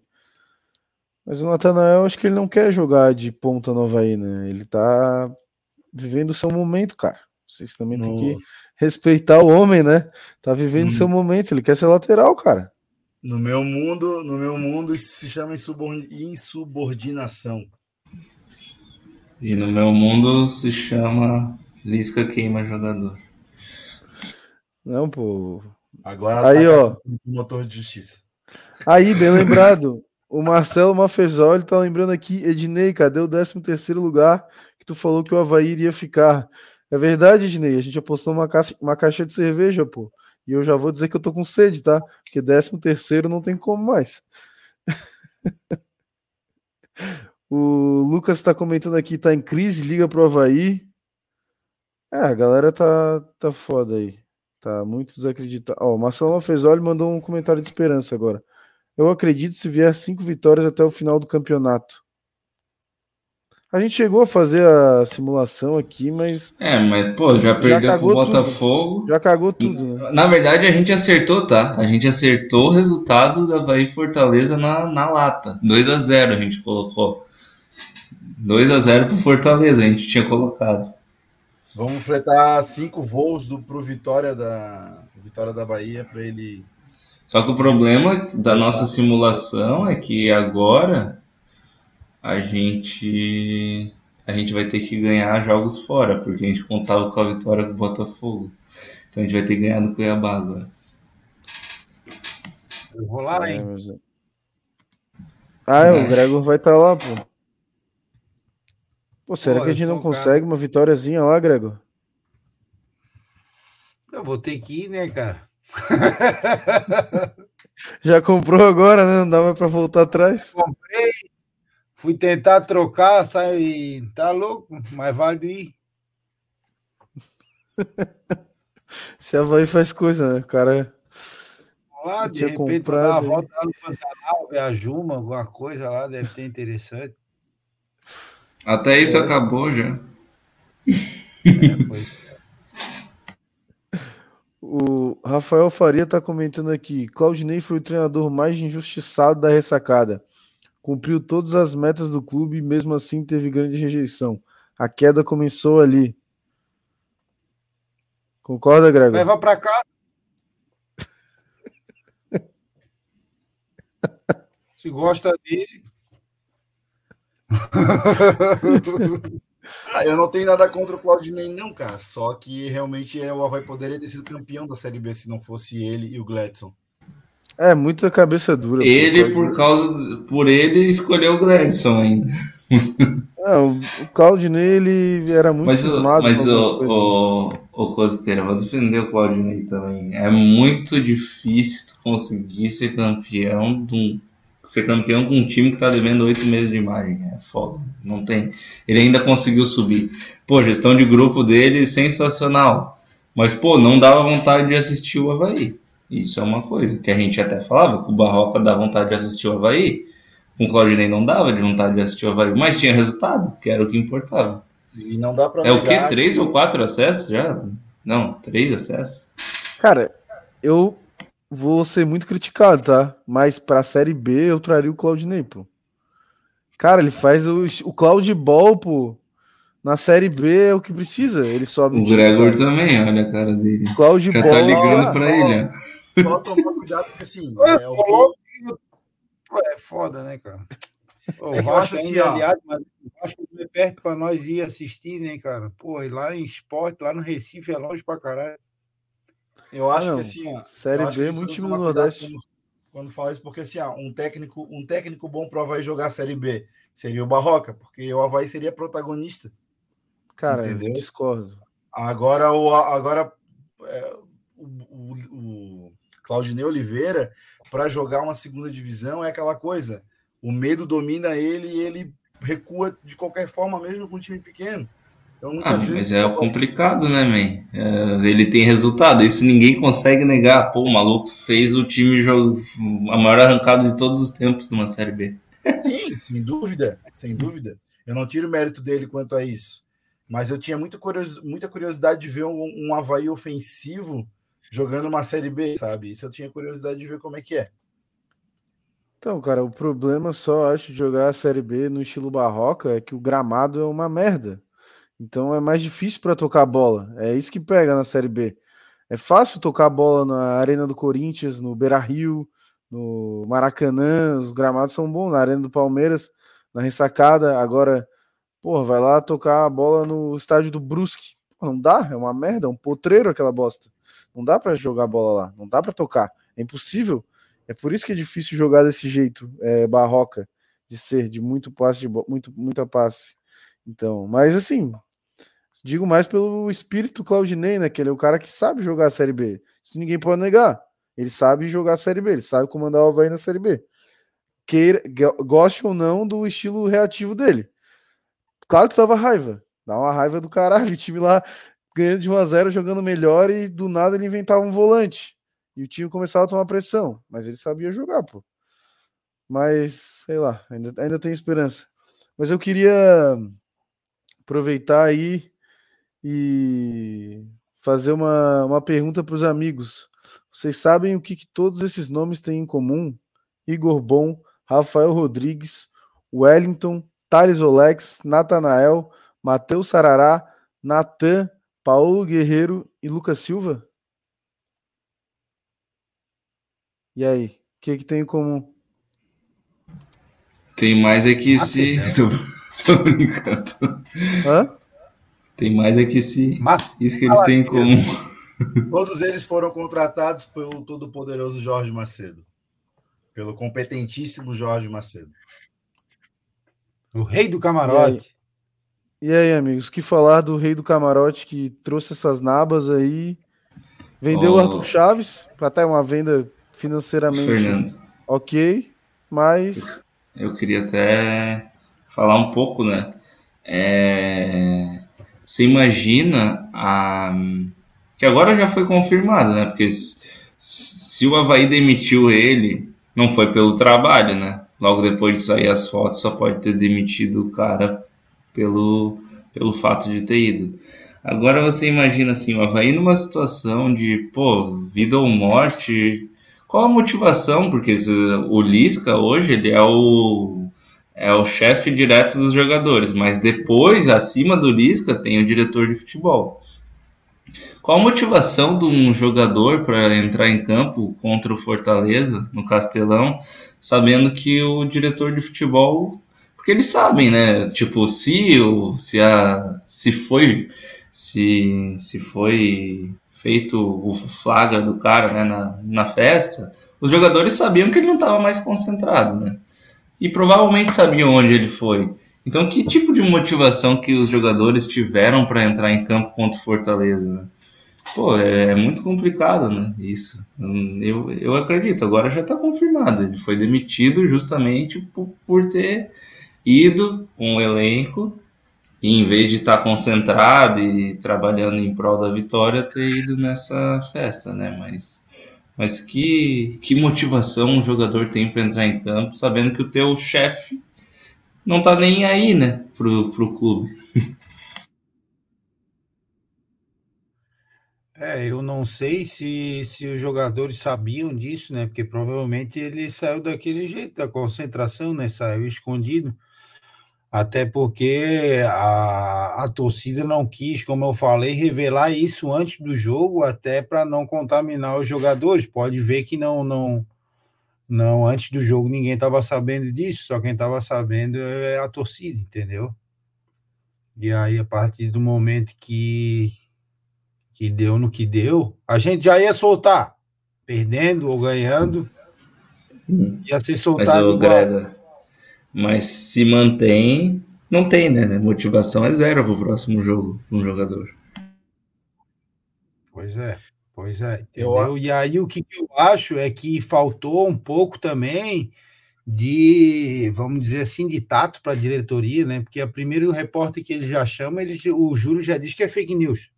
Mas o Natanael, acho que ele não quer jogar de ponta nova aí, né? Ele tá vivendo o seu momento, cara. Vocês também tem que respeitar o homem, né? Tá vivendo o seu momento, ele quer ser lateral, cara. No meu mundo, no meu mundo isso se chama insubordinação. E no meu mundo se chama Lisca queima jogador. Não, pô. Agora aí, tá ó. Motor de justiça. Aí, bem lembrado. O Marcelo Mafezoli tá lembrando aqui, Ednei, cadê o 13 terceiro lugar que tu falou que o Havaí iria ficar? É verdade, Ednei, a gente apostou uma caixa, uma caixa de cerveja, pô. E eu já vou dizer que eu tô com sede, tá? Porque 13 terceiro não tem como mais. o Lucas tá comentando aqui, tá em crise, liga pro Havaí. É, a galera tá, tá foda aí. Tá muito desacreditado. Ó, o Marcelo Mafezoli mandou um comentário de esperança agora. Eu acredito se vier cinco vitórias até o final do campeonato. A gente chegou a fazer a simulação aqui, mas. É, mas, pô, já perdeu já pro Botafogo. Tudo. Já cagou tudo, né? Na verdade, a gente acertou, tá? A gente acertou o resultado da Bahia Fortaleza na, na lata. 2 a 0 a gente colocou. 2 a 0 pro Fortaleza, a gente tinha colocado. Vamos fretar cinco voos do, pro Vitória da, Vitória da Bahia para ele só que o problema da nossa simulação é que agora a gente a gente vai ter que ganhar jogos fora, porque a gente contava com a vitória do Botafogo. Então a gente vai ter que ganhar do Cuiabá agora. Eu vou lá, hein? Ah, é, o É. Gregor vai estar lá, pô. Pô, será Pô, que a gente não um cara- consegue uma vitóriazinha lá, Gregor? Eu vou ter que ir, né, cara? Já comprou agora, né? Não dá mais pra voltar atrás. Comprei, fui tentar trocar, sai, tá louco, mas vale ir. Se Havaí faz coisa, né? O cara. Lá, de tinha repente, pra comprado dar uma volta lá no Pantanal, ver a Juma, alguma coisa lá, deve ter interessante. Até isso acabou já. É, pois. O Rafael Faria tá comentando aqui. Claudinei foi o treinador mais injustiçado da ressacada. Cumpriu todas as metas do clube e mesmo assim teve grande rejeição. A queda começou ali. Concorda, Gregor? Leva pra cá. Se gosta dele. Ah, eu não tenho nada contra o Claudinei, não, cara. Só que realmente é, o Havaí poderia ter sido campeão da Série B se não fosse ele e o Gladson. É, muita cabeça dura. Ele, por causa. Por ele, escolheu o Gladson ainda. É, o, Claudinei, ele era muito Mas, o, cismado mas o, coisas. o, o Costeiro, eu vou defender o Claudinei também. É muito difícil tu conseguir ser campeão de um, ser campeão com um time que tá devendo oito meses de imagem. É foda. Não tem. Ele ainda conseguiu subir. Pô, gestão de grupo dele sensacional. Mas, pô, não dava vontade de assistir o Havaí. Isso é uma coisa que a gente até falava, que o Barroca dá vontade de assistir o Havaí. Com o Claudinei não dava de vontade de assistir o Havaí, mas tinha resultado, que era o que importava. E não dá pra É o quê? Três que- ou quatro acessos já? Não, três acessos. Cara, eu vou ser muito criticado, tá? Mas pra Série B eu traria o Claudinei, pô. Cara, ele faz o, o Cloud Ball, pô. Na Série B é o que precisa. Ele sobe O time, Gregor cara. também, olha a cara dele. Cloud Já Ball. tá ligando pra ó. ele, ó. Só tomar cuidado, porque assim, Ué, é o Pô, É foda, né, cara? Ô, É o eu Vasco acho assim, aliás, mas o Vasco é perto pra nós ir assistir, né, cara? Pô, e lá em esporte, lá no Recife, é longe pra caralho. Eu acho Não, que assim, ó. Série B é muito time do Nordeste. Quando, quando fala isso, porque assim, ó, um técnico, um técnico bom pro Havaí jogar a Série B seria o Barroca, porque o Havaí seria protagonista. Cara, Entendeu? discordo. Agora o agora é, o, o, o Claudinei Oliveira para jogar uma segunda divisão é aquela coisa. O medo domina ele e ele recua de qualquer forma, mesmo com um time pequeno. Então, Ah, muitas mas vezes é complicado, né, man? É, ele tem resultado, isso ninguém consegue negar. Pô, o maluco fez o time jogar a maior arrancada de todos os tempos numa Série B. Sim, sem dúvida, sem dúvida. Eu não tiro o mérito dele quanto a isso. Mas eu tinha muita, curios, muita curiosidade de ver um, um Havaí ofensivo jogando uma Série B, sabe? Isso eu tinha curiosidade de ver como é que é. Então, cara, o problema só acho de jogar a Série B no estilo barroca é que o gramado é uma merda. Então é mais difícil para tocar a bola. É isso que pega na Série B. É fácil tocar a bola na Arena do Corinthians, no Beira Rio, no Maracanã. Os gramados são bons. Na Arena do Palmeiras, na ressacada. Agora, porra, vai lá tocar a bola no estádio do Brusque. Não dá, é uma merda, é um potreiro aquela bosta. Não dá para jogar bola lá, não dá para tocar. É impossível. É por isso que é difícil jogar desse jeito, é, barroca, de ser, de muito passe, de muito, muita passe. Então, mas assim, digo mais pelo espírito Claudinei, né? Que ele é o cara que sabe jogar a Série B. Isso ninguém pode negar. Ele sabe jogar a Série B, ele sabe comandar o Havaí na Série B. Queira, go- goste ou não do estilo reativo dele. Claro que tava raiva. Dá uma raiva do caralho. O time lá ganhando de 1 a 0 jogando melhor e do nada ele inventava um volante. E o time começava a tomar pressão. Mas ele sabia jogar, pô. Mas, sei lá, ainda, ainda tem esperança. Mas eu queria aproveitar aí e fazer uma, uma pergunta para os amigos. Vocês sabem o que, que todos esses nomes têm em comum? Igor Bom, Rafael Rodrigues, Wellington, Thales Olex, Natanael, Matheus Sarará, Natan, Paulo Guerreiro e Lucas Silva? E aí, o que, que tem em comum? Tem mais é que se. Tô, tô brincando. Hã? Tem mais é que se. Mas Isso que eles têm em comum. Todos eles foram contratados pelo todo-poderoso Jorge Macedo. pelo competentíssimo Jorge Macedo. O rei do camarote. E aí, e aí amigos, que falar do rei do camarote que trouxe essas nabas aí? Vendeu oh. o Arthur Chaves, até uma venda financeiramente Fernando. ok, mas. Eu queria até falar um pouco, né? É... Você imagina a. Que agora já foi confirmado, né? Porque se o Havaí demitiu ele, não foi pelo trabalho, né? Logo depois de sair as fotos, só pode ter demitido o cara pelo, pelo fato de ter ido. Agora você imagina assim, o Havaí numa situação de, pô, vida ou morte. Qual a motivação? Porque o Lisca hoje ele é o é o chefe direto dos jogadores, mas depois, acima do Lisca, tem o diretor de futebol. Qual a motivação de um jogador para entrar em campo contra o Fortaleza, no Castelão, sabendo que o diretor de futebol. Porque eles sabem, né? Tipo, se, se, a, se foi. Se, se foi feito o flagra do cara né, na, na festa, os jogadores sabiam que ele não estava mais concentrado, né? E provavelmente sabiam onde ele foi. Então, que tipo de motivação que os jogadores tiveram para entrar em campo contra o Fortaleza? Né? Pô, é, é, muito complicado, né? Isso. Eu, eu acredito, agora já está confirmado. Ele foi demitido justamente por, por ter ido com o elenco e em vez de estar tá concentrado e trabalhando em prol da vitória, ter ido nessa festa, né? Mas, mas que, que motivação um jogador tem para entrar em campo sabendo que o teu chefe não tá nem aí, né, pro, pro clube. É, eu não sei se, se os jogadores sabiam disso, né? Porque provavelmente ele saiu daquele jeito, da concentração, né? Saiu escondido. Até porque a, a torcida não quis, como eu falei, revelar isso antes do jogo, até para não contaminar os jogadores. Pode ver que não, não, não, antes do jogo ninguém estava sabendo disso, só quem estava sabendo é a torcida, entendeu? E aí, a partir do momento que que deu no que deu, a gente já ia soltar, perdendo ou ganhando. Sim. Ia ser soltado. Mas, o Grega, mas se mantém, não tem, né? Motivação é zero pro próximo jogo, um jogador. Pois é, pois é. Eu... E aí o que eu acho é que faltou um pouco também de, vamos dizer assim, de tato para a diretoria, né? Porque a primeiro repórter que ele já chama, ele, o Júlio já diz que é fake news.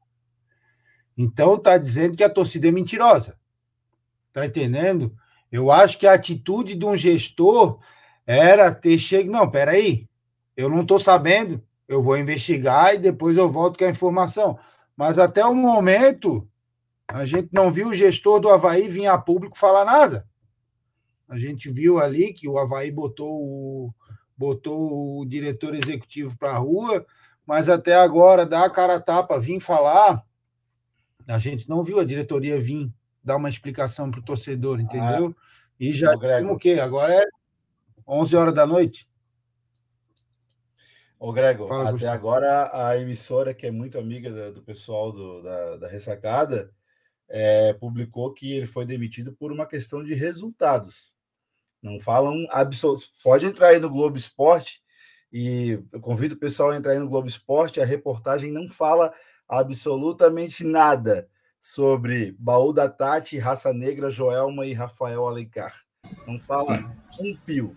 Então está dizendo que a torcida é mentirosa. Está entendendo? Eu acho que a atitude de um gestor era ter chegado. Não, peraí, eu não estou sabendo, eu vou investigar e depois eu volto com a informação. Mas até o momento, a gente não viu o gestor do Havaí vir a público falar nada. A gente viu ali que o Havaí botou o, botou o diretor executivo para a rua, mas até agora dá a cara a tapa, vir falar a gente não viu a diretoria vir dar uma explicação para o torcedor, entendeu? Ah, e já o quê? Agora é 11 horas da noite. Ô, Grego, Fala, até agora a emissora, que é muito amiga do pessoal do, da, da ressacada, é, publicou que ele foi demitido por uma questão de resultados. Não falam absoluto. Pode entrar aí no Globo Esporte e eu convido o pessoal a entrar aí no Globo Esporte. A reportagem não fala absolutamente nada sobre Baú da Tati, Raça Negra, Joelma e Rafael Alencar. Não fala um pio.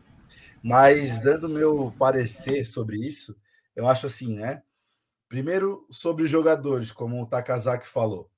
Mas, dando meu parecer sobre isso, eu acho assim, né? Primeiro, sobre os jogadores, como o Takazaki falou.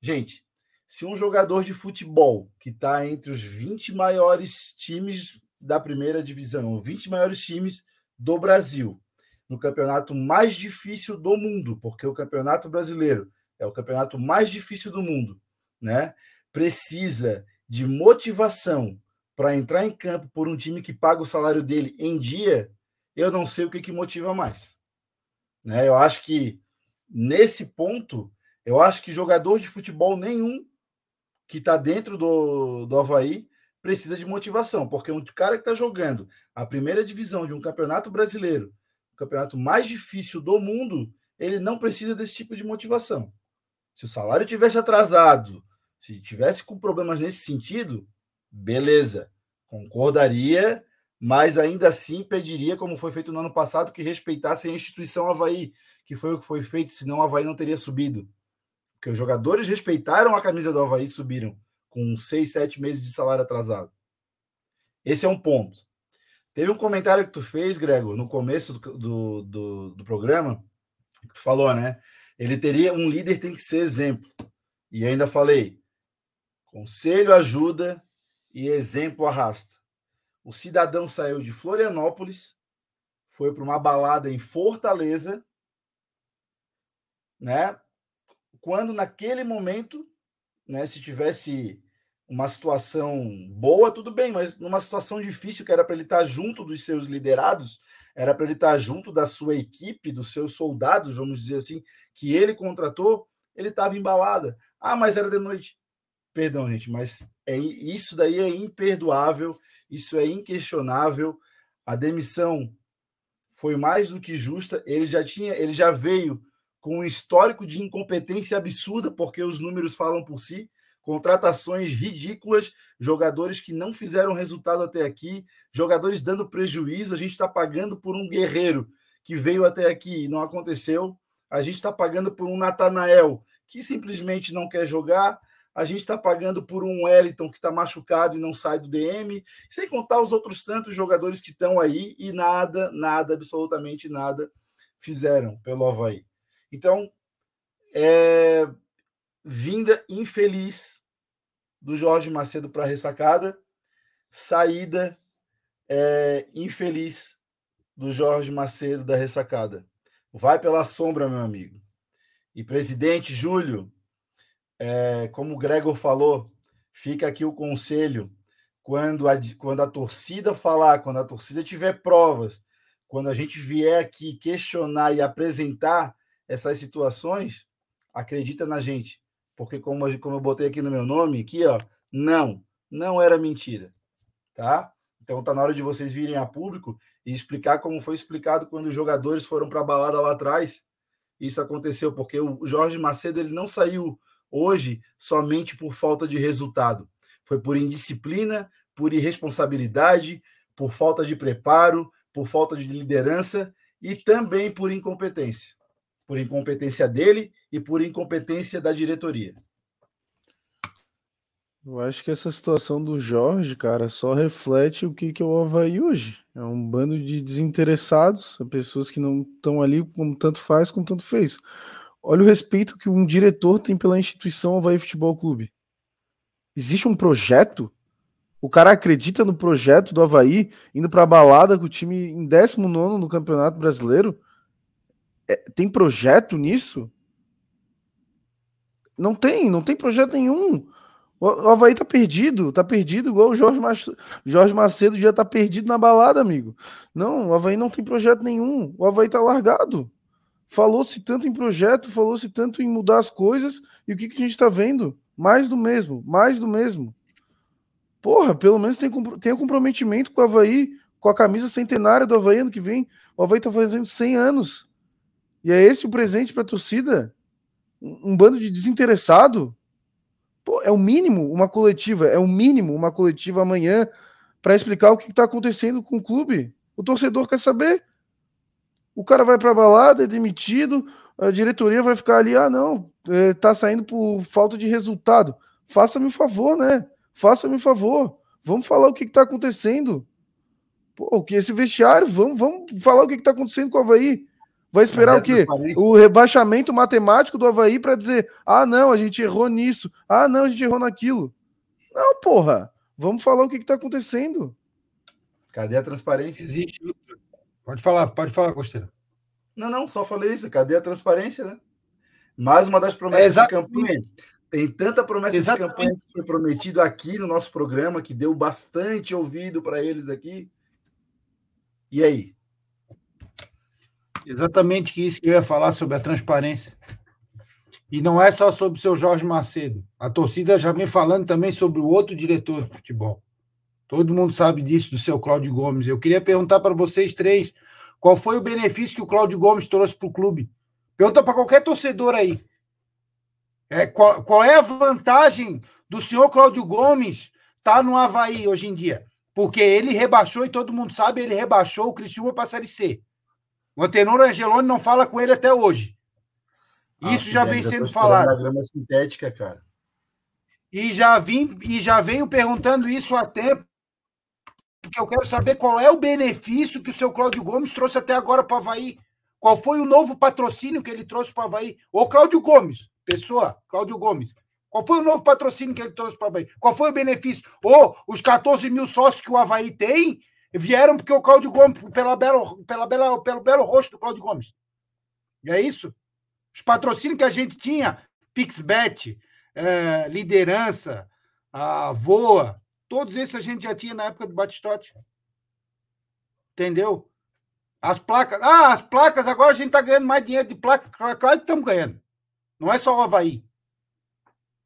Gente, se um jogador de futebol que está entre os 20 maiores times da primeira divisão, 20 maiores times do Brasil, no campeonato mais difícil do mundo, porque o campeonato brasileiro é o campeonato mais difícil do mundo, né? Precisa de motivação para entrar em campo por um time que paga o salário dele em dia, eu não sei o que, que motiva mais. Né? Eu acho que nesse ponto, eu acho que jogador de futebol nenhum que está dentro do, do Havaí precisa de motivação, porque um cara que está jogando a primeira divisão de um campeonato brasileiro o campeonato mais difícil do mundo, ele não precisa desse tipo de motivação. Se o salário tivesse atrasado, se tivesse com problemas nesse sentido, beleza. Concordaria, mas ainda assim pediria, como foi feito no ano passado, que respeitasse a instituição Havaí, que foi o que foi feito, senão o Havaí não teria subido. Porque os jogadores respeitaram a camisa do Havaí e subiram com seis, sete meses de salário atrasado. Esse é um ponto. Teve um comentário que tu fez, Grego, no começo do, do, do, do programa, que tu falou, né? Ele teria um líder tem que ser exemplo. E ainda falei, conselho ajuda e exemplo arrasta. O cidadão saiu de Florianópolis, foi para uma balada em Fortaleza, né? Quando naquele momento, né, se tivesse uma situação boa, tudo bem, mas numa situação difícil, que era para ele estar junto dos seus liderados, era para ele estar junto da sua equipe, dos seus soldados, vamos dizer assim, que ele contratou, ele estava embalada. Ah, mas era de noite. Perdão, gente, mas é isso daí é imperdoável, isso é inquestionável. A demissão foi mais do que justa. Ele já tinha, ele já veio com um histórico de incompetência absurda, porque os números falam por si contratações ridículas, jogadores que não fizeram resultado até aqui, jogadores dando prejuízo. A gente está pagando por um guerreiro que veio até aqui e não aconteceu. A gente está pagando por um Natanael que simplesmente não quer jogar. A gente está pagando por um Wellington que está machucado e não sai do DM, sem contar os outros tantos jogadores que estão aí e nada, nada, absolutamente nada fizeram pelo Havaí. Então, é, vinda infeliz do Jorge Macedo para a ressacada, saída é, infeliz do Jorge Macedo da ressacada. Vai pela sombra, meu amigo. E presidente Júlio, é, como o Gregor falou, fica aqui o conselho. Quando a, quando a torcida falar, quando a torcida tiver provas, quando a gente vier aqui questionar e apresentar essas situações, acredita na gente porque como, como eu botei aqui no meu nome, aqui, ó, não, não era mentira, tá? Então tá na hora de vocês virem a público e explicar como foi explicado quando os jogadores foram para a balada lá atrás. Isso aconteceu porque o Jorge Macedo ele não saiu hoje somente por falta de resultado. Foi por indisciplina, por irresponsabilidade, por falta de preparo, por falta de liderança e também por incompetência por incompetência dele e por incompetência da diretoria. Eu acho que essa situação do Jorge, cara, só reflete o que, que é o Havaí hoje. É um bando de desinteressados, pessoas que não estão ali como tanto faz, como tanto fez. Olha o respeito que um diretor tem pela instituição Havaí Futebol Clube. Existe um projeto? O cara acredita no projeto do Havaí, indo para a balada com o time em 19 no Campeonato Brasileiro? É, tem projeto nisso? Não tem, não tem projeto nenhum. O, Havaí tá perdido, tá perdido, igual o Jorge, Mach, Jorge Macedo já tá perdido na balada, amigo. Não, o Havaí não tem projeto nenhum. O Havaí tá largado. Falou-se tanto em projeto, falou-se tanto em mudar as coisas, e o que, que a gente tá vendo? Mais do mesmo, mais do mesmo. Porra, pelo menos tem, tem comprometimento com o Havaí, com a camisa centenária do Havaí ano que vem. O Havaí tá fazendo 100 anos. E é esse o presente para a torcida? Um, um bando de desinteressado? Pô, é o mínimo uma coletiva, é o mínimo uma coletiva amanhã para explicar o que está acontecendo com o clube. O torcedor quer saber. O cara vai para a balada, é demitido, a diretoria vai ficar ali, ah, não, é, tá saindo por falta de resultado. Faça-me o favor, né? Faça-me o favor. Vamos falar o que está acontecendo. Pô, que esse vestiário, vamos, vamos falar o que está acontecendo com o Havaí. Vai esperar o quê? O rebaixamento matemático do Havaí para dizer: ah, não, a gente errou nisso, ah, não, a gente errou naquilo. Não, porra. Vamos falar o que está acontecendo. Cadê a transparência? Existe. Pode falar, pode falar, Costeira. Não, não, só falei isso. Cadê a transparência, né? Mais uma das promessas é de campanha. Tem tanta promessa exatamente. de campanha que foi prometido aqui no nosso programa, que deu bastante ouvido para eles aqui. E aí? Exatamente isso que eu ia falar sobre a transparência. E não é só sobre o seu Jorge Macedo. A torcida já vem falando também sobre o outro diretor de futebol. Todo mundo sabe disso, do seu Cláudio Gomes. Eu queria perguntar para vocês três qual foi o benefício que o Cláudio Gomes trouxe para o clube. Pergunta para qualquer torcedor aí. É, qual, qual é a vantagem do senhor Cláudio Gomes estar tá no Havaí hoje em dia? Porque ele rebaixou, e todo mundo sabe, ele rebaixou o Criciúma para a Série C. O Antenor Angeloni não fala com ele até hoje. Ah, Isso já vem sendo falado. A grama sintética, cara. E já vim e já venho perguntando isso há tempo, porque eu quero saber qual é o benefício que o seu Cláudio Gomes trouxe até agora para o Havaí. Qual foi o novo patrocínio que ele trouxe para o Havaí? Ô, Cláudio Gomes, pessoa, Cláudio Gomes. Qual foi o novo patrocínio que ele trouxe para o Havaí? Qual foi o benefício? Ô, os 14 mil sócios que o Havaí tem vieram porque o Cláudio Gomes, pela belo, pela bela, pelo belo rosto do Cláudio Gomes. E é isso? Os patrocínios que a gente tinha, PixBet, eh, Liderança, a Voa, todos esses a gente já tinha na época do Batistote. Entendeu? As placas. Ah, as placas, agora a gente está ganhando mais dinheiro de placa. Claro que estamos ganhando. Não é só o Havaí.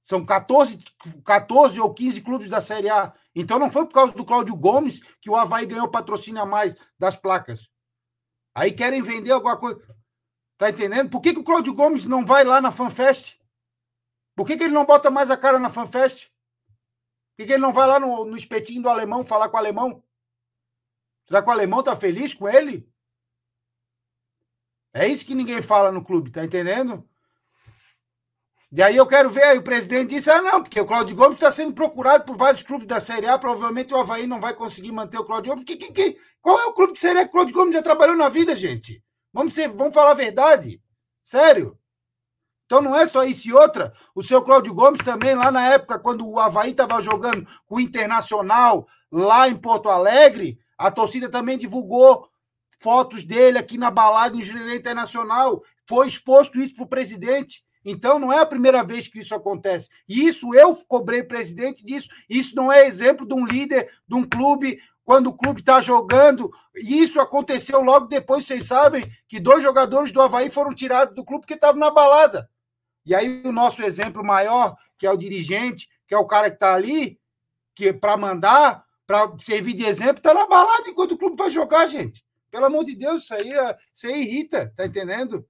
São 14, 14 ou 15 clubes da Série A. Então não foi por causa do Cláudio Gomes que o Havaí ganhou patrocínio a mais das placas. Aí querem vender alguma coisa. Tá entendendo? Por que, que o Cláudio Gomes não vai lá na FanFest? Por que, que ele não bota mais a cara na FanFest? Por que, ele não vai lá no, no espetinho do alemão falar com o alemão? Será que o alemão tá feliz com ele? É isso que ninguém fala no clube, tá entendendo? E aí eu quero ver, aí o presidente disse, ah, não, porque o Cláudio Gomes está sendo procurado por vários clubes da Série A, provavelmente o Havaí não vai conseguir manter o Cláudio Gomes. Que, que, qual é o clube de Série A que o Cláudio Gomes já trabalhou na vida, gente? Vamos, ser, vamos falar a verdade. Sério. Então não é só isso e outra. O seu Cláudio Gomes também, lá na época, quando o Havaí estava jogando com o Internacional lá em Porto Alegre, a torcida também divulgou fotos dele aqui na balada em Jurerê Internacional. Foi exposto isso para o presidente. Então não é a primeira vez que isso acontece. E isso eu cobrei presidente disso. Isso não é exemplo de um líder de um clube quando o clube está jogando. E isso aconteceu logo depois, vocês sabem, que dois jogadores do Havaí foram tirados do clube porque estavam na balada. E aí o nosso exemplo maior, que é o dirigente, que é o cara que está ali, que para mandar, para servir de exemplo, está na balada enquanto o clube vai jogar, gente. Pelo amor de Deus, isso aí, isso aí irrita, tá entendendo?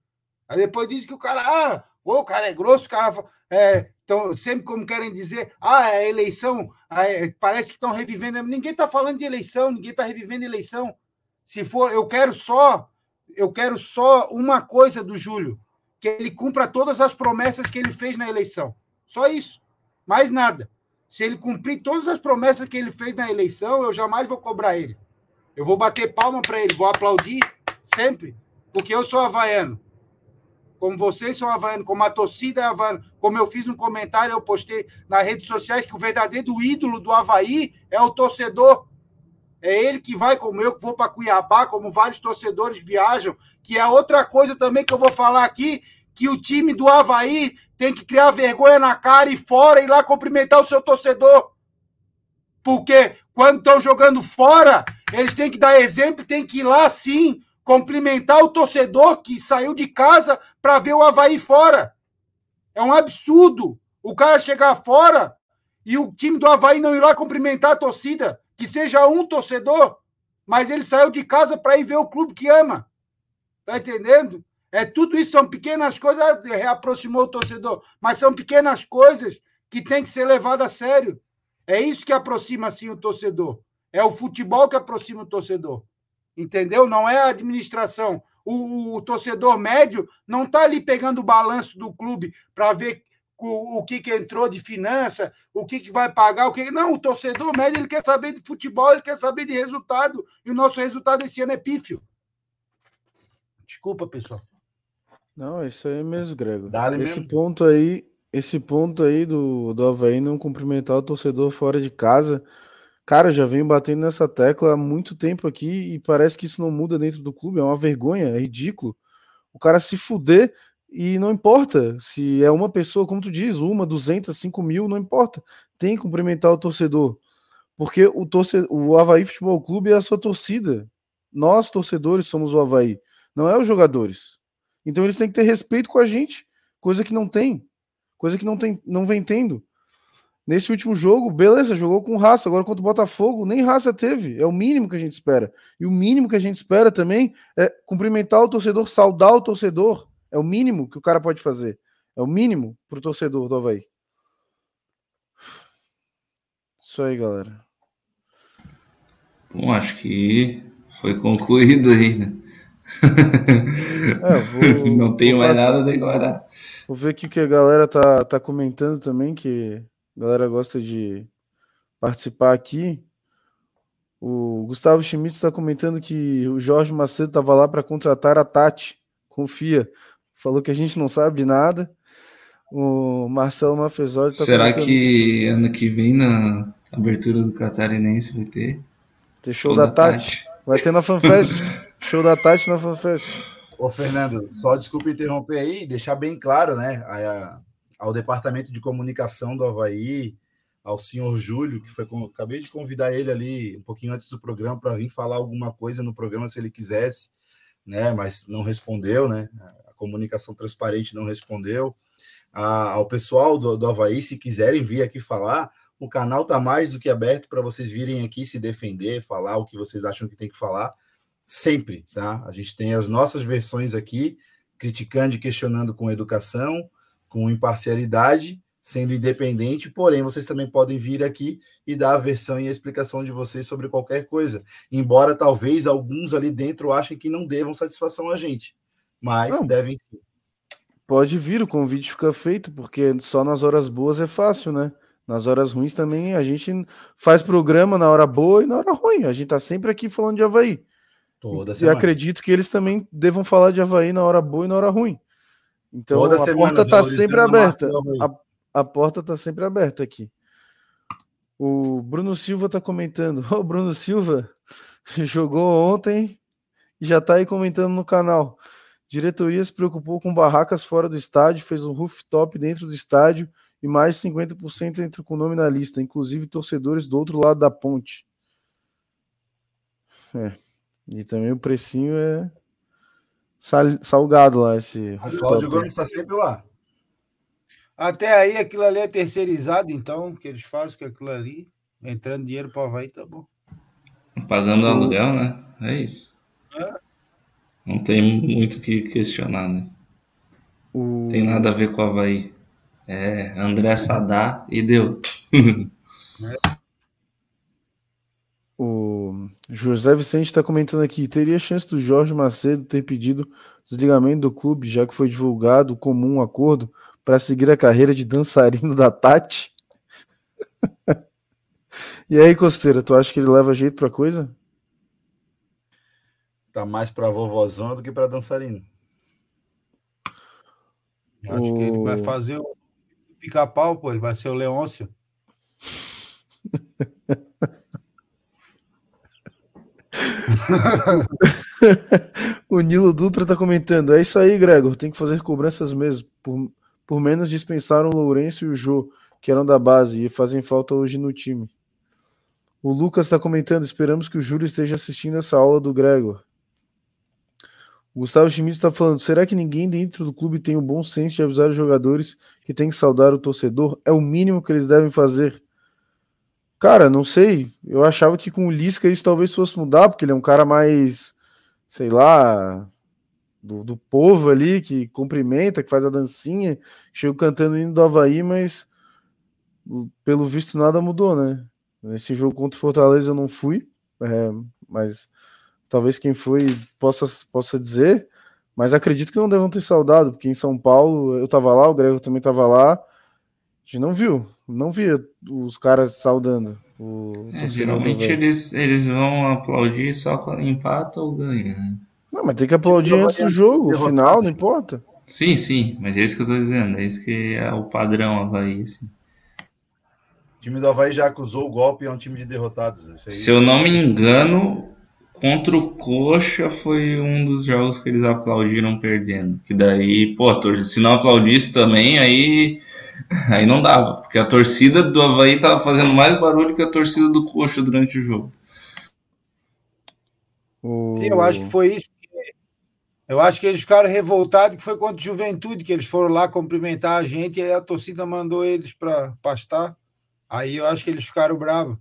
Aí depois diz que o cara, ah, o cara é grosso, o cara. É, então, sempre como querem dizer, ah, é eleição, é, parece que estão revivendo. Ninguém está falando de eleição, ninguém está revivendo eleição. Se for, eu quero só, eu quero só uma coisa do Júlio, que ele cumpra todas as promessas que ele fez na eleição. Só isso. Mais nada. Se ele cumprir todas as promessas que ele fez na eleição, eu jamais vou cobrar ele. Eu vou bater palma para ele, vou aplaudir sempre, porque eu sou havaiano como vocês são havaianos, como a torcida é havaiana, como eu fiz um comentário, eu postei nas redes sociais que o verdadeiro ídolo do Havaí é o torcedor. É ele que vai, como eu, que vou para Cuiabá, como vários torcedores viajam, que é outra coisa também que eu vou falar aqui, que o time do Havaí tem que criar vergonha na cara e fora e lá cumprimentar o seu torcedor. Porque quando estão jogando fora, eles têm que dar exemplo, têm que ir lá sim, cumprimentar o torcedor que saiu de casa para ver o Havaí fora. É um absurdo o cara chegar fora e o time do Havaí não ir lá cumprimentar a torcida, que seja um torcedor, mas ele saiu de casa para ir ver o clube que ama. Tá entendendo? É tudo isso, são pequenas coisas, ah, reaproximou o torcedor, mas são pequenas coisas que tem que ser levado a sério. É isso que aproxima assim o torcedor. É o futebol que aproxima o torcedor entendeu? Não é a administração. O, o torcedor médio não está ali pegando o balanço do clube para ver o, o, que, que entrou de finança, o que, que vai pagar, o que. Não, o torcedor médio ele quer saber de futebol, ele quer saber de resultado. E o nosso resultado esse ano é pífio. Desculpa, pessoal. Não, isso aí mesmo, Grego. Dá-lhe esse mesmo. ponto aí, esse ponto aí do, do Havaí não cumprimentar o torcedor fora de casa. Cara, eu já venho batendo nessa tecla há muito tempo aqui e parece que isso não muda dentro do clube. É uma vergonha, é ridículo. O cara se fuder e não importa se é uma pessoa, como tu diz, uma, duzentas, cinco mil, não importa. Tem que cumprimentar o torcedor. Porque o, torcedor, o Havaí Futebol Clube é a sua torcida. Nós, torcedores, somos o Havaí. Não é os jogadores. Então eles têm que ter respeito com a gente, coisa que não tem. Coisa que não, tem, não vem tendo. Nesse último jogo, beleza, jogou com raça. Agora contra o Botafogo, nem raça teve. É o mínimo que a gente espera. E o mínimo que a gente espera também é cumprimentar o torcedor, saudar o torcedor. É o mínimo que o cara pode fazer. É o mínimo pro torcedor do Havaí. Isso aí, galera. Bom, acho que foi concluído aí, né? É, vou, Não tenho mais nada a declarar. Vou ver aqui o que a galera tá, tá comentando também, que a galera gosta de participar aqui. O Gustavo Schmitz está comentando que o Jorge Macedo estava lá para contratar a Tati. Confia. Falou que a gente não sabe de nada. O Marcelo Mafezoli está Será comentando que ano que vem na abertura do Catarinense vai ter ter show da Tati. Vai ter na FanFest. show da Tati na FanFest. Ô, Fernando, só desculpa interromper aí, deixar bem claro, né, a- ao departamento de comunicação do Havaí, ao senhor Júlio, que foi com, acabei de convidar ele ali um pouquinho antes do programa para vir falar alguma coisa no programa se ele quisesse, né, mas não respondeu, né, comunicação transparente não respondeu. A- ao pessoal do, do Havaí, se quiserem vir aqui falar, o canal tá mais do que aberto para vocês virem aqui se defender, falar o que vocês acham que tem que falar sempre, tá? A gente tem as nossas versões aqui, criticando e questionando com educação, com imparcialidade, sendo independente, porém vocês também podem vir aqui e dar a versão e a explicação de vocês sobre qualquer coisa, embora talvez alguns ali dentro achem que não devam satisfação a gente, mas Não. devem sim. Pode vir, o convite fica feito, porque só nas horas boas é fácil, né? Nas horas ruins também a gente faz programa na hora boa e na hora ruim. A gente tá sempre aqui falando de Havaí. toda E semana. acredito que eles também devam falar de Havaí na hora boa e na hora ruim. Então Toda a semana, porta tá sempre aberta. A, a porta tá sempre aberta aqui. O Bruno Silva tá comentando. Ô, Bruno Silva jogou ontem e já tá aí comentando no canal. Diretoria se preocupou com barracas fora do estádio, fez um rooftop dentro do estádio e mais de 50% entra com o nome na lista, inclusive torcedores do outro lado da ponte. É. E também o precinho é sal- salgado lá, esse O Cláudio rooftop. Gomes está sempre lá. Até aí aquilo ali é terceirizado, então, que eles fazem com aquilo ali, entrando dinheiro para o Havaí, tá bom. Pagando aluguel, né? É isso. É. Não tem muito o que questionar, né? O... Tem nada a ver com o Havaí. É, André Sadá e deu. O José Vicente está comentando aqui: teria chance do Jorge Macedo ter pedido desligamento do clube, já que foi divulgado o comum acordo para seguir a carreira de dançarino da Tati? e aí, Costeira, tu acha que ele leva jeito pra coisa? Tá mais para vovozão do que para dançarino. Eu Acho que ele vai O- fazer o pica-pau, pô, ele vai ser o Leôncio. O Nilo Dutra tá comentando: é isso aí, Gregor, tem que fazer cobranças mesmo. Por, por menos dispensaram o Lourenço e o Jô, que eram da base e fazem falta hoje no time. O Lucas está comentando: esperamos que o Júlio esteja assistindo essa aula do Gregor. Gustavo Schmidt está falando: será que ninguém dentro do clube tem o bom senso de avisar os jogadores que tem que saudar o torcedor? É o mínimo que eles devem fazer. Cara, não sei. Eu achava que com o Lisca isso talvez fosse mudar, porque ele é um cara mais, sei lá, do, do povo ali, que cumprimenta, que faz a dancinha, chegou cantando o hino do Havaí, mas pelo visto nada mudou, né? Nesse jogo contra o Fortaleza eu não fui, é, mas talvez quem foi possa, possa dizer, mas acredito que não devam ter saudado, porque em São Paulo eu tava lá, o Grego também tava lá, a gente não viu, não via os caras saudando. O É, geralmente eles, eles vão aplaudir só quando empata ou ganha, né? Não, mas tem que aplaudir antes do jogo, derrotado. final, não importa. Sim, sim, mas é isso que eu tô dizendo, é isso que é o padrão Havaí, assim. O time do Havaí já acusou o golpe e é um time de derrotados. Isso aí. Se eu não me engano, contra o Coxa foi um dos jogos que eles aplaudiram perdendo. Que daí, pô, a tor- se não aplaudisse também, aí, aí não dava. Porque a torcida do Havaí tava fazendo mais barulho que a torcida do Coxa durante o jogo. O... Sim, eu acho que foi isso. Eu acho que eles ficaram revoltados que foi contra o Juventude, que eles foram lá cumprimentar a gente e aí a torcida mandou eles para pastar. Aí eu acho que eles ficaram bravos.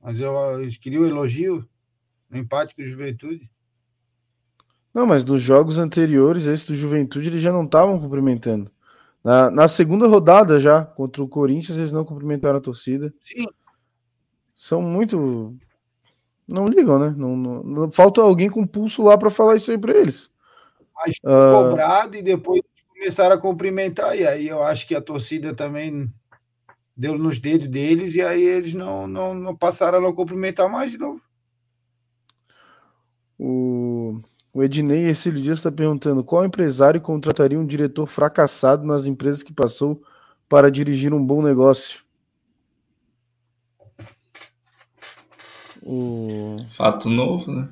Mas eu, eles queriam elogio no empate com o Juventude. Não, mas nos jogos anteriores, esse do Juventude, eles já não estavam cumprimentando. Na, na segunda rodada já, contra o Corinthians, eles não cumprimentaram a torcida. Sim, São muito. Não ligam, né? Não, não, não falta alguém com pulso lá para falar isso aí para eles. Mas uh... cobrado e depois começaram a cumprimentar. E aí eu acho que a torcida também deu nos dedos deles e aí eles não, não, não passaram a não cumprimentar mais de novo. O, o Ednei Ercílio Dias está perguntando qual empresário contrataria um diretor fracassado nas empresas que passou para dirigir um bom negócio? O... Fato novo, né?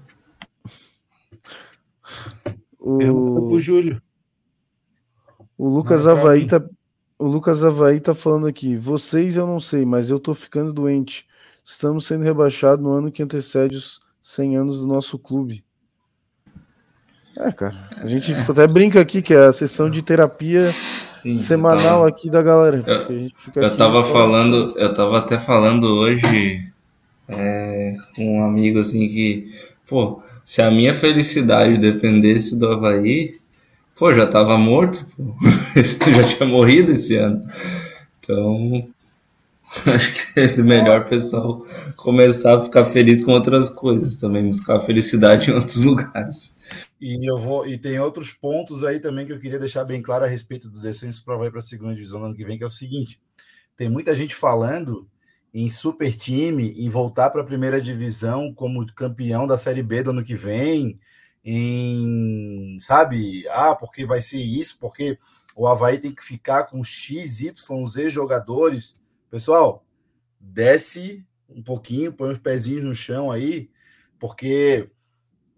O, o Júlio. O Lucas Havaí tá, o Lucas Havaí tá falando aqui. Vocês eu não sei, mas eu tô ficando doente. Estamos sendo rebaixados no ano que antecede os 100 anos do nosso clube. É, cara. A gente é. até brinca aqui que é a sessão de terapia Sim, semanal tava, aqui da galera. Eu, eu tava falando, eu tava até falando hoje é, com um amigo assim que, pô, se a minha felicidade dependesse do Havaí, pô, já tava morto, pô. já tinha morrido esse ano. Então, acho que é melhor o pessoal começar a ficar feliz com outras coisas também, buscar felicidade em outros lugares. E eu vou e tem outros pontos aí também que eu queria deixar bem claro a respeito do descenso para vai para a segunda divisão no ano que vem, que é o seguinte: tem muita gente falando em super time, em voltar para a primeira divisão como campeão da Série B do ano que vem, em, sabe, ah, porque vai ser isso, porque o Havaí tem que ficar com X, Y, Z jogadores. Pessoal, desce um pouquinho, põe os pezinhos no chão aí, porque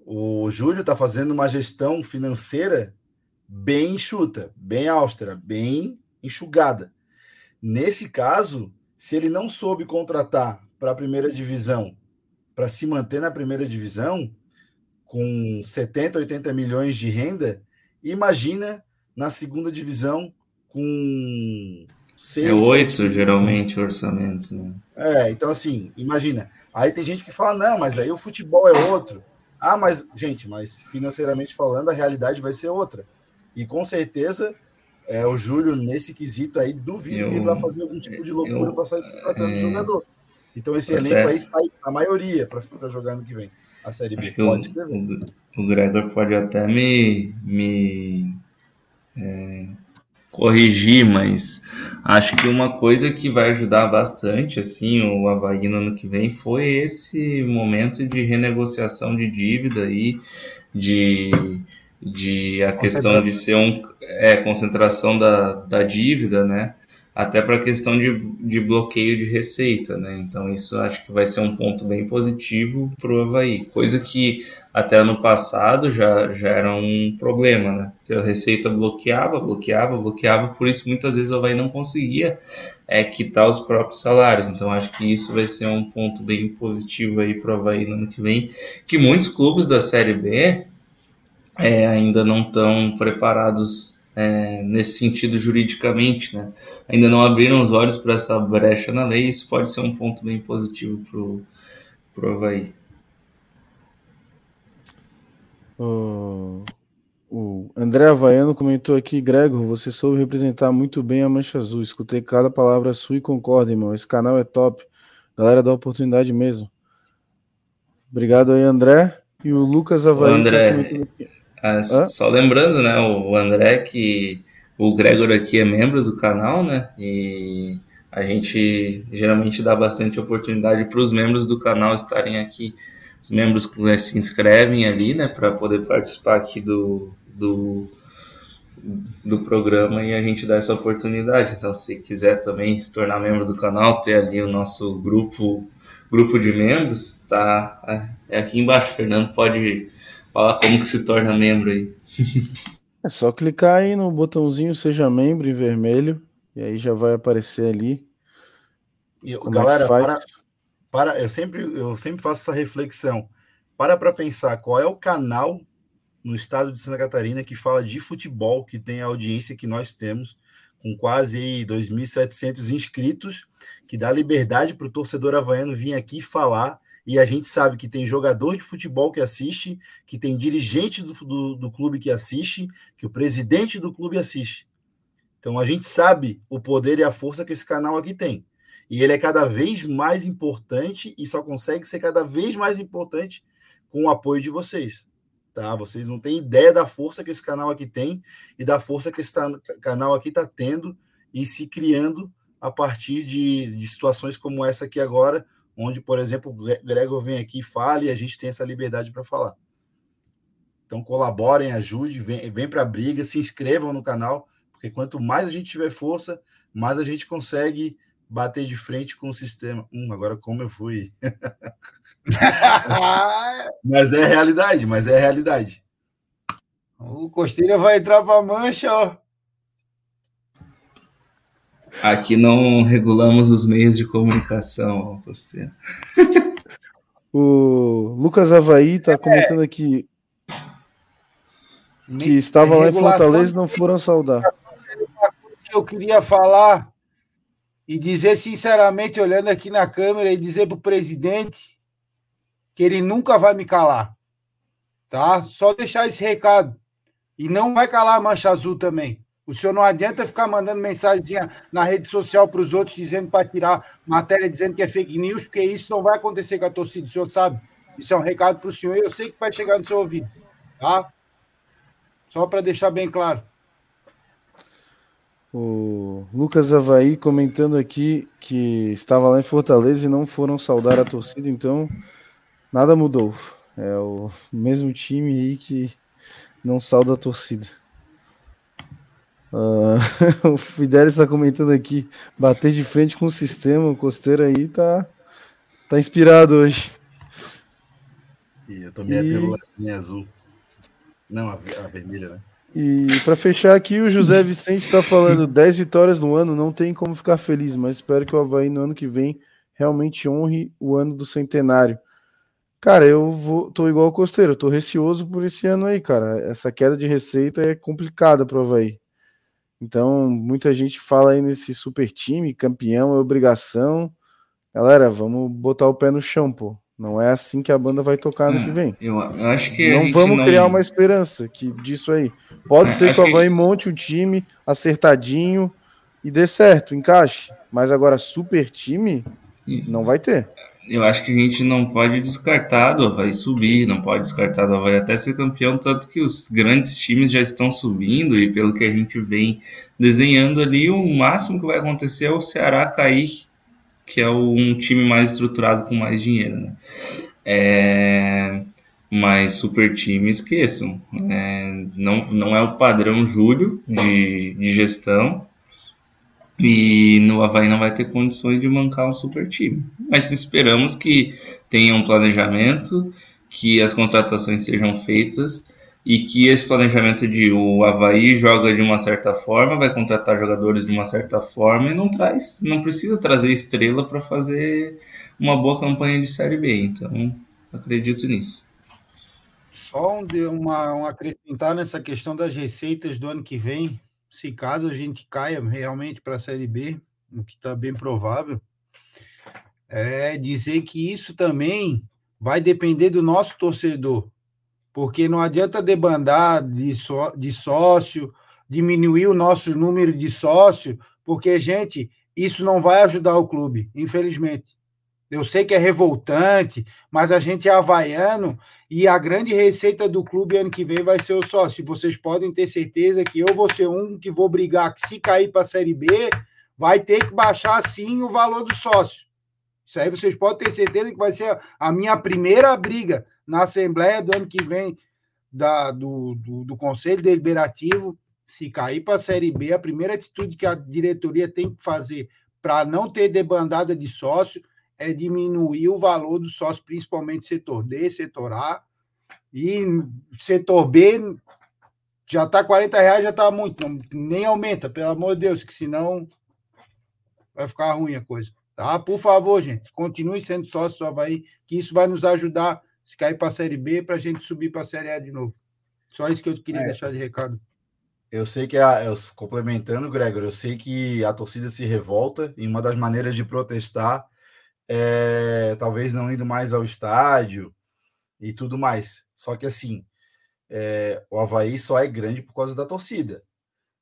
o Júlio está fazendo uma gestão financeira bem enxuta, bem austera, bem enxugada. Nesse caso, se ele não soube contratar para a primeira divisão, para se manter na primeira divisão, com 70, 80 milhões de renda, imagina na segunda divisão com seis, é oito geralmente o orçamento, né? É, então assim, imagina. Aí tem gente que fala, não, mas aí o futebol é outro. Ah, mas, gente, mas financeiramente falando, a realidade vai ser outra. E com certeza é, o Júlio, nesse quesito aí, duvido eu, que ele vai fazer algum tipo de loucura para sair tratando é, jogador. Então esse elenco até, aí sai a maioria para jogar no que vem. A Série B. Pode escrever. O, o Gregor pode até me, me é, corrigir, mas acho que uma coisa que vai ajudar bastante assim o Havaí no ano que vem foi esse momento de renegociação de dívida aí, de de a questão de ser um é, concentração da, da dívida, né? Até para a questão de, de bloqueio de receita, né? Então isso acho que vai ser um ponto bem positivo para o Havaí, coisa que até ano passado já, já era um problema, né? Porque a receita bloqueava, bloqueava, bloqueava, por isso muitas vezes o Havaí não conseguia é, quitar os próprios salários. Então acho que isso vai ser um ponto bem positivo aí para o Havaí no ano que vem, que muitos clubes da Série B é, ainda não estão preparados é, nesse sentido juridicamente, né? Ainda não abriram os olhos para essa brecha na lei, isso pode ser um ponto bem positivo para o Havaí. O, o André Havaiano comentou aqui, Gregor, você soube representar muito bem a Mancha Azul. Escutei cada palavra sua e concordo, irmão. Esse canal é top. Galera, dá oportunidade mesmo. Obrigado aí, André. E o Lucas Havaiano. André, ah, só lembrando, né, o André que o Gregor aqui é membro do canal, né? E a gente geralmente dá bastante oportunidade para os membros do canal estarem aqui. Os membros né, se inscrevem ali, né, para poder participar aqui do, do, do programa e a gente dá essa oportunidade. Então, se quiser também se tornar membro do canal, ter ali o nosso grupo grupo de membros, tá é aqui embaixo. O Fernando pode falar como que se torna membro aí. É só clicar aí no botãozinho Seja Membro em vermelho e aí já vai aparecer ali. E, é galera, é para, para, eu, sempre, eu sempre faço essa reflexão. Para para pensar qual é o canal no estado de Santa Catarina que fala de futebol, que tem a audiência que nós temos, com quase 2.700 inscritos, que dá liberdade para o torcedor havaiano vir aqui falar e a gente sabe que tem jogador de futebol que assiste, que tem dirigente do, do, do clube que assiste, que o presidente do clube assiste. Então a gente sabe o poder e a força que esse canal aqui tem. E ele é cada vez mais importante e só consegue ser cada vez mais importante com o apoio de vocês. Tá? Vocês não têm ideia da força que esse canal aqui tem e da força que esse canal aqui está tendo e se criando a partir de, de, situações como essa aqui agora, onde, por exemplo, o Gregor vem aqui e fala e a gente tem essa liberdade para falar. Então colaborem, ajudem, vem, vem para a briga, se inscrevam no canal, porque quanto mais a gente tiver força, mais a gente consegue bater de frente com o sistema. Hum, agora como eu fui. mas é realidade, mas é realidade. O Costeira vai entrar para mancha, ó. Aqui não regulamos os meios de comunicação, Costeira. o Lucas Havaí está comentando aqui que estava lá em Fortaleza e não foram saudar. Eu queria falar e dizer sinceramente, olhando aqui na câmera, e dizer para o presidente que ele nunca vai me calar. Tá? Só deixar esse recado. E não vai calar a mancha azul também. O senhor não adianta ficar mandando mensagem na rede social para os outros dizendo para tirar matéria dizendo que é fake news, porque isso não vai acontecer com a torcida. O senhor sabe? Isso é um recado para o senhor e eu sei que vai chegar no seu ouvido. Tá? Só para deixar bem claro. O Lucas Havaí comentando aqui que estava lá em Fortaleza e não foram saudar a torcida, então nada mudou. É o mesmo time aí que não sauda a torcida. Uh, o Fidelis está comentando aqui, bater de frente com o sistema, o costeiro aí tá, tá inspirado hoje. E eu tomei e... a pílula azul. Não, a, a vermelha, né? E para fechar aqui, o José Vicente está falando 10 vitórias no ano, não tem como ficar feliz, mas espero que o Havaí no ano que vem realmente honre o ano do centenário. Cara, eu vou, tô igual o Costeiro, tô receoso por esse ano aí, cara. Essa queda de receita é complicada para o Havaí. Então, muita gente fala aí nesse super time, campeão é obrigação. Galera, vamos botar o pé no chão, pô. Não é assim que a banda vai tocar no que vem. Eu, eu acho que não vamos não... criar uma esperança que disso aí. Pode é, ser que o Havaí que... monte um time acertadinho e dê certo, encaixe. Mas agora, super time, Isso. não vai ter. Eu acho que a gente não pode descartar do Havaí subir, não pode descartar do Havaí até ser campeão, tanto que os grandes times já estão subindo e pelo que a gente vem desenhando ali, o máximo que vai acontecer é o Ceará cair que é um time mais estruturado com mais dinheiro, né? É, mas super time, esqueçam. É, não, não é o padrão Júlio de, de gestão. E no Havaí não vai ter condições de mancar um super time. Mas esperamos que tenha um planejamento, que as contratações sejam feitas e que esse planejamento de o Havaí joga de uma certa forma, vai contratar jogadores de uma certa forma e não traz, não precisa trazer estrela para fazer uma boa campanha de Série B. Então, acredito nisso. Só um, uma, um acrescentar nessa questão das receitas do ano que vem, se caso a gente caia realmente para a Série B, o que está bem provável, é dizer que isso também vai depender do nosso torcedor porque não adianta debandar de, só, de sócio, diminuir o nosso número de sócio, porque, gente, isso não vai ajudar o clube, infelizmente. Eu sei que é revoltante, mas a gente é havaiano e a grande receita do clube ano que vem vai ser o sócio. Vocês podem ter certeza que eu vou ser um que vou brigar que se cair para a Série B, vai ter que baixar sim o valor do sócio. Isso aí vocês podem ter certeza que vai ser a minha primeira briga na Assembleia do ano que vem da, do, do, do Conselho Deliberativo, se cair para a Série B, a primeira atitude que a diretoria tem que fazer para não ter debandada de sócio é diminuir o valor do sócio, principalmente setor D, setor A. E setor B já está 40 reais, já está muito. Não, nem aumenta, pelo amor de Deus, que senão vai ficar ruim a coisa. Tá? Por favor, gente, continue sendo sócio do Havaí, que isso vai nos ajudar se cair para a Série B, para a gente subir para a Série A de novo. Só isso que eu queria é. deixar de recado. Eu sei que, a, eu, complementando, Gregor, eu sei que a torcida se revolta e uma das maneiras de protestar é talvez não indo mais ao estádio e tudo mais. Só que assim, é, o Havaí só é grande por causa da torcida.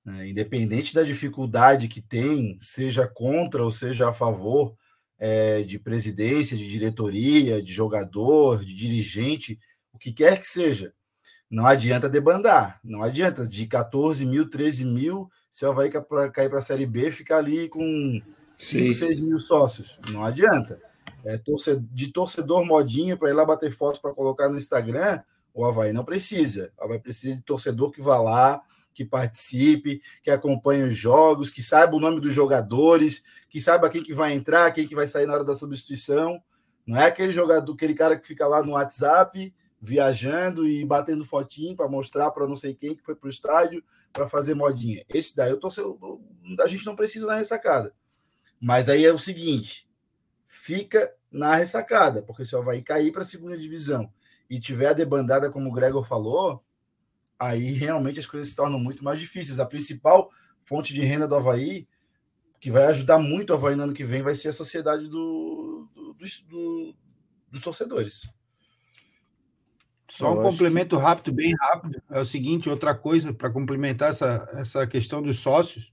Né? Independente da dificuldade que tem, seja contra ou seja a favor é, de presidência, de diretoria, de jogador, de dirigente, o que quer que seja, não adianta debandar, não adianta de 14 mil, 13 mil, se o Havaí cair para a Série B, ficar ali com 5, 6 mil sócios. Não adianta. É, de torcedor modinha para ir lá bater fotos para colocar no Instagram, o Havaí não precisa. O Havaí precisa de torcedor que vá lá, que participe, que acompanhe os jogos, que saiba o nome dos jogadores, que saiba quem que vai entrar, quem que vai sair na hora da substituição. Não é aquele jogador, aquele cara que fica lá no WhatsApp viajando e batendo fotinho para mostrar para não sei quem que foi para o estádio para fazer modinha. Esse daí eu tô, a gente não precisa na ressacada. Mas aí é o seguinte, fica na ressacada, porque se o Havaí cair para a segunda divisão e tiver a debandada, como o Gregor falou, aí realmente as coisas se tornam muito mais difíceis. A principal fonte de renda do Havaí, que vai ajudar muito o Havaí no ano que vem, vai ser a sociedade do, do, do, dos torcedores. Só um complemento que... rápido, bem rápido. É o seguinte, outra coisa para complementar essa, essa questão dos sócios.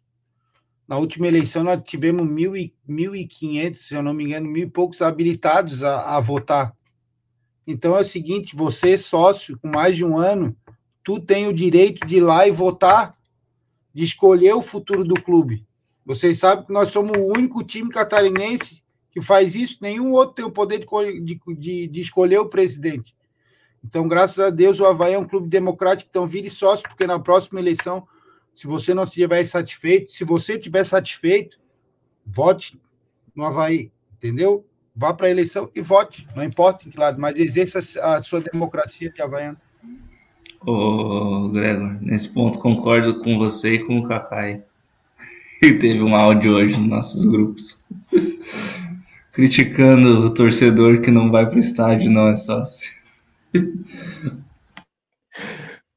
Na última eleição nós tivemos 1.500, se eu não me engano, mil e poucos habilitados a, a votar. Então é o seguinte, você sócio com mais de um ano, tu tem o direito de ir lá e votar, de escolher o futuro do clube. Vocês sabem que nós somos o único time catarinense que faz isso, nenhum outro tem o poder de, de, de escolher o presidente. Então, graças a Deus, o Havaí é um clube democrático, então vire sócio, porque na próxima eleição, se você não estiver satisfeito, se você estiver satisfeito, vote no Havaí, entendeu? Vá para a eleição e vote, não importa em que lado, mas exerça a sua democracia de Havaiano. Ô, Gregor, nesse ponto concordo com você e com o Kakai. E teve um áudio hoje nos nossos grupos. Criticando o torcedor que não vai para o estádio, não é sócio.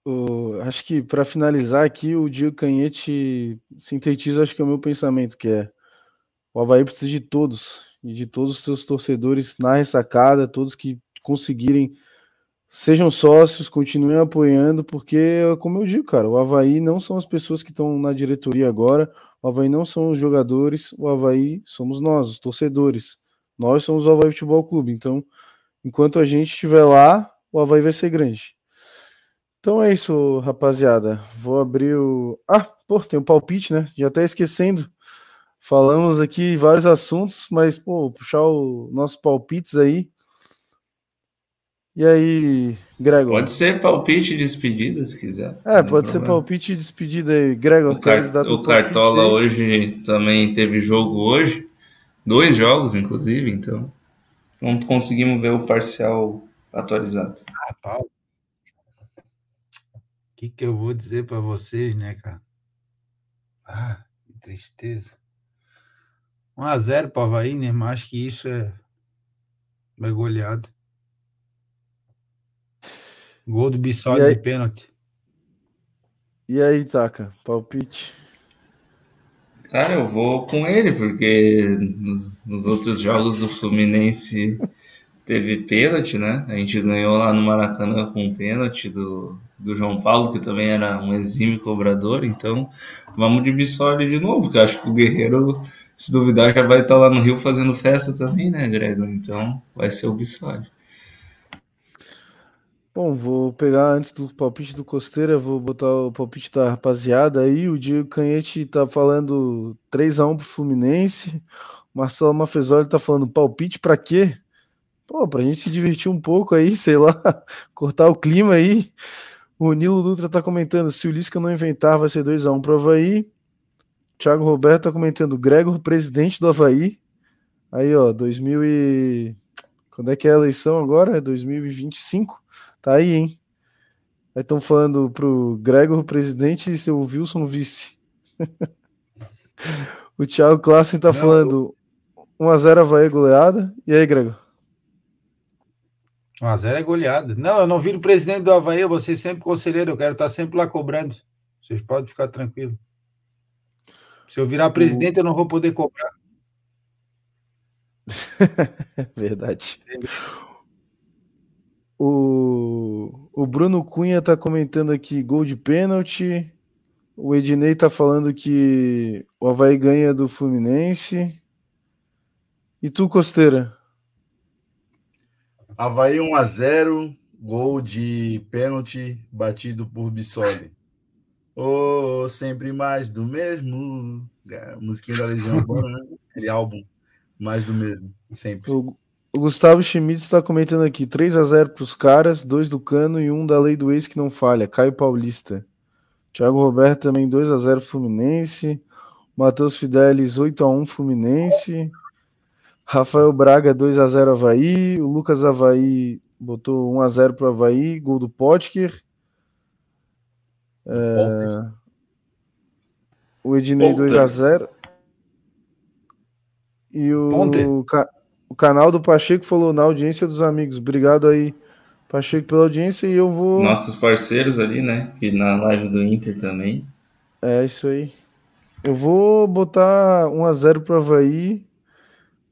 o, acho que para finalizar aqui, o Dio Canhete sintetiza acho que é o meu pensamento, que é o Havaí precisa de todos, e de todos os seus torcedores na ressacada, todos que conseguirem sejam sócios, continuem apoiando, porque, como eu digo, cara, o Havaí não são as pessoas que estão na diretoria agora, o Havaí não são os jogadores, o Havaí somos nós, os torcedores. Nós somos o Havaí Futebol Clube. Então, enquanto a gente estiver lá, o Havaí vai ser grande. Então é isso, rapaziada. Vou abrir o. Ah, pô, tem um palpite, né? Já até esquecendo. Falamos aqui vários assuntos, mas, pô, puxar os nossos palpites aí. E aí, Gregor? Pode ser palpite e despedida, se quiser. É, pode ser palpite e despedida aí. Gregor, o, car o Cartola aí. hoje também teve jogo hoje. Dois jogos, inclusive, então. Não conseguimos ver o parcial atualizado. Ah, Paulo. O que, que eu vou dizer para vocês, né, cara? Ah, que tristeza. 1x0 para o Havaí, né? Mas acho que isso é, é goleado. Gol do Bissoli de pênalti. E aí, Taka, palpite? Cara, eu vou com ele, porque nos, nos outros jogos do Fluminense teve pênalti, né? A gente ganhou lá no Maracanã com um pênalti do, do João Paulo, que também era um exímio cobrador. Então, vamos de Bissoli de novo, que acho que o Guerreiro, se duvidar, já vai estar lá no Rio fazendo festa também, né, Gregor? Então, vai ser o Bissoli. Bom, vou pegar antes do palpite do Costeira, vou botar o palpite da rapaziada aí. O Diego Canhete tá falando 3x1 pro Fluminense. O Marcelo Mafezoli tá falando palpite para quê? Pô, pra gente se divertir um pouco aí, sei lá, cortar o clima aí. O Nilo Dutra tá comentando: se o Lisca não inventar, vai ser 2x1 pro Havaí. Thiago Roberto tá comentando: Gregor, presidente do Havaí. Aí, ó, 2000 e. Quando é que é a eleição agora? É 2025? Tá aí, hein? Aí estão falando pro Gregor presidente e seu Wilson vice. o Thiago Klassen tá não, falando 1x0 Havaí goleada. E aí, Gregor? 1x0 é goleada. Não, eu não viro presidente do Havaí, eu vou ser sempre conselheiro, eu quero estar sempre lá cobrando. Vocês podem ficar tranquilos. Se eu virar presidente, eu não vou poder cobrar. Verdade. O, o Bruno Cunha tá comentando aqui gol de pênalti. O Ednei tá falando que o Havaí ganha do Fluminense. E tu, Costeira? Havaí 1x0, gol de pênalti batido por Bissoli. Oh, sempre mais do mesmo. É, musiquinha da Legião Urbana, né? Aquele álbum, mais do mesmo, sempre. O, o Gustavo Schmitz está comentando aqui: 3 a 0 para os caras, 2 do Cano e 1 da lei do ex que não falha. Caio Paulista. Thiago Roberto também 2 a 0 Fluminense. Matheus Fidelis 8 a 1 Fluminense. Rafael Braga 2 a 0 Havaí. O Lucas Havaí botou 1 a 0 para o Havaí. Gol do Potker. É... O Ednei 2 a 0 E o, ca... o canal do Pacheco falou na audiência dos amigos. Obrigado aí, Pacheco, pela audiência. E eu vou. Nossos parceiros ali, né? E na live do Inter também. É isso aí. Eu vou botar 1 a 0 para o Havaí.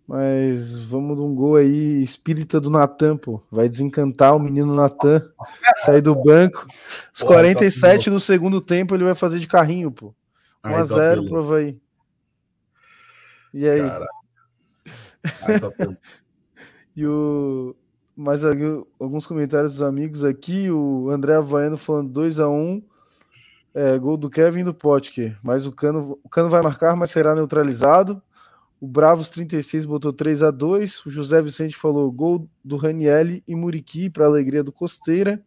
Mas vamos de um gol aí, espírita do Natan, pô. Vai desencantar o menino Natan, sair do banco. Os Porra, 47 no segundo tempo ele vai fazer de carrinho, pô. 1x0 pro Havaí. E aí? e o. Mais alguns comentários dos amigos aqui. O André Havaiano falando 2x1. É, gol do Kevin do Potker. Mas o Cano, o Cano vai marcar, mas será neutralizado. O Bravos 36 botou 3 a 2 O José Vicente falou gol do Ranielli e Muriqui para alegria do Costeira.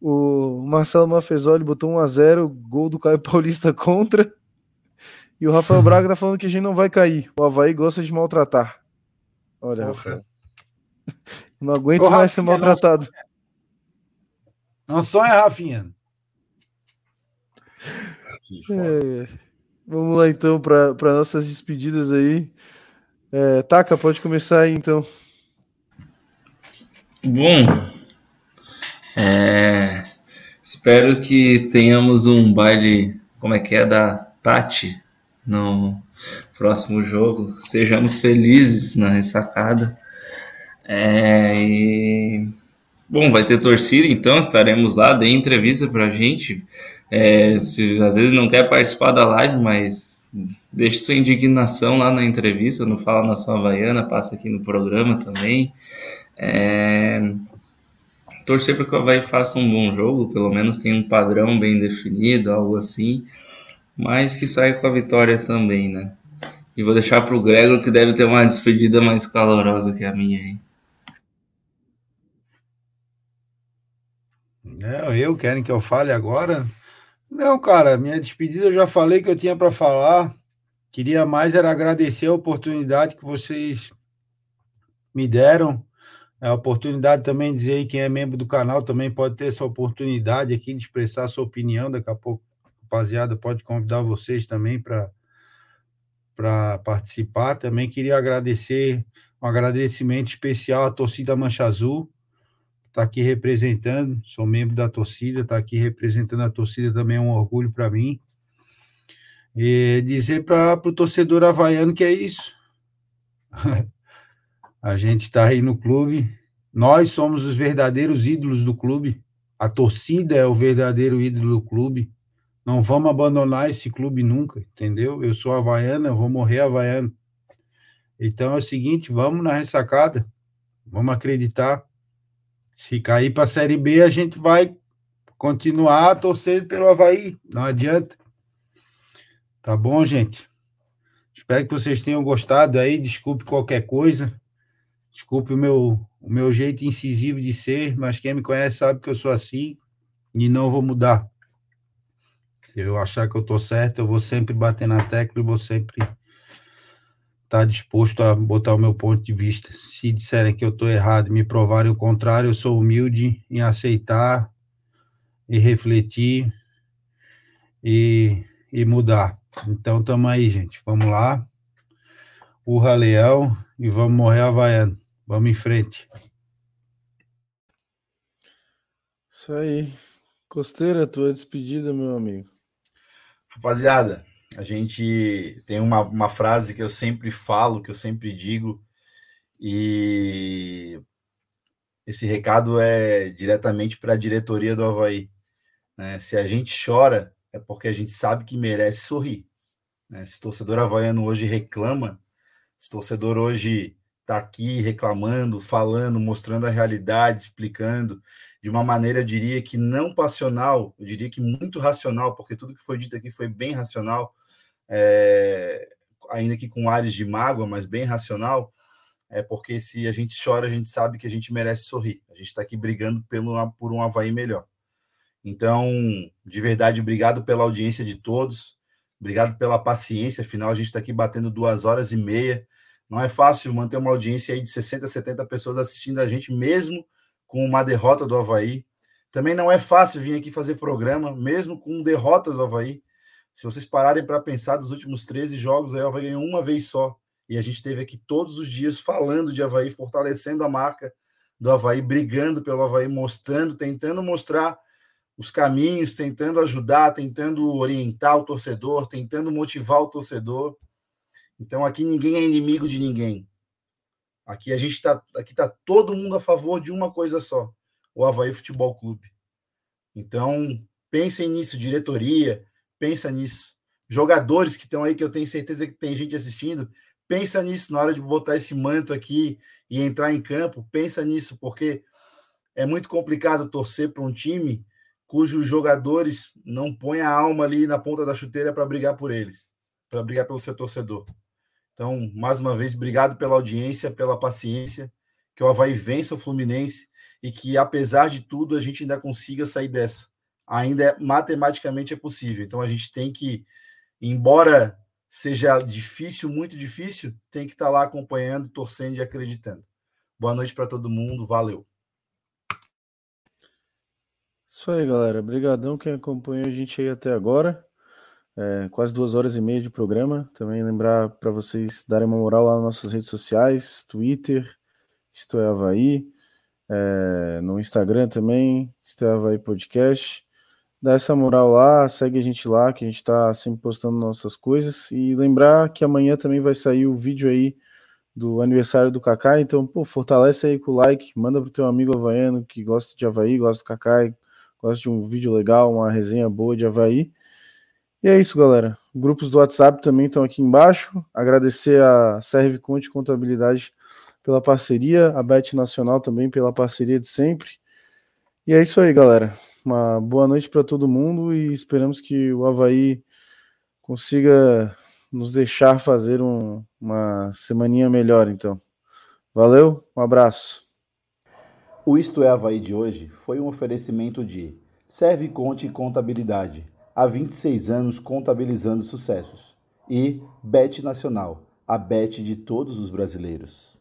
O Marcelo Mafezoli botou 1 a 0 gol do Caio Paulista contra. E o Rafael Braga tá falando que a gente não vai cair. O Havaí gosta de maltratar. Olha, Rafael. Não aguento Ô, mais Rafinha, ser maltratado. Não, não sonha, Rafinha. É. Vamos lá então para nossas despedidas aí. É, Taca, pode começar aí então. Bom, é, espero que tenhamos um baile, como é que é, da Tati no próximo jogo. Sejamos felizes na ressacada. É, e, bom, vai ter torcida, então estaremos lá. Dê entrevista pra gente. É, se às vezes não quer participar da live, mas deixe sua indignação lá na entrevista, não fala na sua Havaiana, passa aqui no programa também. É, torcer para que o Havaí faça um bom jogo, pelo menos tenha um padrão bem definido, algo assim, mas que saia com a vitória também, né? E vou deixar para o Gregor, que deve ter uma despedida mais calorosa que a minha aí. É, eu querem que eu fale agora? Não, cara, minha despedida eu já falei que eu tinha para falar. Queria mais era agradecer a oportunidade que vocês me deram. É a oportunidade também de dizer aí quem é membro do canal também pode ter essa oportunidade aqui de expressar sua opinião. Daqui a pouco, rapaziada, pode convidar vocês também para para participar. Também queria agradecer um agradecimento especial à torcida Mancha Azul tá aqui representando, sou membro da torcida, tá aqui representando a torcida também é um orgulho para mim. E dizer para o torcedor havaiano que é isso. a gente está aí no clube, nós somos os verdadeiros ídolos do clube, a torcida é o verdadeiro ídolo do clube. Não vamos abandonar esse clube nunca, entendeu? Eu sou havaiano, eu vou morrer havaiano. Então é o seguinte, vamos na ressacada, vamos acreditar se cair para a Série B, a gente vai continuar a torcer pelo Havaí. Não adianta. Tá bom, gente? Espero que vocês tenham gostado aí. Desculpe qualquer coisa. Desculpe o meu, o meu jeito incisivo de ser, mas quem me conhece sabe que eu sou assim e não vou mudar. Se eu achar que eu tô certo, eu vou sempre bater na tecla e vou sempre estar tá disposto a botar o meu ponto de vista. Se disserem que eu estou errado e me provarem o contrário, eu sou humilde em aceitar e refletir e, e mudar. Então, estamos aí, gente. Vamos lá. Urra Leão e vamos morrer havaiano. Vamos em frente. Isso aí. Costeira, tua despedida, meu amigo. Rapaziada, a gente tem uma, uma frase que eu sempre falo, que eu sempre digo, e esse recado é diretamente para a diretoria do Havaí. Né? Se a gente chora, é porque a gente sabe que merece sorrir. Né? Se torcedor havaiano hoje reclama, se torcedor hoje está aqui reclamando, falando, mostrando a realidade, explicando de uma maneira, eu diria que não passional, eu diria que muito racional, porque tudo que foi dito aqui foi bem racional, é, ainda que com ares de mágoa, mas bem racional, é porque se a gente chora, a gente sabe que a gente merece sorrir. A gente está aqui brigando pelo, por um Havaí melhor. Então, de verdade, obrigado pela audiência de todos, obrigado pela paciência, afinal a gente está aqui batendo duas horas e meia. Não é fácil manter uma audiência aí de 60, 70 pessoas assistindo a gente, mesmo com uma derrota do Havaí. Também não é fácil vir aqui fazer programa, mesmo com derrota do Havaí. Se vocês pararem para pensar dos últimos 13 jogos, aí o Havaí ganhou uma vez só. E a gente teve aqui todos os dias falando de Havaí, fortalecendo a marca do Havaí, brigando pelo Havaí, mostrando, tentando mostrar os caminhos, tentando ajudar, tentando orientar o torcedor, tentando motivar o torcedor. Então aqui ninguém é inimigo de ninguém. Aqui a gente está, aqui tá todo mundo a favor de uma coisa só, o Havaí Futebol Clube. Então pensem nisso, diretoria, pensa nisso. Jogadores que estão aí, que eu tenho certeza que tem gente assistindo, pensa nisso na hora de botar esse manto aqui e entrar em campo, pensa nisso, porque é muito complicado torcer para um time cujos jogadores não põem a alma ali na ponta da chuteira para brigar por eles, para brigar pelo seu torcedor. Então, mais uma vez, obrigado pela audiência, pela paciência, que o Havaí vença o Fluminense e que, apesar de tudo, a gente ainda consiga sair dessa. Ainda é, matematicamente é possível. Então, a gente tem que, embora seja difícil, muito difícil, tem que estar tá lá acompanhando, torcendo e acreditando. Boa noite para todo mundo, valeu. Isso aí, galera. Obrigadão quem acompanhou a gente aí até agora. É, quase duas horas e meia de programa. Também lembrar para vocês darem uma moral lá nas nossas redes sociais, Twitter, Isto é Havaí, é, no Instagram também, Isto é Havaí Podcast. Dá essa moral lá, segue a gente lá, que a gente está sempre postando nossas coisas. E lembrar que amanhã também vai sair o vídeo aí do aniversário do Kaká. Então, pô, fortalece aí com o like, manda pro teu amigo havaiano que gosta de Havaí, gosta do Kaká, gosta de um vídeo legal, uma resenha boa de Havaí. E é isso, galera. Grupos do WhatsApp também estão aqui embaixo. Agradecer a Serve Conte Contabilidade pela parceria, a Bet Nacional também pela parceria de sempre. E é isso aí, galera. Uma boa noite para todo mundo e esperamos que o Havaí consiga nos deixar fazer um, uma semaninha melhor, então. Valeu, um abraço. O Isto é Havaí de hoje foi um oferecimento de Serve Conte Contabilidade há 26 anos contabilizando sucessos. E Bet Nacional, a bet de todos os brasileiros.